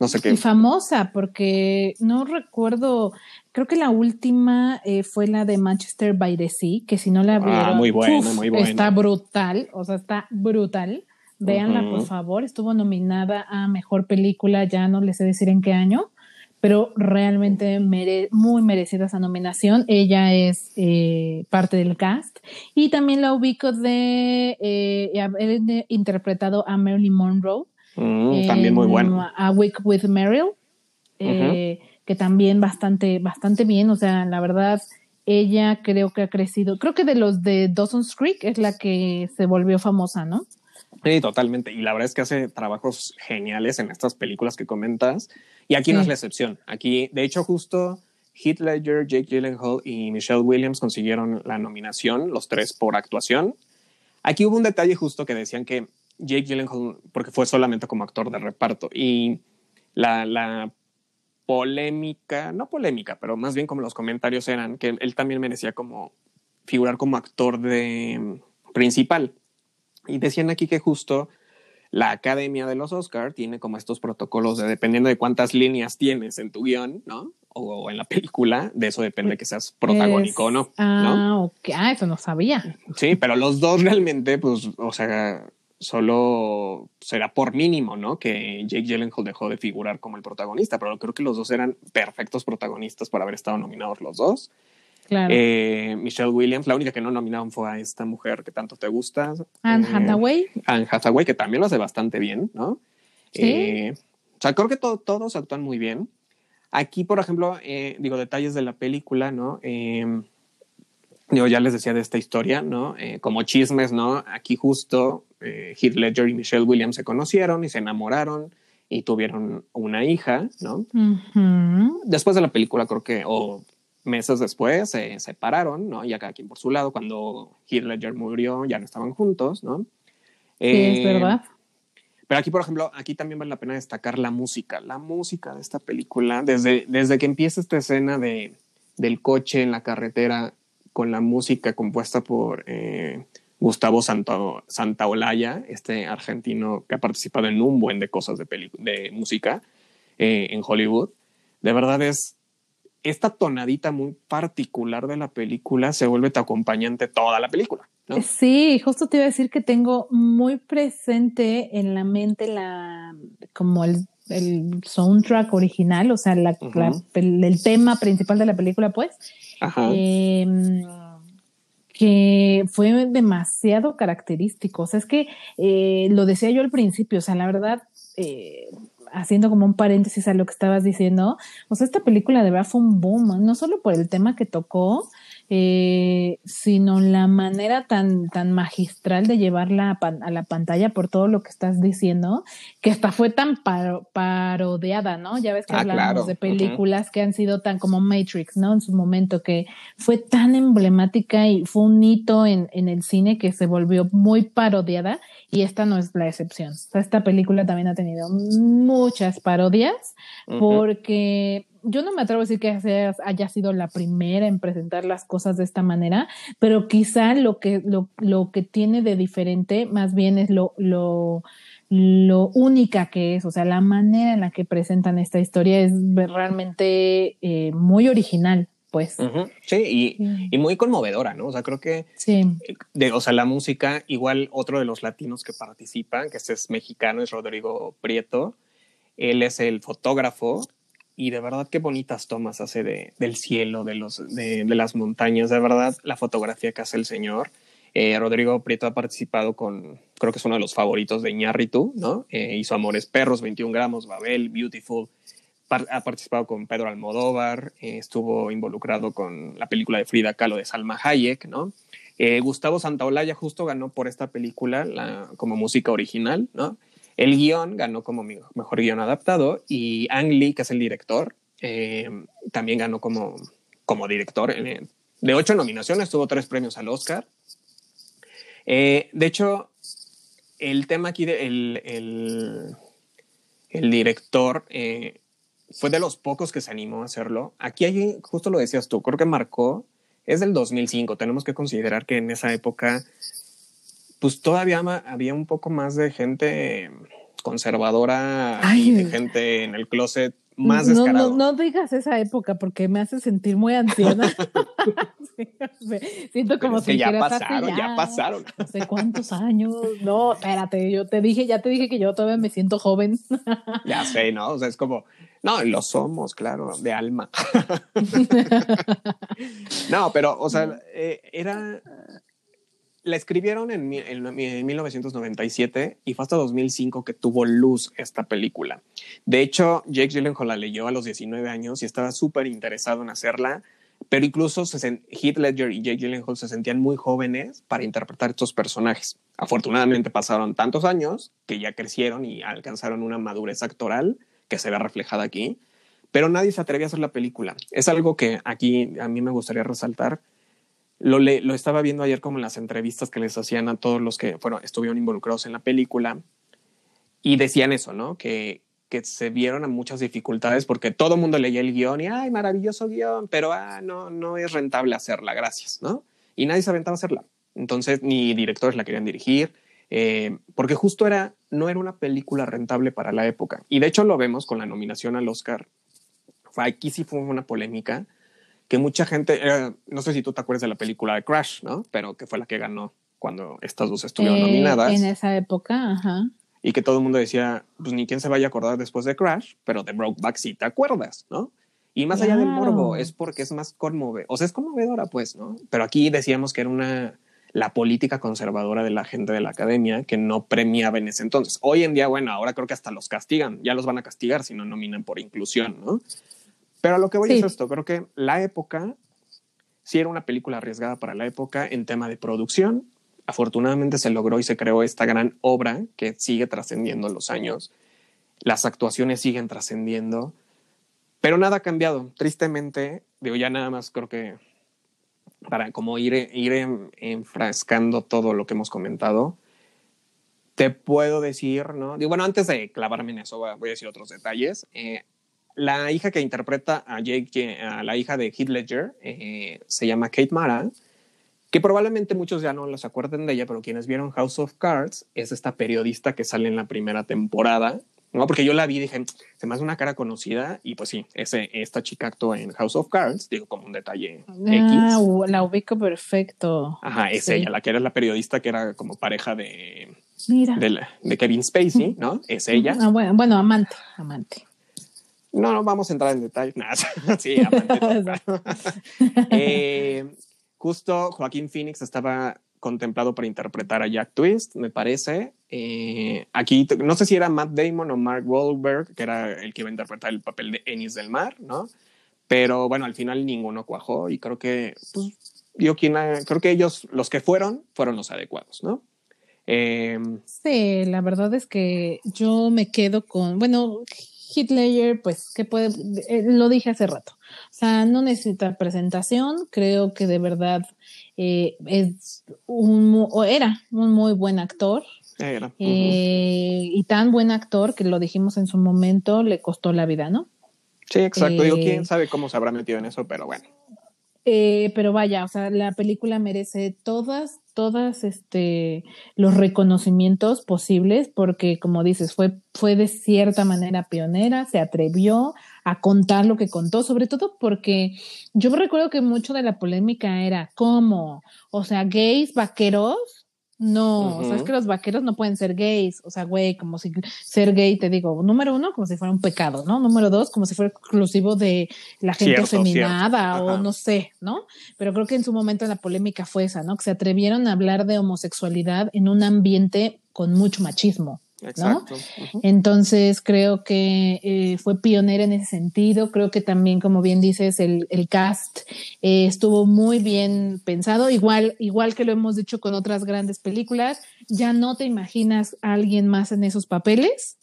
No sé qué.
Y famosa, porque no recuerdo, creo que la última eh, fue la de Manchester by the Sea, que si no la vieron, ah,
muy buena, muy buena.
Está brutal, o sea, está brutal. Véanla, por favor. Estuvo nominada a Mejor Película, ya no les sé decir en qué año, pero realmente muy merecida esa nominación. Ella es eh, parte del cast. Y también la ubico de eh, haber interpretado a Marilyn Monroe
Mm, también muy bueno.
A Week with Meryl, eh, que también bastante, bastante bien. O sea, la verdad, ella creo que ha crecido. Creo que de los de Dawson's Creek es la que se volvió famosa, ¿no?
Sí, totalmente. Y la verdad es que hace trabajos geniales en estas películas que comentas. Y aquí no es la excepción. Aquí, de hecho, justo Heath Ledger, Jake Gyllenhaal y Michelle Williams consiguieron la nominación, los tres por actuación. Aquí hubo un detalle justo que decían que Jake Gyllenhaal, porque fue solamente como actor de reparto. Y la, la polémica, no polémica, pero más bien como los comentarios eran que él también merecía como figurar como actor de principal. Y decían aquí que justo la Academia de los Oscar tiene como estos protocolos de dependiendo de cuántas líneas tienes en tu guion, ¿no? O, en la película, de eso depende que seas protagónico o no.
Ah, ok. Ah, eso no sabía.
Sí, pero los dos realmente, pues, o sea, solo será por mínimo, ¿no? Que Jake Gyllenhaal dejó de figurar como el protagonista, pero creo que los dos eran perfectos protagonistas para haber estado nominados los dos. Claro. Eh, Michelle Williams, la única que no nominaron fue a esta mujer que tanto te gusta.
Anne eh, Hathaway.
Anne Hathaway, que también lo hace bastante bien, ¿no? Sí. Eh, o sea, creo que todos actúan muy bien. Aquí, por ejemplo, digo, detalles de la película, ¿no? Yo ya les decía de esta historia, ¿no? Como chismes, ¿no? Aquí justo Heath Ledger y Michelle Williams se conocieron y se enamoraron y tuvieron una hija, ¿no? Después de la película, creo que, o meses después, se separaron, ¿no? Ya cada quien por su lado. Cuando Heath Ledger murió, ya no estaban juntos, ¿no?
Sí, es eh, verdad.
Pero aquí, por ejemplo, aquí también vale la pena destacar la música. La música de esta película, desde, desde que empieza esta escena de, del coche en la carretera con la música compuesta por eh, Gustavo Santaolalla, este argentino que ha participado en un buen de cosas de, de música eh, en Hollywood. De verdad es esta tonadita muy particular de la película se vuelve tu acompañante toda la película.
Sí, justo te iba a decir que tengo muy presente en la mente la como el, soundtrack original, o sea, la, el tema principal de la película, pues, Em, que fue demasiado característico. O sea, es que eh, lo decía yo al principio, o sea, la verdad, eh, haciendo como un paréntesis a lo que estabas diciendo, o sea, esta película de verdad fue un boom, no solo por el tema que tocó, eh, sino la manera tan, tan magistral de llevarla a, la pantalla por todo lo que estás diciendo, que hasta fue tan parodiada, ¿no? Ya ves que ah, hablamos de películas que han sido tan como Matrix, ¿no? En su momento, que fue tan emblemática y fue un hito en, en el cine que se volvió muy parodiada y esta no es la excepción. esta película también ha tenido muchas parodias porque yo no me atrevo a decir que haya sido la primera en presentar las cosas de esta manera, pero quizá lo que, lo, lo que tiene de diferente más bien es lo, lo, lo única que es, o sea, la manera en la que presentan esta historia es realmente eh, muy original. Pues.
Sí, y, y, muy conmovedora, ¿no? O sea, creo que, sí. de, o sea, la música, igual otro de los latinos que participan, que este es mexicano, es Rodrigo Prieto, él es el fotógrafo y de verdad qué bonitas tomas hace de, del cielo, de, los, de, las montañas, de verdad la fotografía que hace el señor. Eh, Rodrigo Prieto ha participado con, creo que es uno de los favoritos de Iñárritu, ¿no? Eh, hizo Amores Perros, 21 gramos, Babel, Beautiful. Ha participado con Pedro Almodóvar, eh, estuvo involucrado con la película de Frida Kahlo de Salma Hayek, ¿no? Gustavo Santaolalla justo ganó por esta película la, como música original, ¿no? El guion ganó como mejor guion adaptado y Ang Lee, que es el director, eh, también ganó como, como director. de ocho nominaciones, tuvo tres premios al Oscar. Eh, de hecho, el tema aquí, de, el, el, director eh, fue de los pocos que se animó a hacerlo. Aquí hay, justo lo decías tú, creo que marcó, es del 2005. Tenemos que considerar que en esa época pues todavía había un poco más de gente conservadora, de gente en el closet más descarado.
No, no, digas esa época porque me hace sentir muy anciana. siento como si
ya pasaron, ya, pasaron.
No sé cuántos años. No, espérate, yo te dije, ya te dije que yo todavía me siento joven.
ya sé, ¿no? O sea, es como, no, lo somos, claro, de alma. no, pero, o sea, eh, era la escribieron en, 1997 y fue hasta 2005 que tuvo luz esta película. De hecho, Jake Gyllenhaal la leyó a los 19 años y estaba súper interesado en hacerla, pero incluso Heath Ledger y Jake Gyllenhaal se sentían muy jóvenes para interpretar estos personajes. Afortunadamente pasaron tantos años que ya crecieron y alcanzaron una madurez actoral que se ve reflejada aquí, pero nadie se atrevía a hacer la película. Es algo que aquí a mí me gustaría resaltar lo, lo estaba viendo ayer como en las entrevistas que les hacían a todos los que fueron, estuvieron involucrados en la película y decían eso, ¿no? Que, que se vieron a muchas dificultades porque todo el mundo leía el guion y, ay, maravilloso guion, pero ah, no, no es rentable hacerla, gracias, ¿no? Y nadie se aventaba a hacerla. Entonces, ni directores la querían dirigir, eh, porque justo era, no era una película rentable para la época. Y de hecho lo vemos con la nominación al Oscar. Aquí sí fue una polémica que mucha gente, eh, no sé si tú te acuerdas de la película de Crash, ¿no? Pero que fue la que ganó cuando estas dos estuvieron eh, nominadas.
En esa época, ajá.
Y que todo el mundo decía, pues ni quién se vaya a acordar después de Crash, pero de Brokeback sí te acuerdas, ¿no? Y más allá del morbo, es porque es más conmovedora, o sea, es conmovedora, pues, ¿no? Pero aquí decíamos que era una, la política conservadora de la gente de la academia que no premiaba en ese entonces. Hoy en día, bueno, ahora creo que hasta los castigan, ya los van a castigar si no nominan por inclusión, ¿no? Pero a lo que voy es esto, creo que la época sí era una película arriesgada para la época en tema de producción. Afortunadamente se logró y se creó esta gran obra que sigue trascendiendo los años. Las actuaciones siguen trascendiendo, pero nada ha cambiado. Tristemente, digo ya nada más creo que para como ir, ir enfrascando todo lo que hemos comentado, te puedo decir, ¿no? Digo, bueno, antes de clavarme en eso, voy a decir otros detalles. Eh, la hija que interpreta a Jake, a la hija de Heath Ledger, eh, se llama Kate Mara, que probablemente muchos ya no los acuerden de ella, pero quienes vieron House of Cards es esta periodista que sale en la primera temporada, ¿no? Porque yo la vi y dije, se me hace una cara conocida y pues sí, ese, esta chica actúa en House of Cards, digo como un detalle
ah, La ubico perfecto.
Ajá, es ella, la que era la periodista que era como pareja de, de, de Kevin Spacey, ¿no? Es ella.
Ah, bueno, bueno, amante, amante.
No, no vamos a entrar en detalles. sí, eh, justo Joaquín Phoenix estaba contemplado para interpretar a Jack Twist, me parece. Eh, aquí, no sé si era Matt Damon o Mark Wahlberg, que era el que iba a interpretar el papel de Ennis del Mar, ¿no? Pero bueno, al final ninguno cuajó y creo que, pues, yo quien, creo que ellos, los que fueron, fueron los adecuados, ¿no?
Em, sí, la verdad es que yo me quedo con, bueno, Hitler, pues, que puede, eh, lo dije hace rato, o sea, no necesita presentación, creo que de verdad eh, es un, o era un muy buen actor. Era. Eh, y tan buen actor que lo dijimos en su momento, le costó la vida, ¿no?
Sí, exacto. Digo, quién sabe cómo se habrá metido en eso, pero bueno.
Eh, pero vaya, o sea, la película merece todas, todas, este, los reconocimientos posibles, porque como dices, fue, fue de cierta manera pionera, se atrevió a contar lo que contó, sobre todo porque yo recuerdo que mucho de la polémica era cómo, o sea, gays, vaqueros, no, o sea, es que los vaqueros no pueden ser gays, o sea, güey, como si ser gay, te digo, número uno, como si fuera un pecado, ¿no? Número dos, como si fuera exclusivo de la gente feminada o no sé, ¿no? Pero creo que en su momento la polémica fue esa, ¿no? Que se atrevieron a hablar de homosexualidad en un ambiente con mucho machismo. Exacto. Entonces creo que eh, fue pionera en ese sentido. Creo que también, como bien dices, el, cast eh, estuvo muy bien pensado. Igual, igual que lo hemos dicho con otras grandes películas, ya no te imaginas a alguien más en esos papeles.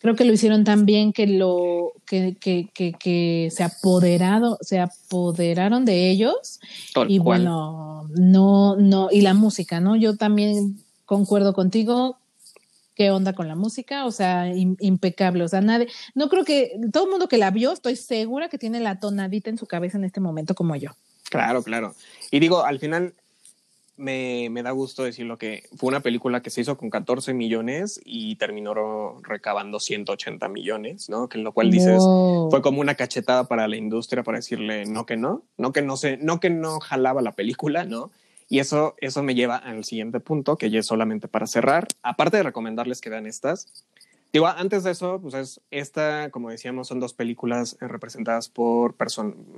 Creo que lo hicieron tan bien que lo que, que, que, se apoderado, se apoderaron de ellos. y bueno, no, no, y la música, ¿no? Yo también concuerdo contigo qué onda con la música, o sea, impecable, o sea, nadie, no creo que todo el mundo que la vio, estoy segura que tiene la tonadita en su cabeza en este momento como yo.
Claro, claro. Y digo, al final me, me da gusto decirlo que fue una película que se hizo con 14 millones y terminó recabando 180 millones, ¿no? Que lo cual dices, fue como una cachetada para la industria para decirle no que no, no que no se, no que no jalaba la película, ¿no? Y eso, eso me lleva al siguiente punto, que ya es solamente para cerrar. Aparte de recomendarles que vean estas, digo, antes de eso, pues es esta, como decíamos, son dos películas eh, representadas por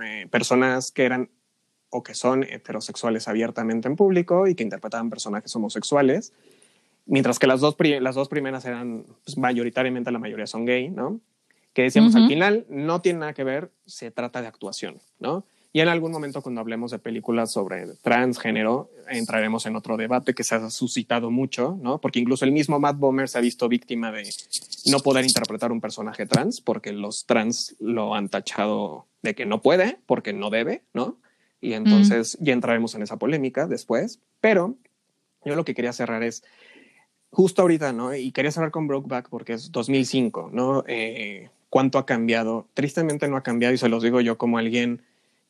eh, personas que eran o que son heterosexuales abiertamente en público y que interpretaban personajes homosexuales, mientras que las dos, las dos primeras eran pues, mayoritariamente, la mayoría son gay, ¿no? Que decíamos al final, no tiene nada que ver, se trata de actuación, ¿no? Y en algún momento cuando hablemos de películas sobre transgénero, entraremos en otro debate que se ha suscitado mucho, ¿no? Porque incluso el mismo Matt Bomer se ha visto víctima de no poder interpretar un personaje trans, porque los trans lo han tachado de que no puede, porque no debe, ¿no? Y entonces ya entraremos en esa polémica después. Pero yo lo que quería cerrar es justo ahorita, ¿no? Y quería cerrar con Brokeback porque es 2005, ¿no? Eh, ¿Cuánto ha cambiado? Tristemente no ha cambiado y se los digo yo como alguien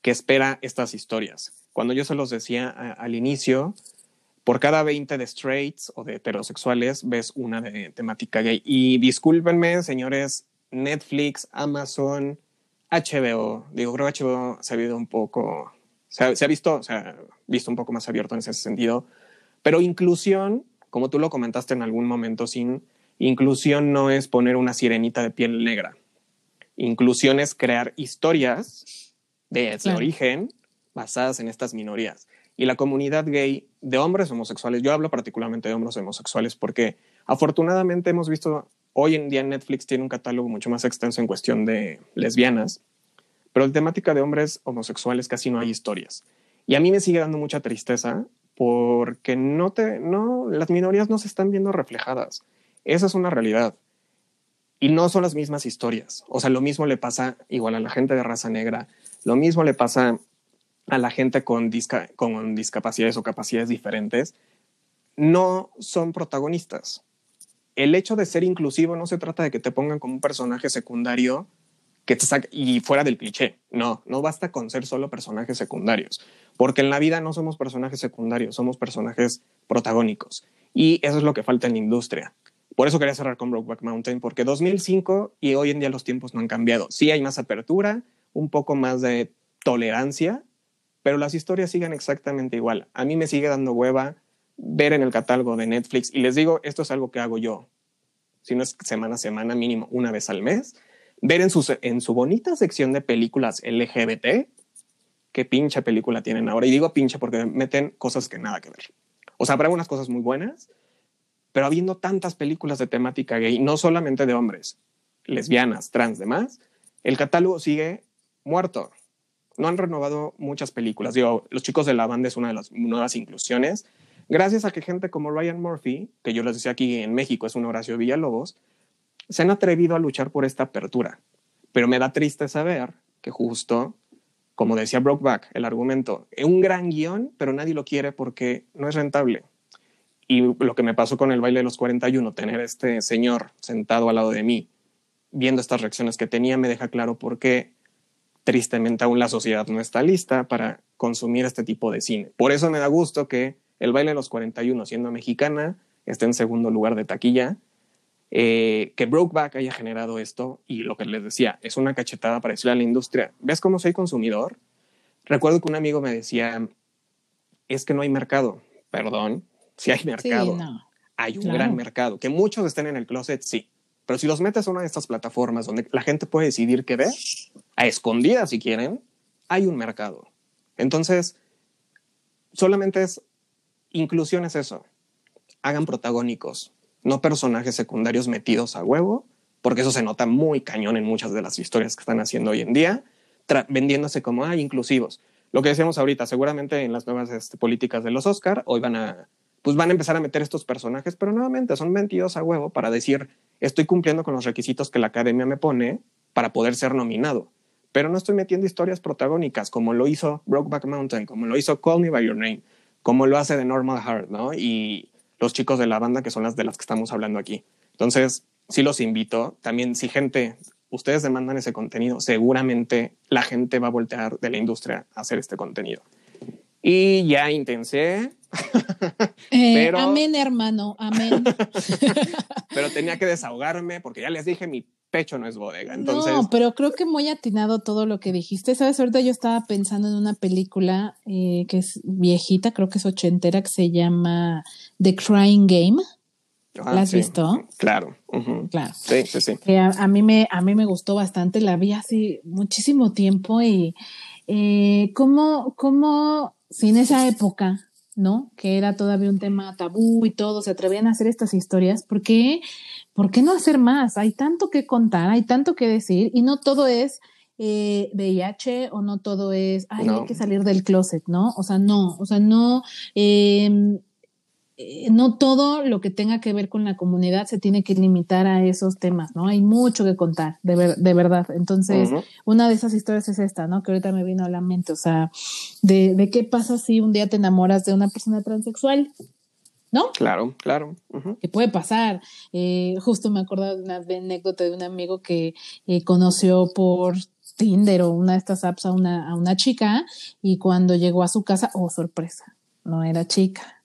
que espera estas historias. Cuando yo se los decía al inicio, por cada 20 de straights o de heterosexuales ves una de temática gay. Y discúlpenme, señores, Netflix, Amazon, HBO, digo, creo que HBO se ha visto un poco, se ha, visto, se ha visto un poco más abierto en ese sentido, pero inclusión, como tú lo comentaste en algún momento, sin inclusión no es poner una sirenita de piel negra. Inclusión es crear historias de ese origen basadas en estas minorías. Y la comunidad gay de hombres homosexuales, yo hablo particularmente de hombres homosexuales porque afortunadamente hemos visto, hoy en día Netflix tiene un catálogo mucho más extenso en cuestión de lesbianas, pero en temática de hombres homosexuales casi no hay historias. Y a mí me sigue dando mucha tristeza porque no te, no, las minorías no se están viendo reflejadas. Esa es una realidad. Y no son las mismas historias. O sea, lo mismo le pasa igual a la gente de raza negra, lo mismo le pasa a la gente con, discapacidades o capacidades diferentes. No son protagonistas. El hecho de ser inclusivo no se trata de que te pongan como un personaje secundario que te saque y fuera del cliché. No, no basta con ser solo personajes secundarios, porque en la vida no somos personajes secundarios, somos personajes protagónicos. Y eso es lo que falta en la industria. Por eso quería cerrar con Brokeback Mountain, porque 2005 y hoy en día los tiempos no han cambiado. Sí hay más apertura, un poco más de tolerancia, pero las historias siguen exactamente igual. A mí me sigue dando hueva ver en el catálogo de Netflix, y les digo, esto es algo que hago yo, si no es semana a semana, mínimo una vez al mes, ver en su, en su bonita sección de películas LGBT qué pinche película tienen ahora. Y digo pinche porque meten cosas que nada que ver. O sea, habrá unas cosas muy buenas, pero habiendo tantas películas de temática gay, no solamente de hombres, lesbianas, trans, demás, el catálogo sigue muerto. No han renovado muchas películas. Digo, Los chicos de la banda es una de las nuevas inclusiones. Gracias a que gente como Ryan Murphy, que yo les decía aquí en México es un Horacio Villalobos, se han atrevido a luchar por esta apertura. Pero me da triste saber que justo, como decía Brokeback, el argumento, es un gran guion, pero nadie lo quiere porque no es rentable. Y lo que me pasó con el baile de los 41, tener este señor sentado al lado de mí, viendo estas reacciones que tenía, me deja claro por qué tristemente aún la sociedad no está lista para consumir este tipo de cine. Por eso me da gusto que el baile de los 41, siendo mexicana, esté en segundo lugar de taquilla eh, que Brokeback haya generado esto y lo que les decía, es una cachetada para decirle a la industria, ¿ves cómo soy consumidor? Recuerdo que un amigo me decía, es que no hay mercado. Perdón, si hay mercado. Hay un gran mercado. Que muchos estén en el closet, sí. Pero si los metes a una de estas plataformas donde la gente puede decidir qué ver, a escondidas si quieren, hay un mercado. Entonces, solamente es inclusión es eso. Hagan protagónicos, no personajes secundarios metidos a huevo, porque eso se nota muy cañón en muchas de las historias que están haciendo hoy en día, vendiéndose como, ah, inclusivos. Lo que decíamos ahorita, seguramente en las nuevas este, políticas de los Oscar, hoy van a, pues van a empezar a meter estos personajes, pero nuevamente son metidos a huevo para decir, estoy cumpliendo con los requisitos que la academia me pone para poder ser nominado. Pero no estoy metiendo historias protagónicas como lo hizo Brokeback Mountain, como lo hizo Call Me By Your Name, como lo hace The Normal Heart, ¿no? Y, los chicos de la banda, que son las de las que estamos hablando aquí. Entonces, sí los invito. También, si gente, ustedes demandan ese contenido, seguramente la gente va a voltear de la industria a hacer este contenido. Y ya intensé.
Eh, amén, hermano, amén.
pero tenía que desahogarme porque ya les dije, mi pecho no es bodega. Entonces...
No, pero creo que muy atinado todo lo que dijiste. Sabes, ahorita yo estaba pensando en una película eh, que es viejita, creo que es ochentera, que se llama The Crying Game. Ah, ¿La has visto?
Claro.
Claro.
Sí, sí, sí.
a, mí me, a mí me gustó bastante, la vi hace muchísimo tiempo y eh, cómo, cómo, si en esa época, ¿no? Que era todavía un tema tabú y todo, se atrevían a hacer estas historias, porque ¿por qué no hacer más? Hay tanto que contar, hay tanto que decir y no todo es eh, VIH o no todo es, ay, hay que salir del closet, ¿no? O sea, no, o sea, no, eh, no todo lo que tenga que ver con la comunidad se tiene que limitar a esos temas, ¿no? Hay mucho que contar, de, de verdad. Entonces, una de esas historias es esta, ¿no? Que ahorita me vino a la mente, o sea, de, de qué pasa si un día te enamoras de una persona transexual ¿no?
Claro, claro.
Que puede pasar. Eh, justo me acuerdo de una anécdota de un amigo que eh, conoció por Tinder o una de estas apps a una, a una chica y cuando llegó a su casa, oh, sorpresa, no era chica.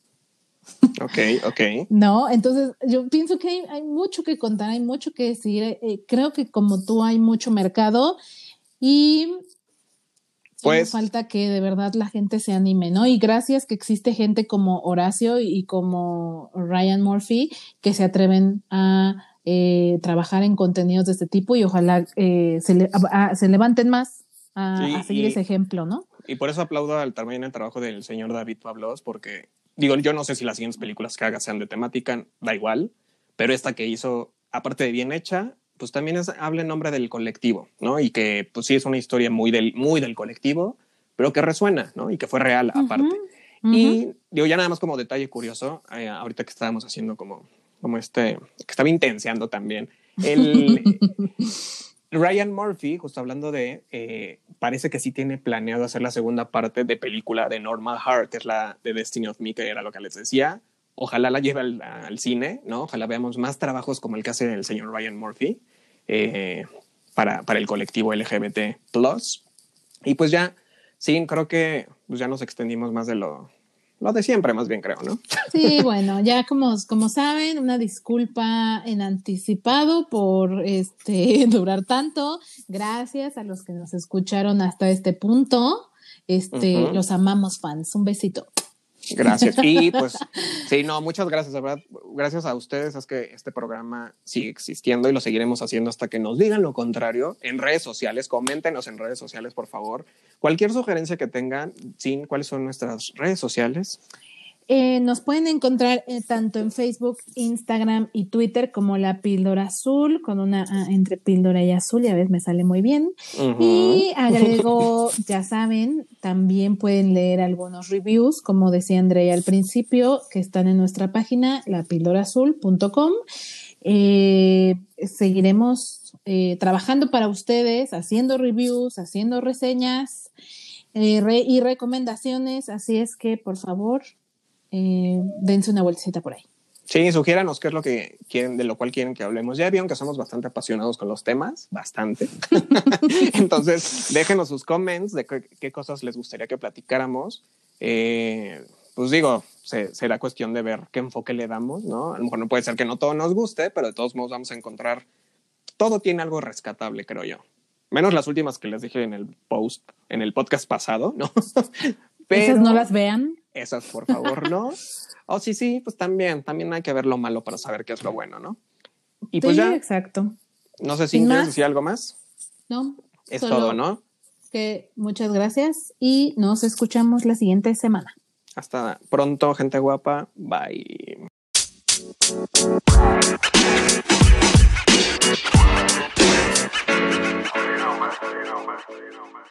Ok, ok.
No, entonces yo pienso que hay, hay mucho que contar, hay mucho que decir. Eh, creo que como tú hay mucho mercado y pues falta que de verdad la gente se anime, ¿no? Y gracias que existe gente como Horacio y como Ryan Murphy que se atreven a eh, trabajar en contenidos de este tipo y ojalá eh, se, se, levanten más a, seguir ese ejemplo, ¿no?
Y por eso aplaudo al, también el trabajo del señor David Pablos, porque digo, yo no sé si las siguientes películas que haga sean de temática, da igual, pero esta que hizo, aparte de bien hecha, pues también es, habla en nombre del colectivo, ¿no? Y que pues sí es una historia muy del, muy del colectivo, pero que resuena, ¿no? Y que fue real aparte. Y digo, ya nada más como detalle curioso, eh, ahorita que estábamos haciendo como, como este, que estaba intenseando también, el Ryan Murphy, justo hablando de, eh, parece que sí tiene planeado hacer la segunda parte de película de Normal Heart, que es la de Destiny of Me, que era lo que les decía, ojalá la lleve al, cine, ¿no? Ojalá veamos más trabajos como el que hace el señor Ryan Murphy eh, para, para, el colectivo LGBT+. Y pues ya, sí, creo que pues ya nos extendimos más de lo, lo de siempre, más bien creo, ¿no?
Sí, bueno, ya como, como saben, una disculpa en anticipado por este durar tanto. Gracias a los que nos escucharon hasta este punto. Este, los amamos fans. Un besito.
Gracias. Y pues, sí, no, muchas gracias, verdad. Gracias a ustedes es que este programa sigue existiendo y lo seguiremos haciendo hasta que nos digan lo contrario en redes sociales. Coméntenos en redes sociales, por favor. Cualquier sugerencia que tengan, sin ¿cuáles son nuestras redes sociales?
Eh, nos pueden encontrar eh, tanto en Facebook, Instagram y Twitter como la píldora azul, con una entre píldora y azul, ya ves, me sale muy bien. Y agrego, ya saben, también pueden leer algunos reviews, como decía Andrea al principio, que están en nuestra página, lapildorazul.com. Eh, seguiremos trabajando para ustedes, haciendo reviews, haciendo reseñas y recomendaciones, así es que por favor eh, dense una vueltecita por ahí.
Sí, sugiéranos qué es lo que quieren, de lo cual quieren que hablemos. Ya vieron que somos bastante apasionados con los temas, bastante. Entonces, déjenos sus comments de qué, cosas les gustaría que platicáramos. Eh, pues digo, será cuestión de ver qué enfoque le damos, ¿no? A lo mejor no puede ser que no todo nos guste, pero de todos modos vamos a encontrar, todo tiene algo rescatable, creo yo. Menos las últimas que les dije en el post, en el podcast pasado, ¿no?
Pero, Esas no las vean.
Esas, por favor, no. oh, sí, sí, pues también, también hay que ver lo malo para saber qué es lo bueno, ¿no?
Y pues ya. Exacto.
No sé si quieres decir algo más.
No.
Es todo, ¿no?
Que muchas gracias y nos escuchamos la siguiente semana.
Hasta pronto, gente guapa. Bye. you know, man. You know, man.